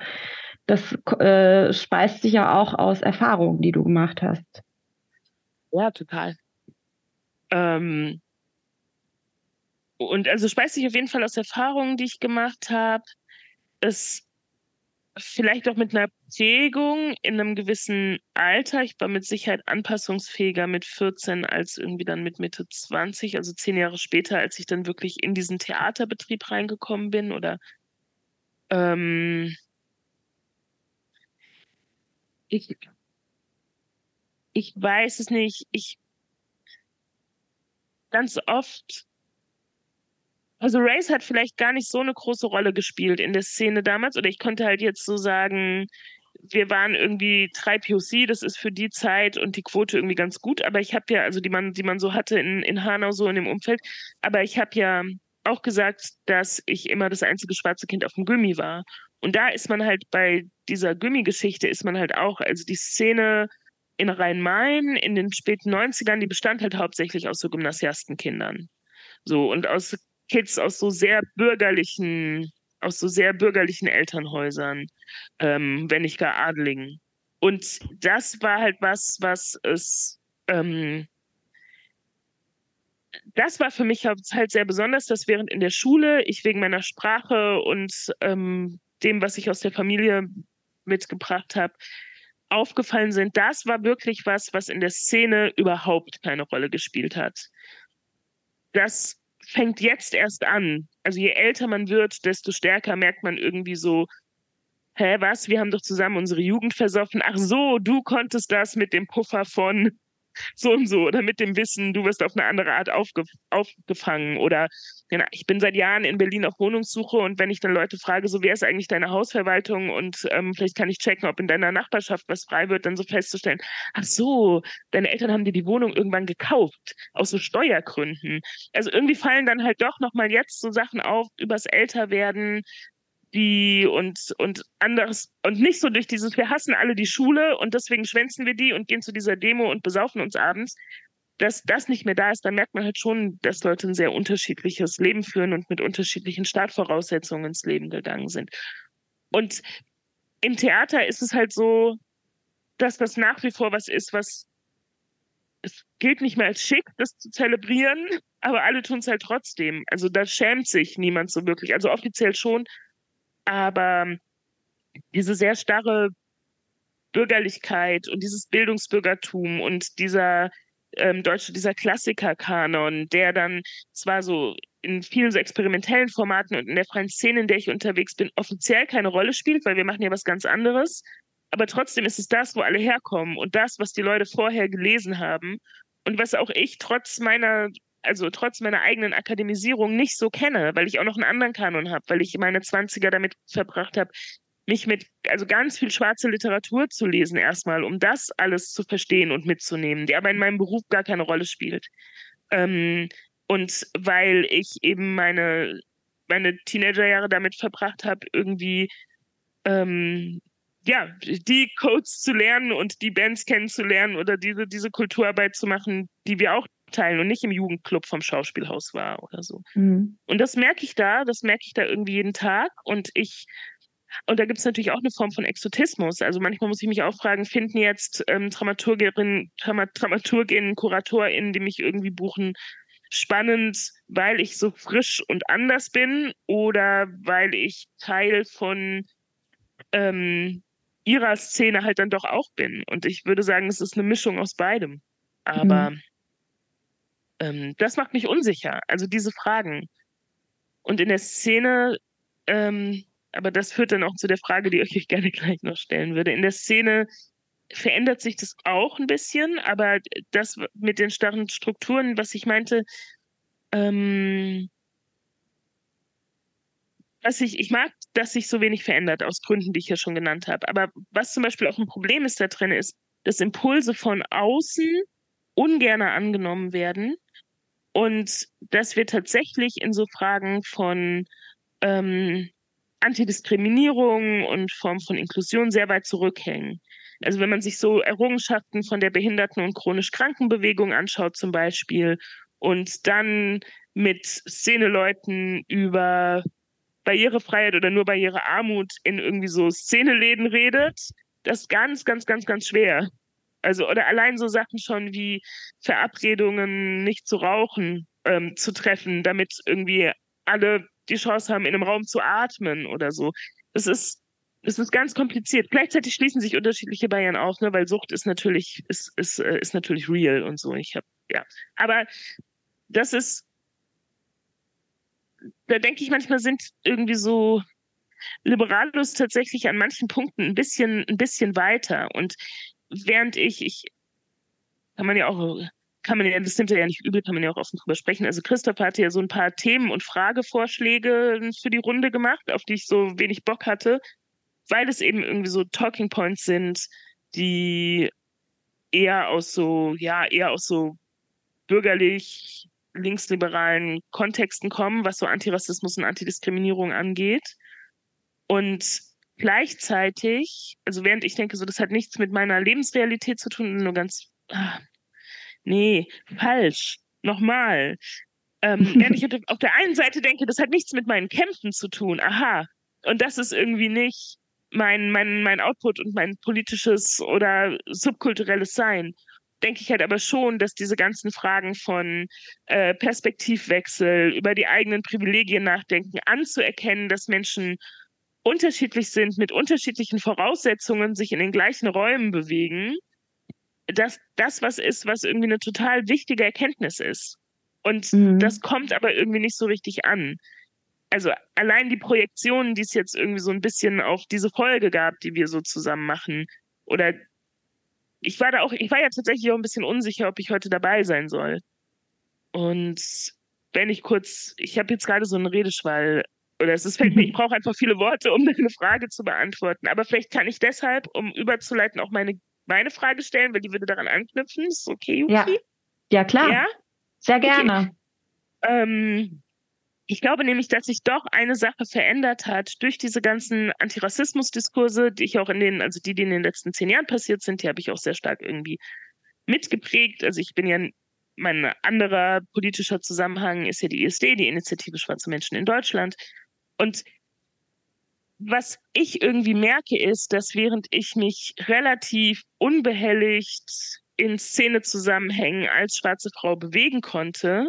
das äh, speist sich ja auch aus Erfahrungen, die du gemacht hast. Ja, total. Ähm, und also speist sich auf jeden Fall aus Erfahrungen, die ich gemacht habe. Es vielleicht auch mit einer Prägung in einem gewissen Alter. Ich war mit Sicherheit anpassungsfähiger mit 14 als irgendwie dann mit Mitte 20, also zehn Jahre später, als ich dann wirklich in diesen Theaterbetrieb reingekommen bin oder ähm, ich, ich weiß es nicht. Ich ganz oft also Race hat vielleicht gar nicht so eine große Rolle gespielt in der Szene damals. Oder ich konnte halt jetzt so sagen, wir waren irgendwie drei POC, das ist für die Zeit und die Quote irgendwie ganz gut. Aber ich habe ja, also die man, die man so hatte in, in Hanau, so in dem Umfeld, aber ich habe ja auch gesagt, dass ich immer das einzige schwarze Kind auf dem Gummi war. Und da ist man halt bei dieser Gummi-Geschichte ist man halt auch, also die Szene in Rhein-Main in den späten 90ern, die bestand halt hauptsächlich aus so Gymnasiastenkindern. So, und aus Kids aus so sehr bürgerlichen, aus so sehr bürgerlichen Elternhäusern, ähm, wenn nicht gar Adligen. Und das war halt was, was es, ähm, das war für mich halt sehr besonders, dass während in der Schule ich wegen meiner Sprache und ähm, dem, was ich aus der Familie mitgebracht habe, aufgefallen sind, das war wirklich was, was in der Szene überhaupt keine Rolle gespielt hat. Das fängt jetzt erst an. Also je älter man wird, desto stärker merkt man irgendwie so, hä, was, wir haben doch zusammen unsere Jugend versoffen. Ach so, du konntest das mit dem Puffer von so und so oder mit dem Wissen, du wirst auf eine andere Art aufge aufgefangen oder genau, ich bin seit Jahren in Berlin auf Wohnungssuche und wenn ich dann Leute frage, so wer ist eigentlich deine Hausverwaltung und ähm, vielleicht kann ich checken, ob in deiner Nachbarschaft was frei wird, dann so festzustellen, ach so, deine Eltern haben dir die Wohnung irgendwann gekauft aus so Steuergründen. Also irgendwie fallen dann halt doch nochmal jetzt so Sachen auf übers Älterwerden, die und, und anderes und nicht so durch dieses, wir hassen alle die Schule und deswegen schwänzen wir die und gehen zu dieser Demo und besaufen uns abends, dass das nicht mehr da ist, dann merkt man halt schon, dass Leute ein sehr unterschiedliches Leben führen und mit unterschiedlichen Startvoraussetzungen ins Leben gegangen sind. Und im Theater ist es halt so, dass das nach wie vor was ist, was es gilt nicht mehr als schick, das zu zelebrieren, aber alle tun es halt trotzdem. Also da schämt sich niemand so wirklich. Also offiziell schon, aber diese sehr starre Bürgerlichkeit und dieses Bildungsbürgertum und dieser ähm, deutsche, dieser Klassikerkanon, der dann zwar so in vielen so experimentellen Formaten und in der freien Szene, in der ich unterwegs bin, offiziell keine Rolle spielt, weil wir machen ja was ganz anderes. Aber trotzdem ist es das, wo alle herkommen und das, was die Leute vorher gelesen haben und was auch ich trotz meiner also trotz meiner eigenen Akademisierung nicht so kenne, weil ich auch noch einen anderen Kanon habe, weil ich meine 20er damit verbracht habe, mich mit, also ganz viel schwarze Literatur zu lesen erstmal, um das alles zu verstehen und mitzunehmen, die aber in meinem Beruf gar keine Rolle spielt. Ähm, und weil ich eben meine, meine Teenagerjahre damit verbracht habe, irgendwie ähm, ja, die Codes zu lernen und die Bands kennenzulernen oder diese, diese Kulturarbeit zu machen, die wir auch teilen und nicht im Jugendclub vom Schauspielhaus war oder so. Mhm. Und das merke ich da, das merke ich da irgendwie jeden Tag. Und ich, und da gibt es natürlich auch eine Form von Exotismus. Also manchmal muss ich mich auch fragen, finden jetzt ähm, Dramaturginnen, Dramaturginnen, KuratorInnen, die mich irgendwie buchen, spannend, weil ich so frisch und anders bin oder weil ich Teil von ähm, ihrer Szene halt dann doch auch bin. Und ich würde sagen, es ist eine Mischung aus beidem. Aber mhm ähm, das macht mich unsicher. Also diese Fragen. Und in der Szene, ähm, aber das führt dann auch zu der Frage, die ich euch gerne gleich noch stellen würde. In der Szene verändert sich das auch ein bisschen, aber das mit den starren Strukturen, was ich meinte, ähm, was ich, ich mag, dass sich so wenig verändert, aus Gründen, die ich ja schon genannt habe. Aber was zum Beispiel auch ein Problem ist da drin, ist, dass Impulse von außen ungern angenommen werden und dass wir tatsächlich in so Fragen von ähm, Antidiskriminierung und Form von Inklusion sehr weit zurückhängen. Also wenn man sich so Errungenschaften von der Behinderten- und chronisch Krankenbewegung anschaut zum Beispiel und dann mit Szeneleuten über Barrierefreiheit oder nur Barrierearmut in irgendwie so Szeneläden redet, das ist ganz, ganz, ganz, ganz schwer. Also, oder allein so Sachen schon wie Verabredungen, nicht zu rauchen, ähm, zu treffen, damit irgendwie alle die Chance haben, in einem Raum zu atmen oder so. Es ist, es ist ganz kompliziert. Gleichzeitig schließen sich unterschiedliche Barrieren auf, ne, weil Sucht ist natürlich, ist, ist, äh, ist natürlich real und so. Ich habe, ja. Aber das ist, da denke ich manchmal sind irgendwie so Liberalos tatsächlich an manchen Punkten ein bisschen, ein bisschen weiter. Und während ich, ich kann man ja auch, kann man ja, das nimmt ja nicht übel, kann man ja auch offen drüber sprechen. Also Christoph hatte ja so ein paar Themen und Fragevorschläge für die Runde gemacht, auf die ich so wenig Bock hatte, weil es eben irgendwie so Talking Points sind, die eher aus so, ja, eher aus so bürgerlich linksliberalen Kontexten kommen, was so Antirassismus und Antidiskriminierung angeht. Und gleichzeitig, also während ich denke, so das hat nichts mit meiner Lebensrealität zu tun, nur ganz, ah, nee, falsch, nochmal. Ähm, während ich auf der einen Seite denke, das hat nichts mit meinen Kämpfen zu tun. Aha. Und das ist irgendwie nicht mein, mein, mein Output und mein politisches oder subkulturelles Sein. Denke ich halt aber schon, dass diese ganzen Fragen von äh, Perspektivwechsel, über die eigenen Privilegien nachdenken, anzuerkennen, dass Menschen unterschiedlich sind, mit unterschiedlichen Voraussetzungen sich in den gleichen Räumen bewegen, dass das was ist, was irgendwie eine total wichtige Erkenntnis ist. Und mhm. das kommt aber irgendwie nicht so richtig an. Also allein die Projektionen, die es jetzt irgendwie so ein bisschen auf diese Folge gab, die wir so zusammen machen, oder ich war da auch, ich war ja tatsächlich auch ein bisschen unsicher, ob ich heute dabei sein soll. Und wenn ich kurz, ich habe jetzt gerade so einen Redeschwall, oder es ist, fällt mir, ich brauche einfach viele Worte, um eine Frage zu beantworten. Aber vielleicht kann ich deshalb, um überzuleiten, auch meine, meine Frage stellen, weil die würde daran anknüpfen. Ist okay, Yuki? Ja, ja klar. Ja? Sehr gerne. Okay. Ähm, ich glaube nämlich, dass sich doch eine Sache verändert hat durch diese ganzen Antirassismus-Diskurse, die ich auch in den, also die, die in den letzten zehn Jahren passiert sind, die habe ich auch sehr stark irgendwie mitgeprägt. Also ich bin ja, mein anderer politischer Zusammenhang ist ja die ISD, die Initiative Schwarze Menschen in Deutschland. Und was ich irgendwie merke, ist, dass während ich mich relativ unbehelligt in Szenezusammenhängen als schwarze Frau bewegen konnte,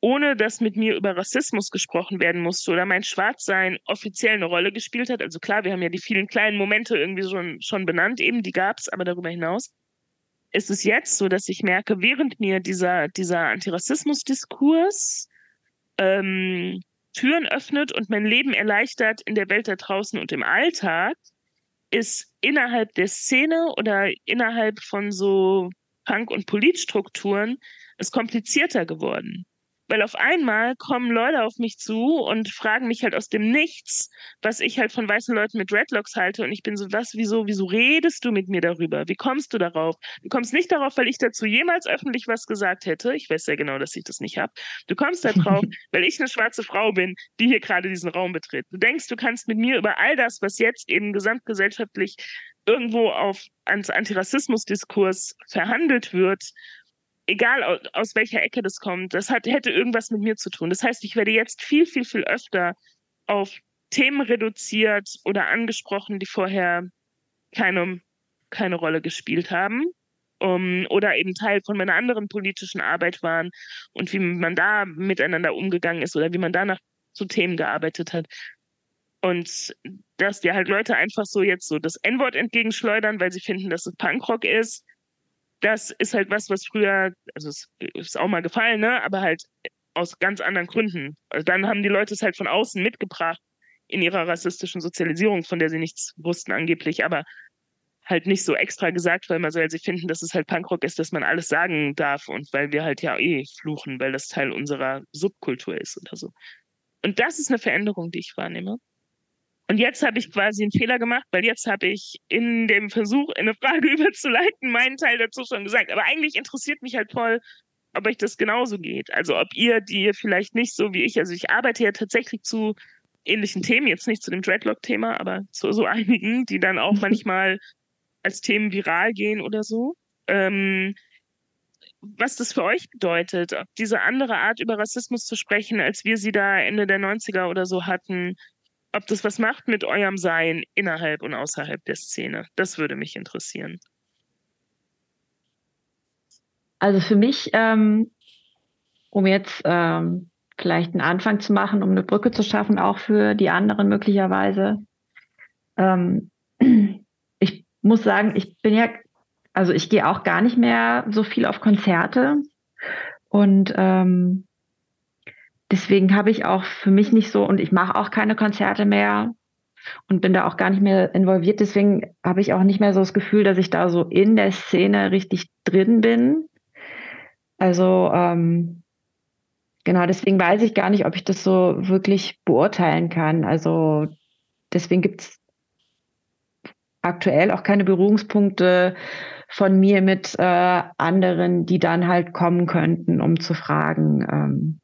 ohne dass mit mir über Rassismus gesprochen werden musste oder mein Schwarzsein offiziell eine Rolle gespielt hat. Also klar, wir haben ja die vielen kleinen Momente irgendwie schon, schon benannt, eben die gab es, aber darüber hinaus ist es jetzt so, dass ich merke, während mir dieser, dieser Antirassismus-Diskurs ähm, Türen öffnet und mein Leben erleichtert in der Welt da draußen und im Alltag, ist innerhalb der Szene oder innerhalb von so Punk- und Politstrukturen es komplizierter geworden. Weil auf einmal kommen Leute auf mich zu und fragen mich halt aus dem Nichts, was ich halt von weißen Leuten mit Dreadlocks halte. Und ich bin so, was, wieso, wieso redest du mit mir darüber? Wie kommst du darauf? Du kommst nicht darauf, weil ich dazu jemals öffentlich was gesagt hätte. Ich weiß sehr genau, dass ich das nicht habe. Du kommst darauf, weil ich eine schwarze Frau bin, die hier gerade diesen Raum betritt. Du denkst, du kannst mit mir über all das, was jetzt eben gesamtgesellschaftlich irgendwo auf ans Antirassismus-Diskurs verhandelt wird, egal aus, welcher Ecke das kommt, das hat, hätte irgendwas mit mir zu tun. Das heißt, ich werde jetzt viel, viel, viel öfter auf Themen reduziert oder angesprochen, die vorher keine, keine Rolle gespielt haben. Um, oder eben Teil von meiner anderen politischen Arbeit waren und wie man da miteinander umgegangen ist oder wie man danach zu Themen gearbeitet hat. Und dass dir halt Leute einfach so jetzt so das N-Wort entgegenschleudern, weil sie finden, dass es Punkrock ist, das ist halt was, was früher, also es ist auch mal gefallen, ne? aber halt aus ganz anderen Gründen. Also dann haben die Leute es halt von außen mitgebracht in ihrer rassistischen Sozialisierung, von der sie nichts wussten angeblich, aber halt nicht so extra gesagt, weil man so, weil sie finden, dass es halt Punkrock ist, dass man alles sagen darf und weil wir halt ja eh fluchen, weil das Teil unserer Subkultur ist oder so. Und das ist eine Veränderung, die ich wahrnehme. Und jetzt habe ich quasi einen Fehler gemacht, weil jetzt habe ich in dem Versuch, eine Frage überzuleiten, meinen Teil dazu schon gesagt. Aber eigentlich interessiert mich halt voll, ob euch das genauso geht. Also ob ihr, die ihr vielleicht nicht so wie ich, also ich arbeite ja tatsächlich zu ähnlichen Themen, jetzt nicht zu dem Dreadlock-Thema, aber zu so einigen, die dann auch manchmal als Themen viral gehen oder so. Ähm, was das für euch bedeutet, ob diese andere Art über Rassismus zu sprechen, als wir sie da Ende der 90er oder so hatten, ob das was macht mit eurem Sein innerhalb und außerhalb der Szene. Das würde mich interessieren. Also für mich, ähm, um jetzt ähm, vielleicht einen Anfang zu machen, um eine Brücke zu schaffen, auch für die anderen möglicherweise. Ähm, ich muss sagen, ich bin ja, also ich gehe auch gar nicht mehr so viel auf Konzerte und ähm, deswegen habe ich auch für mich nicht so, und ich mache auch keine Konzerte mehr und bin da auch gar nicht mehr involviert. Deswegen habe ich auch nicht mehr so das Gefühl, dass ich da so in der Szene richtig drin bin. Also ähm, genau, deswegen weiß ich gar nicht, ob ich das so wirklich beurteilen kann. Also deswegen gibt es aktuell auch keine Berührungspunkte von mir mit äh, anderen, die dann halt kommen könnten, um zu fragen, ähm,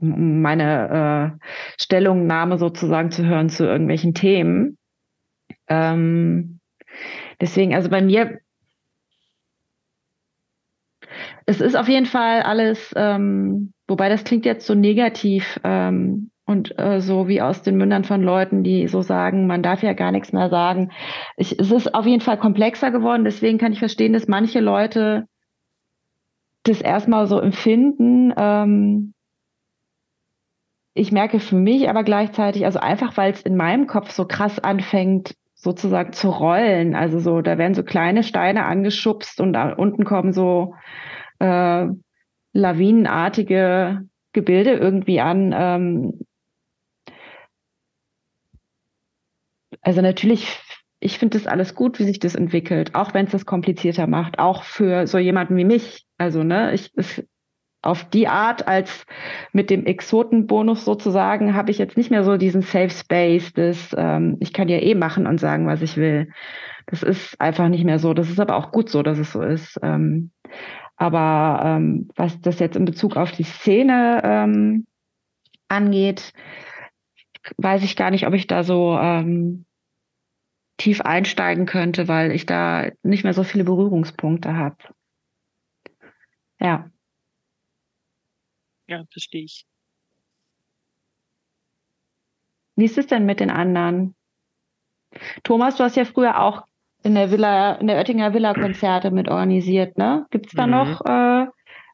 meine äh, Stellungnahme sozusagen zu hören zu irgendwelchen Themen. Ähm, deswegen, also bei mir, es ist auf jeden Fall alles ähm, wobei das klingt jetzt so negativ ähm, und äh, so wie aus den Mündern von Leuten, die so sagen, man darf ja gar nichts mehr sagen. Ich, es ist auf jeden Fall komplexer geworden, deswegen kann ich verstehen, dass manche Leute das erstmal so empfinden. Ich merke für mich aber gleichzeitig, also einfach weil es in meinem Kopf so krass anfängt, sozusagen zu rollen. Also so, da werden so kleine Steine angeschubst und da unten kommen so äh, lawinenartige Gebilde irgendwie an. Ähm, also natürlich, ich finde das alles gut, wie sich das entwickelt, auch wenn es das komplizierter macht, auch für so jemanden wie mich. Also, ne, ich, es, auf die Art als mit dem Exotenbonus sozusagen habe ich jetzt nicht mehr so diesen Safe Space, das ähm, ich kann ja eh machen und sagen, was ich will. Das ist einfach nicht mehr so. Das ist aber auch gut so, dass es so ist. Ähm, aber ähm, was das jetzt in Bezug auf die Szene ähm, angeht, weiß ich gar nicht, ob ich da so ähm, tief einsteigen könnte, weil ich da nicht mehr so viele Berührungspunkte habe. Ja. Ja, verstehe ich. Wie ist es denn mit den anderen? Thomas, du hast ja früher auch in der Villa, in der Oettinger Villa Konzerte mit organisiert, ne? Gibt es da mhm. noch äh,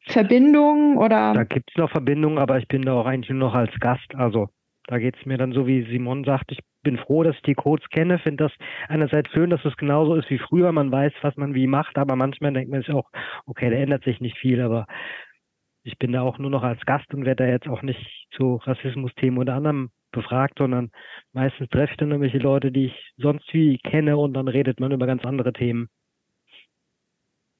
Verbindungen oder? Da gibt es noch Verbindungen, aber ich bin da auch eigentlich nur noch als Gast. Also da geht es mir dann so, wie Simon sagt, ich bin froh, dass ich die Codes kenne, finde das einerseits schön, dass es genauso ist wie früher, man weiß, was man wie macht, aber manchmal denkt man sich auch, okay, da ändert sich nicht viel, aber ich bin da auch nur noch als Gast und werde da jetzt auch nicht zu Rassismusthemen oder anderem befragt, sondern meistens treffe ich dann irgendwelche Leute, die ich sonst wie kenne und dann redet man über ganz andere Themen.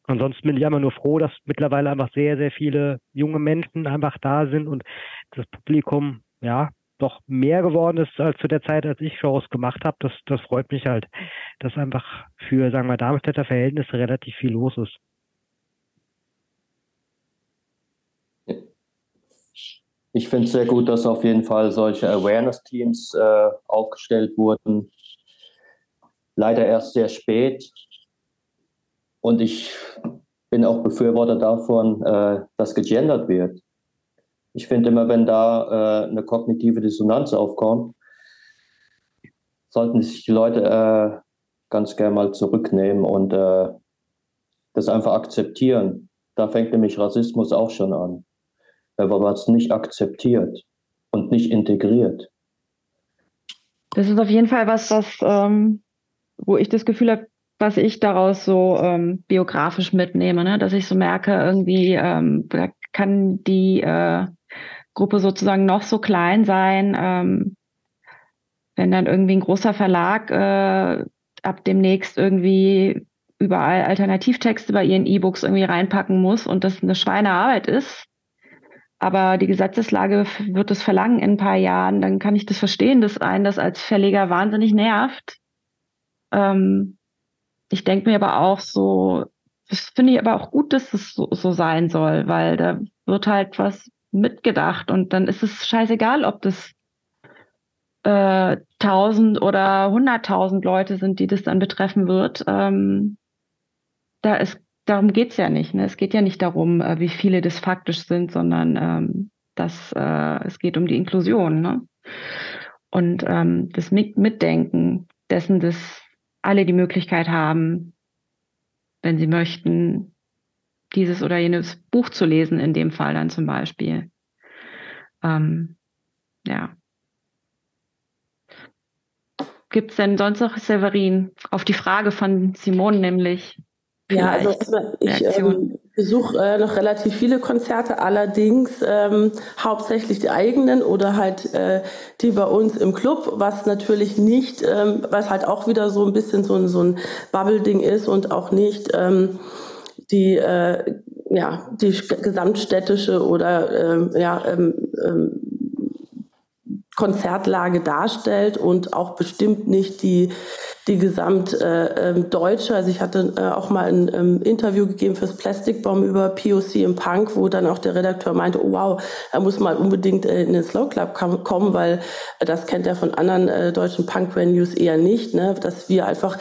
Ansonsten bin ich immer nur froh, dass mittlerweile einfach sehr, sehr viele junge Menschen einfach da sind und das Publikum, ja, doch mehr geworden ist als zu der Zeit, als ich Shows gemacht habe. Das, das freut mich halt, dass einfach für, sagen wir, Darmstädter Verhältnisse relativ viel los ist. Ich finde es sehr gut, dass auf jeden Fall solche Awareness-Teams äh, aufgestellt wurden. Leider erst sehr spät. Und ich bin auch Befürworter davon, äh, dass gegendert wird. Ich finde immer, wenn da äh, eine kognitive Dissonanz aufkommt, sollten sich die Leute äh, ganz gerne mal zurücknehmen und äh, das einfach akzeptieren. Da fängt nämlich Rassismus auch schon an man es nicht akzeptiert und nicht integriert. Das ist auf jeden Fall was, was, ähm, wo ich das Gefühl habe, was ich daraus so ähm, biografisch mitnehme, ne? dass ich so merke, irgendwie ähm, kann die äh, Gruppe sozusagen noch so klein sein, ähm, wenn dann irgendwie ein großer Verlag äh, ab demnächst irgendwie überall Alternativtexte bei ihren E-Books irgendwie reinpacken muss und das eine Schweinearbeit ist, aber die Gesetzeslage wird es verlangen in ein paar Jahren, dann kann ich das verstehen, dass einen das als Verleger wahnsinnig nervt. Ähm, ich denke mir aber auch so, das finde ich aber auch gut, dass es so, so sein soll, weil da wird halt was mitgedacht und dann ist es scheißegal, ob das äh, tausend äh, oder hunderttausend Leute sind, die das dann betreffen wird. Ähm, da ist darum geht es ja nicht. Ne? Es geht ja nicht darum, äh, wie viele das faktisch sind, sondern ähm, dass äh, es geht um die Inklusion. Ne? Und ähm, das Mitdenken dessen, dass alle die Möglichkeit haben, wenn sie möchten, dieses oder jenes Buch zu lesen, in dem Fall dann zum Beispiel. Ähm, ja. Gibt es denn sonst noch, Severin, auf die Frage von Simone nämlich, ja, also ich ähm, besuche äh, noch relativ viele Konzerte, allerdings ähm, hauptsächlich die eigenen oder halt äh, die bei uns im Club, was natürlich nicht, ähm, was halt auch wieder so ein bisschen so ein, so ein Bubble-Ding ist und auch nicht ähm, die, äh, ja, die gesamtstädtische oder ähm, ja, ähm, ähm, Konzertlage darstellt und auch bestimmt nicht die, die gesamtdeutsche. Äh, ähm, also ich hatte äh, auch mal ein ähm, Interview gegeben fürs Plastic Bomb über POC im Punk, wo dann auch der Redakteur meinte, oh wow, er muss mal unbedingt äh, in den Slow Club kommen, weil äh, das kennt er von anderen äh, deutschen Punk-Venues eher nicht, ne? dass wir einfach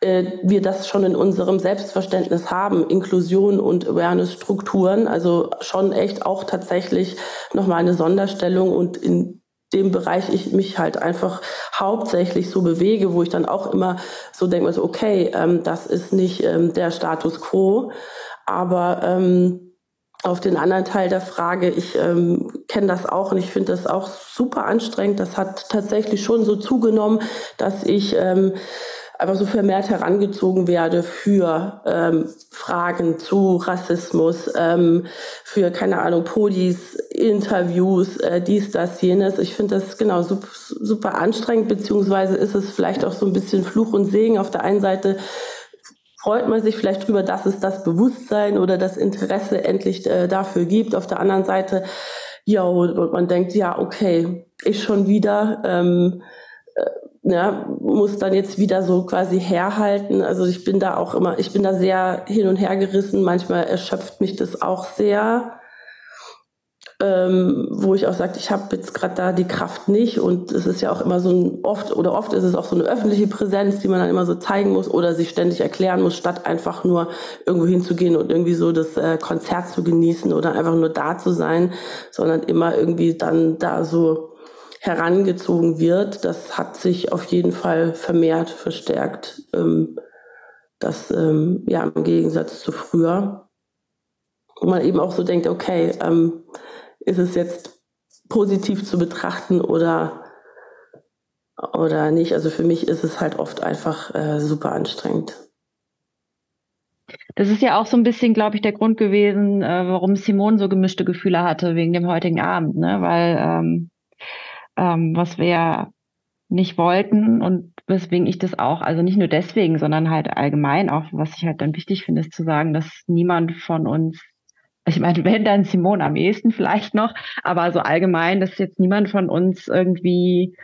äh, wir das schon in unserem Selbstverständnis haben, Inklusion und Awareness-Strukturen, also schon echt auch tatsächlich nochmal eine Sonderstellung und in dem Bereich ich mich halt einfach hauptsächlich so bewege, wo ich dann auch immer so denke, so, okay, ähm, das ist nicht ähm, der Status quo, aber ähm, auf den anderen Teil der Frage, ich ähm, kenne das auch und ich finde das auch super anstrengend. Das hat tatsächlich schon so zugenommen, dass ich ähm, einfach so vermehrt herangezogen werde für ähm, Fragen zu Rassismus, ähm, für, keine Ahnung, Podis, Interviews, äh, dies, das, jenes. Ich finde das genau super, super anstrengend, beziehungsweise ist es vielleicht auch so ein bisschen Fluch und Segen. Auf der einen Seite freut man sich vielleicht drüber, dass es das Bewusstsein oder das Interesse endlich äh, dafür gibt. Auf der anderen Seite, ja, und man denkt, ja, okay, ich schon wieder. Ähm, ja, muss dann jetzt wieder so quasi herhalten. Also ich bin da auch immer, ich bin da sehr hin und her gerissen. Manchmal erschöpft mich das auch sehr, ähm, wo ich auch sage, ich habe jetzt gerade da die Kraft nicht. Und es ist ja auch immer so ein oft oder oft ist es auch so eine öffentliche Präsenz, die man dann immer so zeigen muss oder sich ständig erklären muss, statt einfach nur irgendwo hinzugehen und irgendwie so das äh, Konzert zu genießen oder einfach nur da zu sein, sondern immer irgendwie dann da so herangezogen wird, das hat sich auf jeden Fall vermehrt verstärkt. Ähm, das ähm, ja im Gegensatz zu früher. Wo man eben auch so denkt, okay, ähm, ist es jetzt positiv zu betrachten oder, oder nicht? Also für mich ist es halt oft einfach äh, super anstrengend. Das ist ja auch so ein bisschen, glaube ich, der Grund gewesen, äh, warum Simone so gemischte Gefühle hatte wegen dem heutigen Abend, ne? Weil ähm, ähm, was wir nicht wollten und weswegen ich das auch, also nicht nur deswegen, sondern halt allgemein auch, was ich halt dann wichtig finde, ist zu sagen, dass niemand von uns, ich meine, wenn dann Simone am ehesten vielleicht noch, aber so allgemein, dass jetzt niemand von uns irgendwie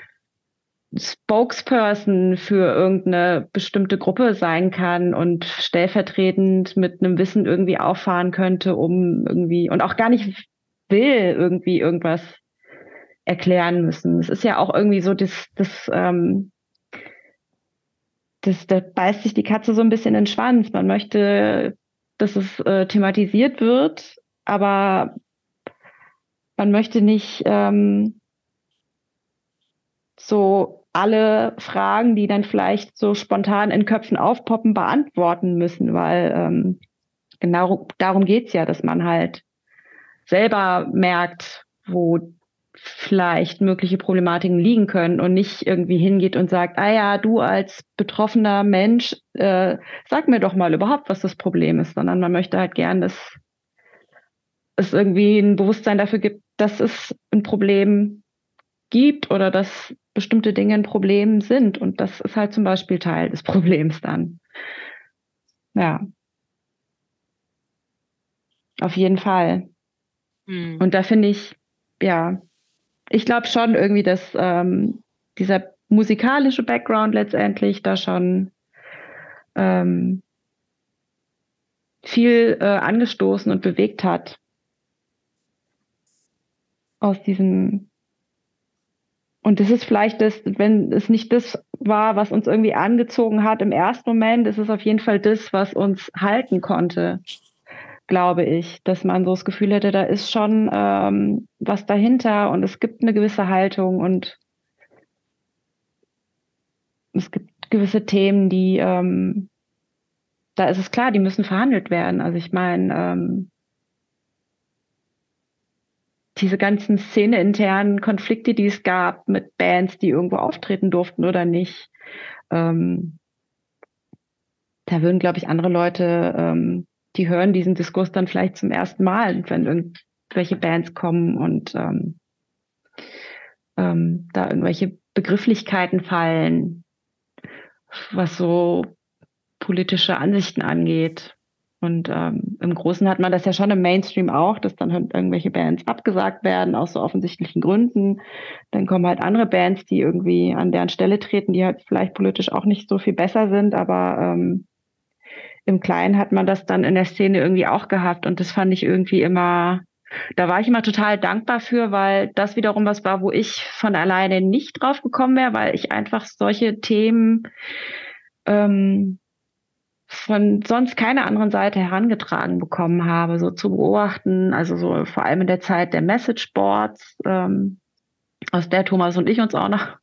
Spokesperson für irgendeine bestimmte Gruppe sein kann und stellvertretend mit einem Wissen irgendwie auffahren könnte, um irgendwie und auch gar nicht will irgendwie irgendwas erklären müssen. Es ist ja auch irgendwie so, das, das, ähm, das, da beißt sich die Katze so ein bisschen in den Schwanz. Man möchte, dass es äh, thematisiert wird, aber man möchte nicht ähm, so alle Fragen, die dann vielleicht so spontan in Köpfen aufpoppen, beantworten müssen, weil ähm, genau darum geht's ja, dass man halt selber merkt, wo vielleicht mögliche Problematiken liegen können und nicht irgendwie hingeht und sagt, ah ja, du als betroffener Mensch, äh, sag mir doch mal überhaupt, was das Problem ist, sondern man möchte halt gern, dass es irgendwie ein Bewusstsein dafür gibt, dass es ein Problem gibt oder dass bestimmte Dinge ein Problem sind. Und das ist halt zum Beispiel Teil des Problems dann. Ja. Auf jeden Fall. Hm. Und da finde ich, ja, ich glaube schon irgendwie, dass ähm, dieser musikalische Background letztendlich da schon ähm, viel äh, angestoßen und bewegt hat. Aus diesem und das ist vielleicht das, wenn es nicht das war, was uns irgendwie angezogen hat im ersten Moment, ist es auf jeden Fall das, was uns halten konnte glaube ich, dass man so das Gefühl hätte, da ist schon ähm, was dahinter und es gibt eine gewisse Haltung und es gibt gewisse Themen, die, ähm, da ist es klar, die müssen verhandelt werden. Also ich meine, ähm, diese ganzen Szene-internen Konflikte, die es gab mit Bands, die irgendwo auftreten durften oder nicht, ähm, da würden, glaube ich, andere Leute ähm, die hören diesen Diskurs dann vielleicht zum ersten Mal, wenn irgendwelche Bands kommen und ähm, ähm, da irgendwelche Begrifflichkeiten fallen, was so politische Ansichten angeht. Und ähm, im Großen hat man das ja schon im Mainstream auch, dass dann halt irgendwelche Bands abgesagt werden aus so offensichtlichen Gründen. Dann kommen halt andere Bands, die irgendwie an deren Stelle treten, die halt vielleicht politisch auch nicht so viel besser sind, aber ähm, im Kleinen hat man das dann in der Szene irgendwie auch gehabt und das fand ich irgendwie immer, da war ich immer total dankbar für, weil das wiederum was war, wo ich von alleine nicht drauf gekommen wäre, weil ich einfach solche Themen ähm, von sonst keiner anderen Seite herangetragen bekommen habe, so zu beobachten, also so vor allem in der Zeit der Messageboards, ähm, aus der Thomas und ich uns auch noch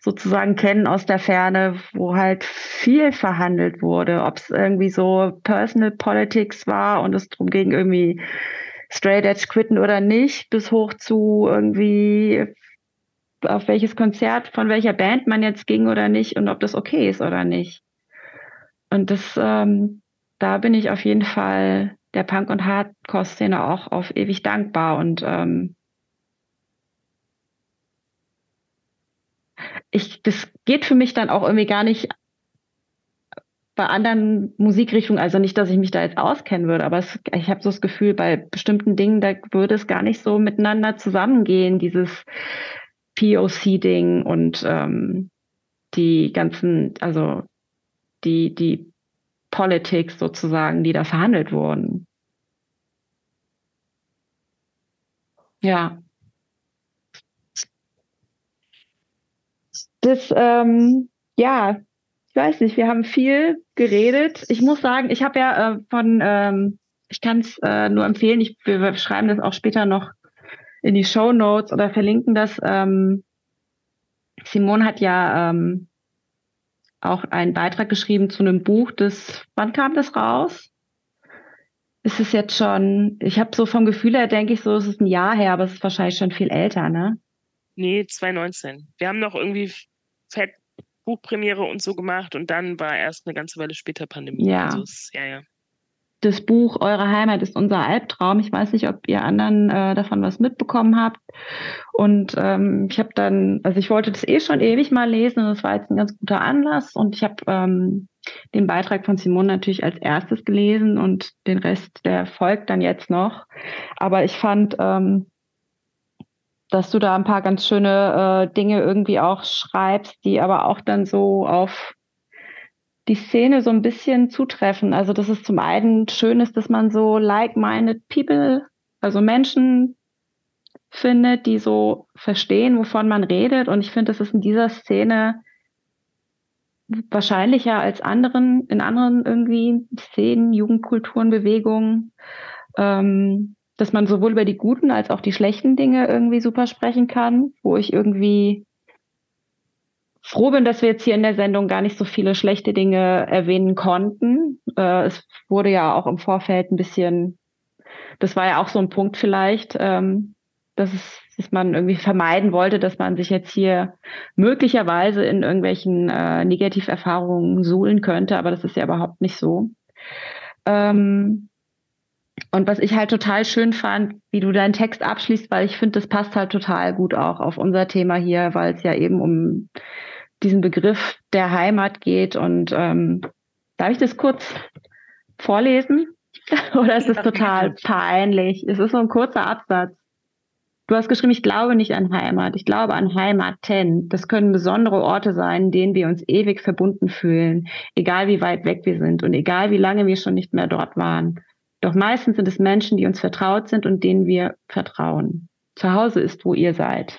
sozusagen kennen aus der Ferne, wo halt viel verhandelt wurde, ob es irgendwie so Personal Politics war und es darum ging, irgendwie Straight Edge quitten oder nicht, bis hoch zu irgendwie auf welches Konzert von welcher Band man jetzt ging oder nicht und ob das okay ist oder nicht. Und das, ähm, da bin ich auf jeden Fall der Punk- und Hardcore-Szene auch auf ewig dankbar und ähm, ich, das geht für mich dann auch irgendwie gar nicht bei anderen Musikrichtungen, also nicht, dass ich mich da jetzt auskennen würde, aber es, ich habe so das Gefühl, bei bestimmten Dingen, da würde es gar nicht so miteinander zusammengehen, dieses POC-Ding und ähm, die ganzen, also die, die Politics sozusagen, die da verhandelt wurden. Ja. Das, ähm, ja, ich weiß nicht, wir haben viel geredet. Ich muss sagen, ich habe ja äh, von, ähm, ich kann es äh, nur empfehlen, ich, wir schreiben das auch später noch in die Show Notes oder verlinken das. Ähm, Simone hat ja ähm, auch einen Beitrag geschrieben zu einem Buch, das, wann kam das raus? Ist es jetzt schon, ich habe so vom Gefühl her, denke ich so, es ist ein Jahr her, aber es ist wahrscheinlich schon viel älter, ne? Nee, 2019. Wir haben noch irgendwie fett Buchpremiere und so gemacht und dann war erst eine ganze Weile später Pandemie. Ja. Also es, ja, ja. Das Buch Eure Heimat ist unser Albtraum. Ich weiß nicht, ob ihr anderen äh, davon was mitbekommen habt. Und ähm, ich habe dann, also ich wollte das eh schon ewig mal lesen und das war jetzt ein ganz guter Anlass. Und ich habe ähm, den Beitrag von Simone natürlich als erstes gelesen und den Rest, der folgt dann jetzt noch. Aber ich fand, ähm, dass du da ein paar ganz schöne äh, Dinge irgendwie auch schreibst, die aber auch dann so auf die Szene so ein bisschen zutreffen. Also dass es zum einen schön ist, dass man so like-minded people, also Menschen findet, die so verstehen, wovon man redet. Und ich finde, das ist in dieser Szene wahrscheinlicher als anderen, in anderen irgendwie Szenen, Jugendkulturen, Bewegungen. Ähm, dass man sowohl über die guten als auch die schlechten Dinge irgendwie super sprechen kann, wo ich irgendwie froh bin, dass wir jetzt hier in der Sendung gar nicht so viele schlechte Dinge erwähnen konnten. Äh, es wurde ja auch im Vorfeld ein bisschen, das war ja auch so ein Punkt vielleicht, ähm, dass, es, dass man irgendwie vermeiden wollte, dass man sich jetzt hier möglicherweise in irgendwelchen äh, Negativerfahrungen suhlen könnte, aber das ist ja überhaupt nicht so. Ähm, und was ich halt total schön fand, wie du deinen Text abschließt, weil ich finde, das passt halt total gut auch auf unser Thema hier, weil es ja eben um diesen Begriff der Heimat geht. Und ähm, darf ich das kurz vorlesen? Oder ist es total peinlich? Es ist so ein kurzer Absatz. Du hast geschrieben, ich glaube nicht an Heimat, ich glaube an Heimaten. Das können besondere Orte sein, in denen wir uns ewig verbunden fühlen, egal wie weit weg wir sind und egal wie lange wir schon nicht mehr dort waren. Doch meistens sind es Menschen, die uns vertraut sind und denen wir vertrauen. Zu Hause ist, wo ihr seid.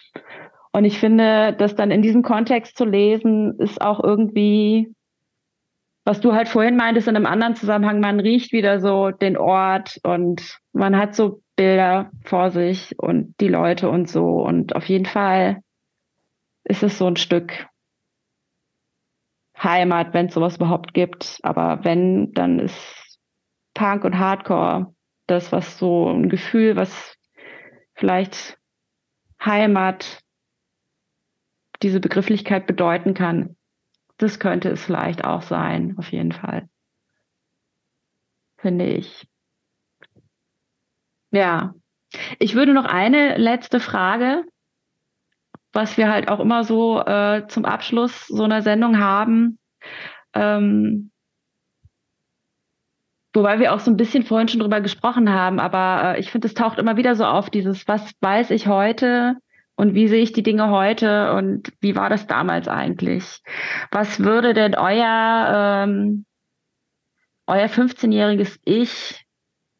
Und ich finde, das dann in diesem Kontext zu lesen, ist auch irgendwie, was du halt vorhin meintest, in einem anderen Zusammenhang, man riecht wieder so den Ort und man hat so Bilder vor sich und die Leute und so. Und auf jeden Fall ist es so ein Stück Heimat, wenn es sowas überhaupt gibt. Aber wenn, dann ist Punk und Hardcore, das, was so ein Gefühl, was vielleicht Heimat, diese Begrifflichkeit bedeuten kann. Das könnte es vielleicht auch sein, auf jeden Fall. Finde ich. Ja. Ich würde noch eine letzte Frage, was wir halt auch immer so äh, zum Abschluss so einer Sendung haben. Ähm, Wobei wir auch so ein bisschen vorhin schon drüber gesprochen haben, aber äh, ich finde, es taucht immer wieder so auf, dieses, was weiß ich heute und wie sehe ich die Dinge heute und wie war das damals eigentlich? Was würde denn euer, ähm, euer 15-jähriges Ich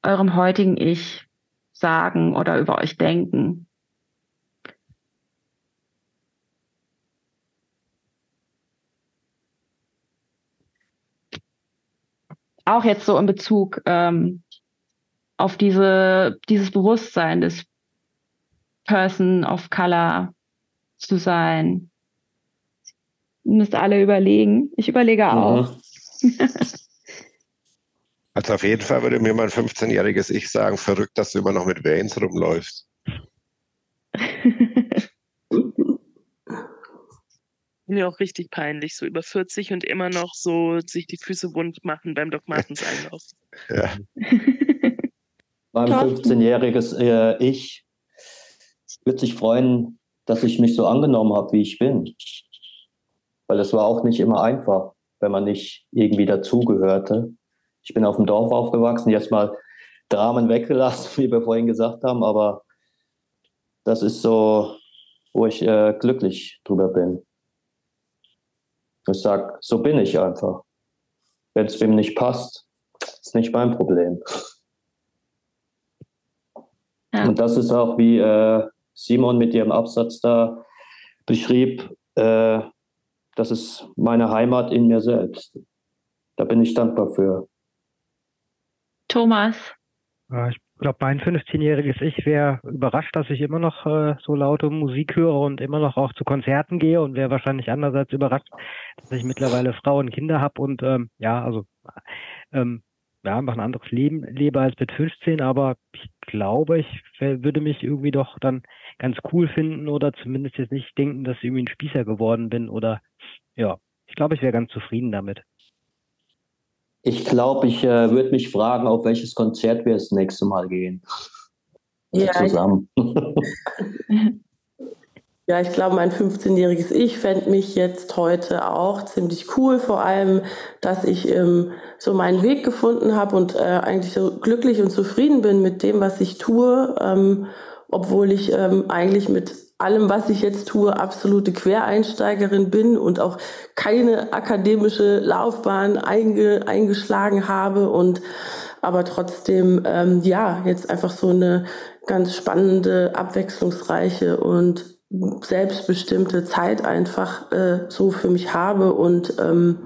eurem heutigen Ich sagen oder über euch denken? Auch jetzt so in Bezug ähm, auf diese, dieses Bewusstsein des Person of Color zu sein. Ihr müsst alle überlegen. Ich überlege auch. Mhm. also auf jeden Fall würde mir mein 15-jähriges Ich sagen, verrückt, dass du immer noch mit Vans rumläufst. mir auch richtig peinlich, so über 40 und immer noch so sich die Füße wund machen beim Doc Martens Einlauf. Ja. Mein 15-jähriges äh, Ich würde sich freuen, dass ich mich so angenommen habe, wie ich bin. Weil es war auch nicht immer einfach, wenn man nicht irgendwie dazugehörte. Ich bin auf dem Dorf aufgewachsen, jetzt mal Dramen weggelassen, wie wir vorhin gesagt haben, aber das ist so, wo ich äh, glücklich drüber bin. Ich sage, so bin ich einfach. Wenn es wem nicht passt, ist nicht mein Problem. Ja. Und das ist auch, wie äh, Simon mit ihrem Absatz da beschrieb, äh, das ist meine Heimat in mir selbst. Da bin ich dankbar für. Thomas. Ich glaube, mein 15-jähriges Ich wäre überrascht, dass ich immer noch äh, so laute Musik höre und immer noch auch zu Konzerten gehe und wäre wahrscheinlich andererseits überrascht, dass ich mittlerweile Frau und Kinder habe und ähm, ja, also ähm, ja, einfach ein anderes Leben lebe als mit 15, aber ich glaube, ich würde mich irgendwie doch dann ganz cool finden oder zumindest jetzt nicht denken, dass ich irgendwie ein Spießer geworden bin oder ja, ich glaube, ich wäre ganz zufrieden damit. Ich glaube, ich äh, würde mich fragen, auf welches Konzert wir das nächste Mal gehen. Ja, zusammen. Ja, ich glaube, mein 15-jähriges Ich fände mich jetzt heute auch ziemlich cool, vor allem, dass ich ähm, so meinen Weg gefunden habe und äh, eigentlich so glücklich und zufrieden bin mit dem, was ich tue, ähm, obwohl ich ähm, eigentlich mit allem, was ich jetzt tue, absolute Quereinsteigerin bin und auch keine akademische Laufbahn einge, eingeschlagen habe und aber trotzdem ähm, ja jetzt einfach so eine ganz spannende, abwechslungsreiche und selbstbestimmte Zeit einfach äh, so für mich habe und ähm,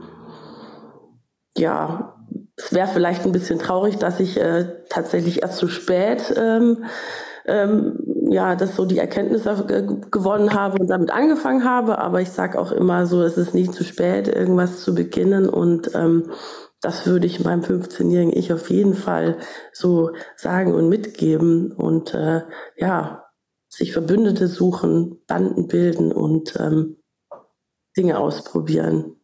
ja, es wäre vielleicht ein bisschen traurig, dass ich äh, tatsächlich erst zu spät ähm, ähm, ja, das so die Erkenntnisse gewonnen habe und damit angefangen habe. Aber ich sage auch immer so, es ist nicht zu spät, irgendwas zu beginnen. Und ähm, das würde ich meinem 15-jährigen Ich auf jeden Fall so sagen und mitgeben. Und äh, ja, sich Verbündete suchen, Banden bilden und ähm, Dinge ausprobieren.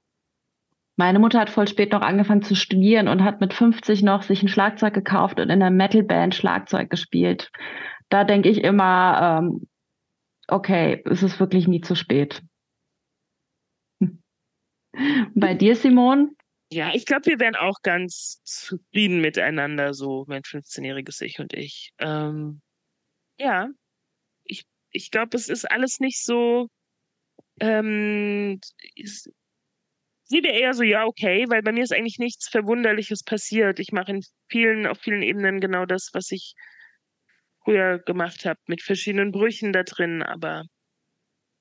Meine Mutter hat voll spät noch angefangen zu studieren und hat mit 50 noch sich ein Schlagzeug gekauft und in einer Metalband Schlagzeug gespielt da denke ich immer, ähm, okay, es ist wirklich nie zu spät. Bei dir, Simon? Ja, ich glaube, wir wären auch ganz zufrieden miteinander, so mein 15-jähriges Ich und ich. Ähm, ja, ich, ich glaube, es ist alles nicht so. Ähm, ist, sehe eher so, ja, okay, weil bei mir ist eigentlich nichts Verwunderliches passiert. Ich mache in vielen, auf vielen Ebenen genau das, was ich früher gemacht habe, mit verschiedenen Brüchen da drin, aber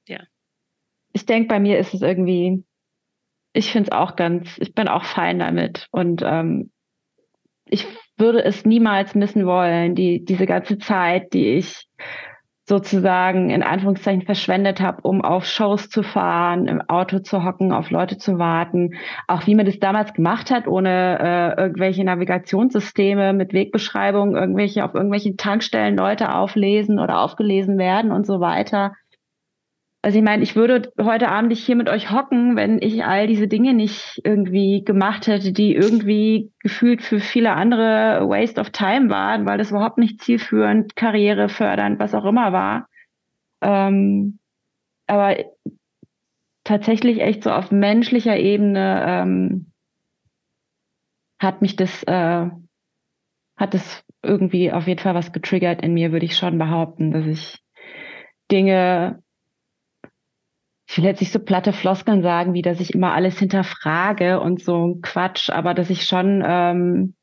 ja. Ich denke, bei mir ist es irgendwie, ich finde es auch ganz, ich bin auch fein damit und ähm, ich würde es niemals missen wollen, die, diese ganze Zeit, die ich sozusagen in Anführungszeichen verschwendet habe, um auf Shows zu fahren, im Auto zu hocken, auf Leute zu warten. Auch wie man das damals gemacht hat, ohne äh, irgendwelche Navigationssysteme mit Wegbeschreibungen, irgendwelche auf irgendwelchen Tankstellen Leute auflesen oder aufgelesen werden und so weiter. Also ich meine, ich würde heute Abend nicht hier mit euch hocken, wenn ich all diese Dinge nicht irgendwie gemacht hätte, die irgendwie gefühlt für viele andere Waste of Time waren, weil das überhaupt nicht zielführend, karrierefördernd, was auch immer war. Ähm, aber tatsächlich echt so auf menschlicher Ebene ähm, hat mich das, äh, hat das irgendwie auf jeden Fall was getriggert in mir, würde ich schon behaupten, dass ich Dinge ich will jetzt nicht so platte Floskeln sagen, wie dass ich immer alles hinterfrage und so Quatsch, aber dass ich schon ähm,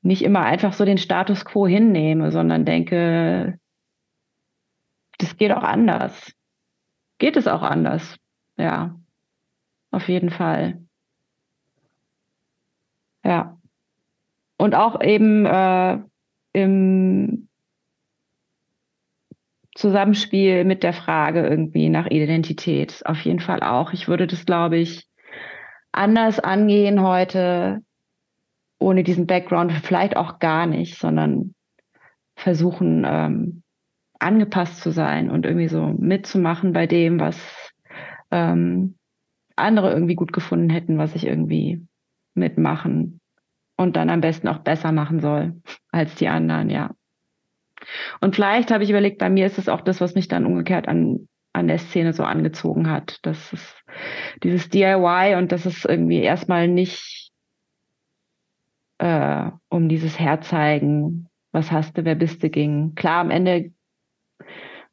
nicht immer einfach so den Status quo hinnehme, sondern denke, das geht auch anders. Geht es auch anders? Ja, auf jeden Fall. Ja. Und auch eben äh, im Zusammenspiel mit der Frage irgendwie nach Identität. Auf jeden Fall auch. Ich würde das, glaube ich, anders angehen heute, ohne diesen Background, vielleicht auch gar nicht, sondern versuchen, ähm, angepasst zu sein und irgendwie so mitzumachen bei dem, was ähm, andere irgendwie gut gefunden hätten, was ich irgendwie mitmachen und dann am besten auch besser machen soll als die anderen, ja. Und vielleicht habe ich überlegt, bei mir ist es auch das, was mich dann umgekehrt an, an der Szene so angezogen hat. Das ist dieses DIY und das ist irgendwie erstmal nicht äh, um dieses Herzeigen, was hast du, wer bist du ging. Klar, am Ende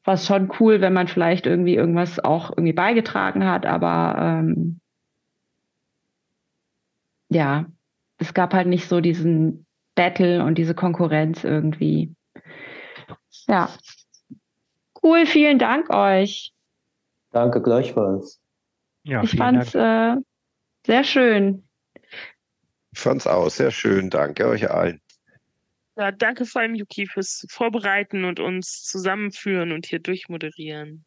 war es schon cool, wenn man vielleicht irgendwie irgendwas auch irgendwie beigetragen hat, aber ähm, ja, es gab halt nicht so diesen Battle und diese Konkurrenz irgendwie. Ja. Cool, vielen Dank euch. Danke gleichfalls. Ja, ich fand es äh, sehr schön. Ich fand es auch sehr schön. Danke euch allen. Ja, danke vor allem, Yuki, fürs Vorbereiten und uns zusammenführen und hier durchmoderieren.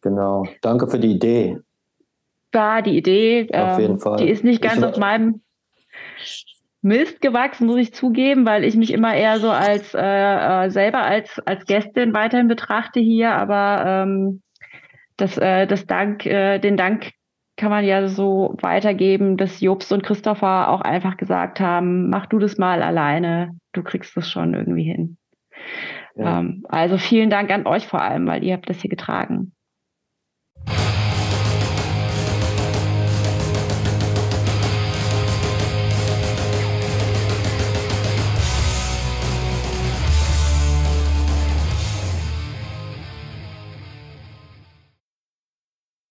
Genau. Danke für die Idee. Ja, die Idee, Auf jeden ähm, Fall. die ist nicht ganz Ich- auf meinem Mist gewachsen, muss ich zugeben, weil ich mich immer eher so als äh, äh, selber als als Gästin weiterhin betrachte hier, aber ähm, das, äh, das Dank, äh, den Dank kann man ja so weitergeben, dass Jobst und Christopher auch einfach gesagt haben, mach du das mal alleine, du kriegst das schon irgendwie hin. Ja. Ähm, also vielen Dank an euch vor allem, weil ihr habt das hier getragen.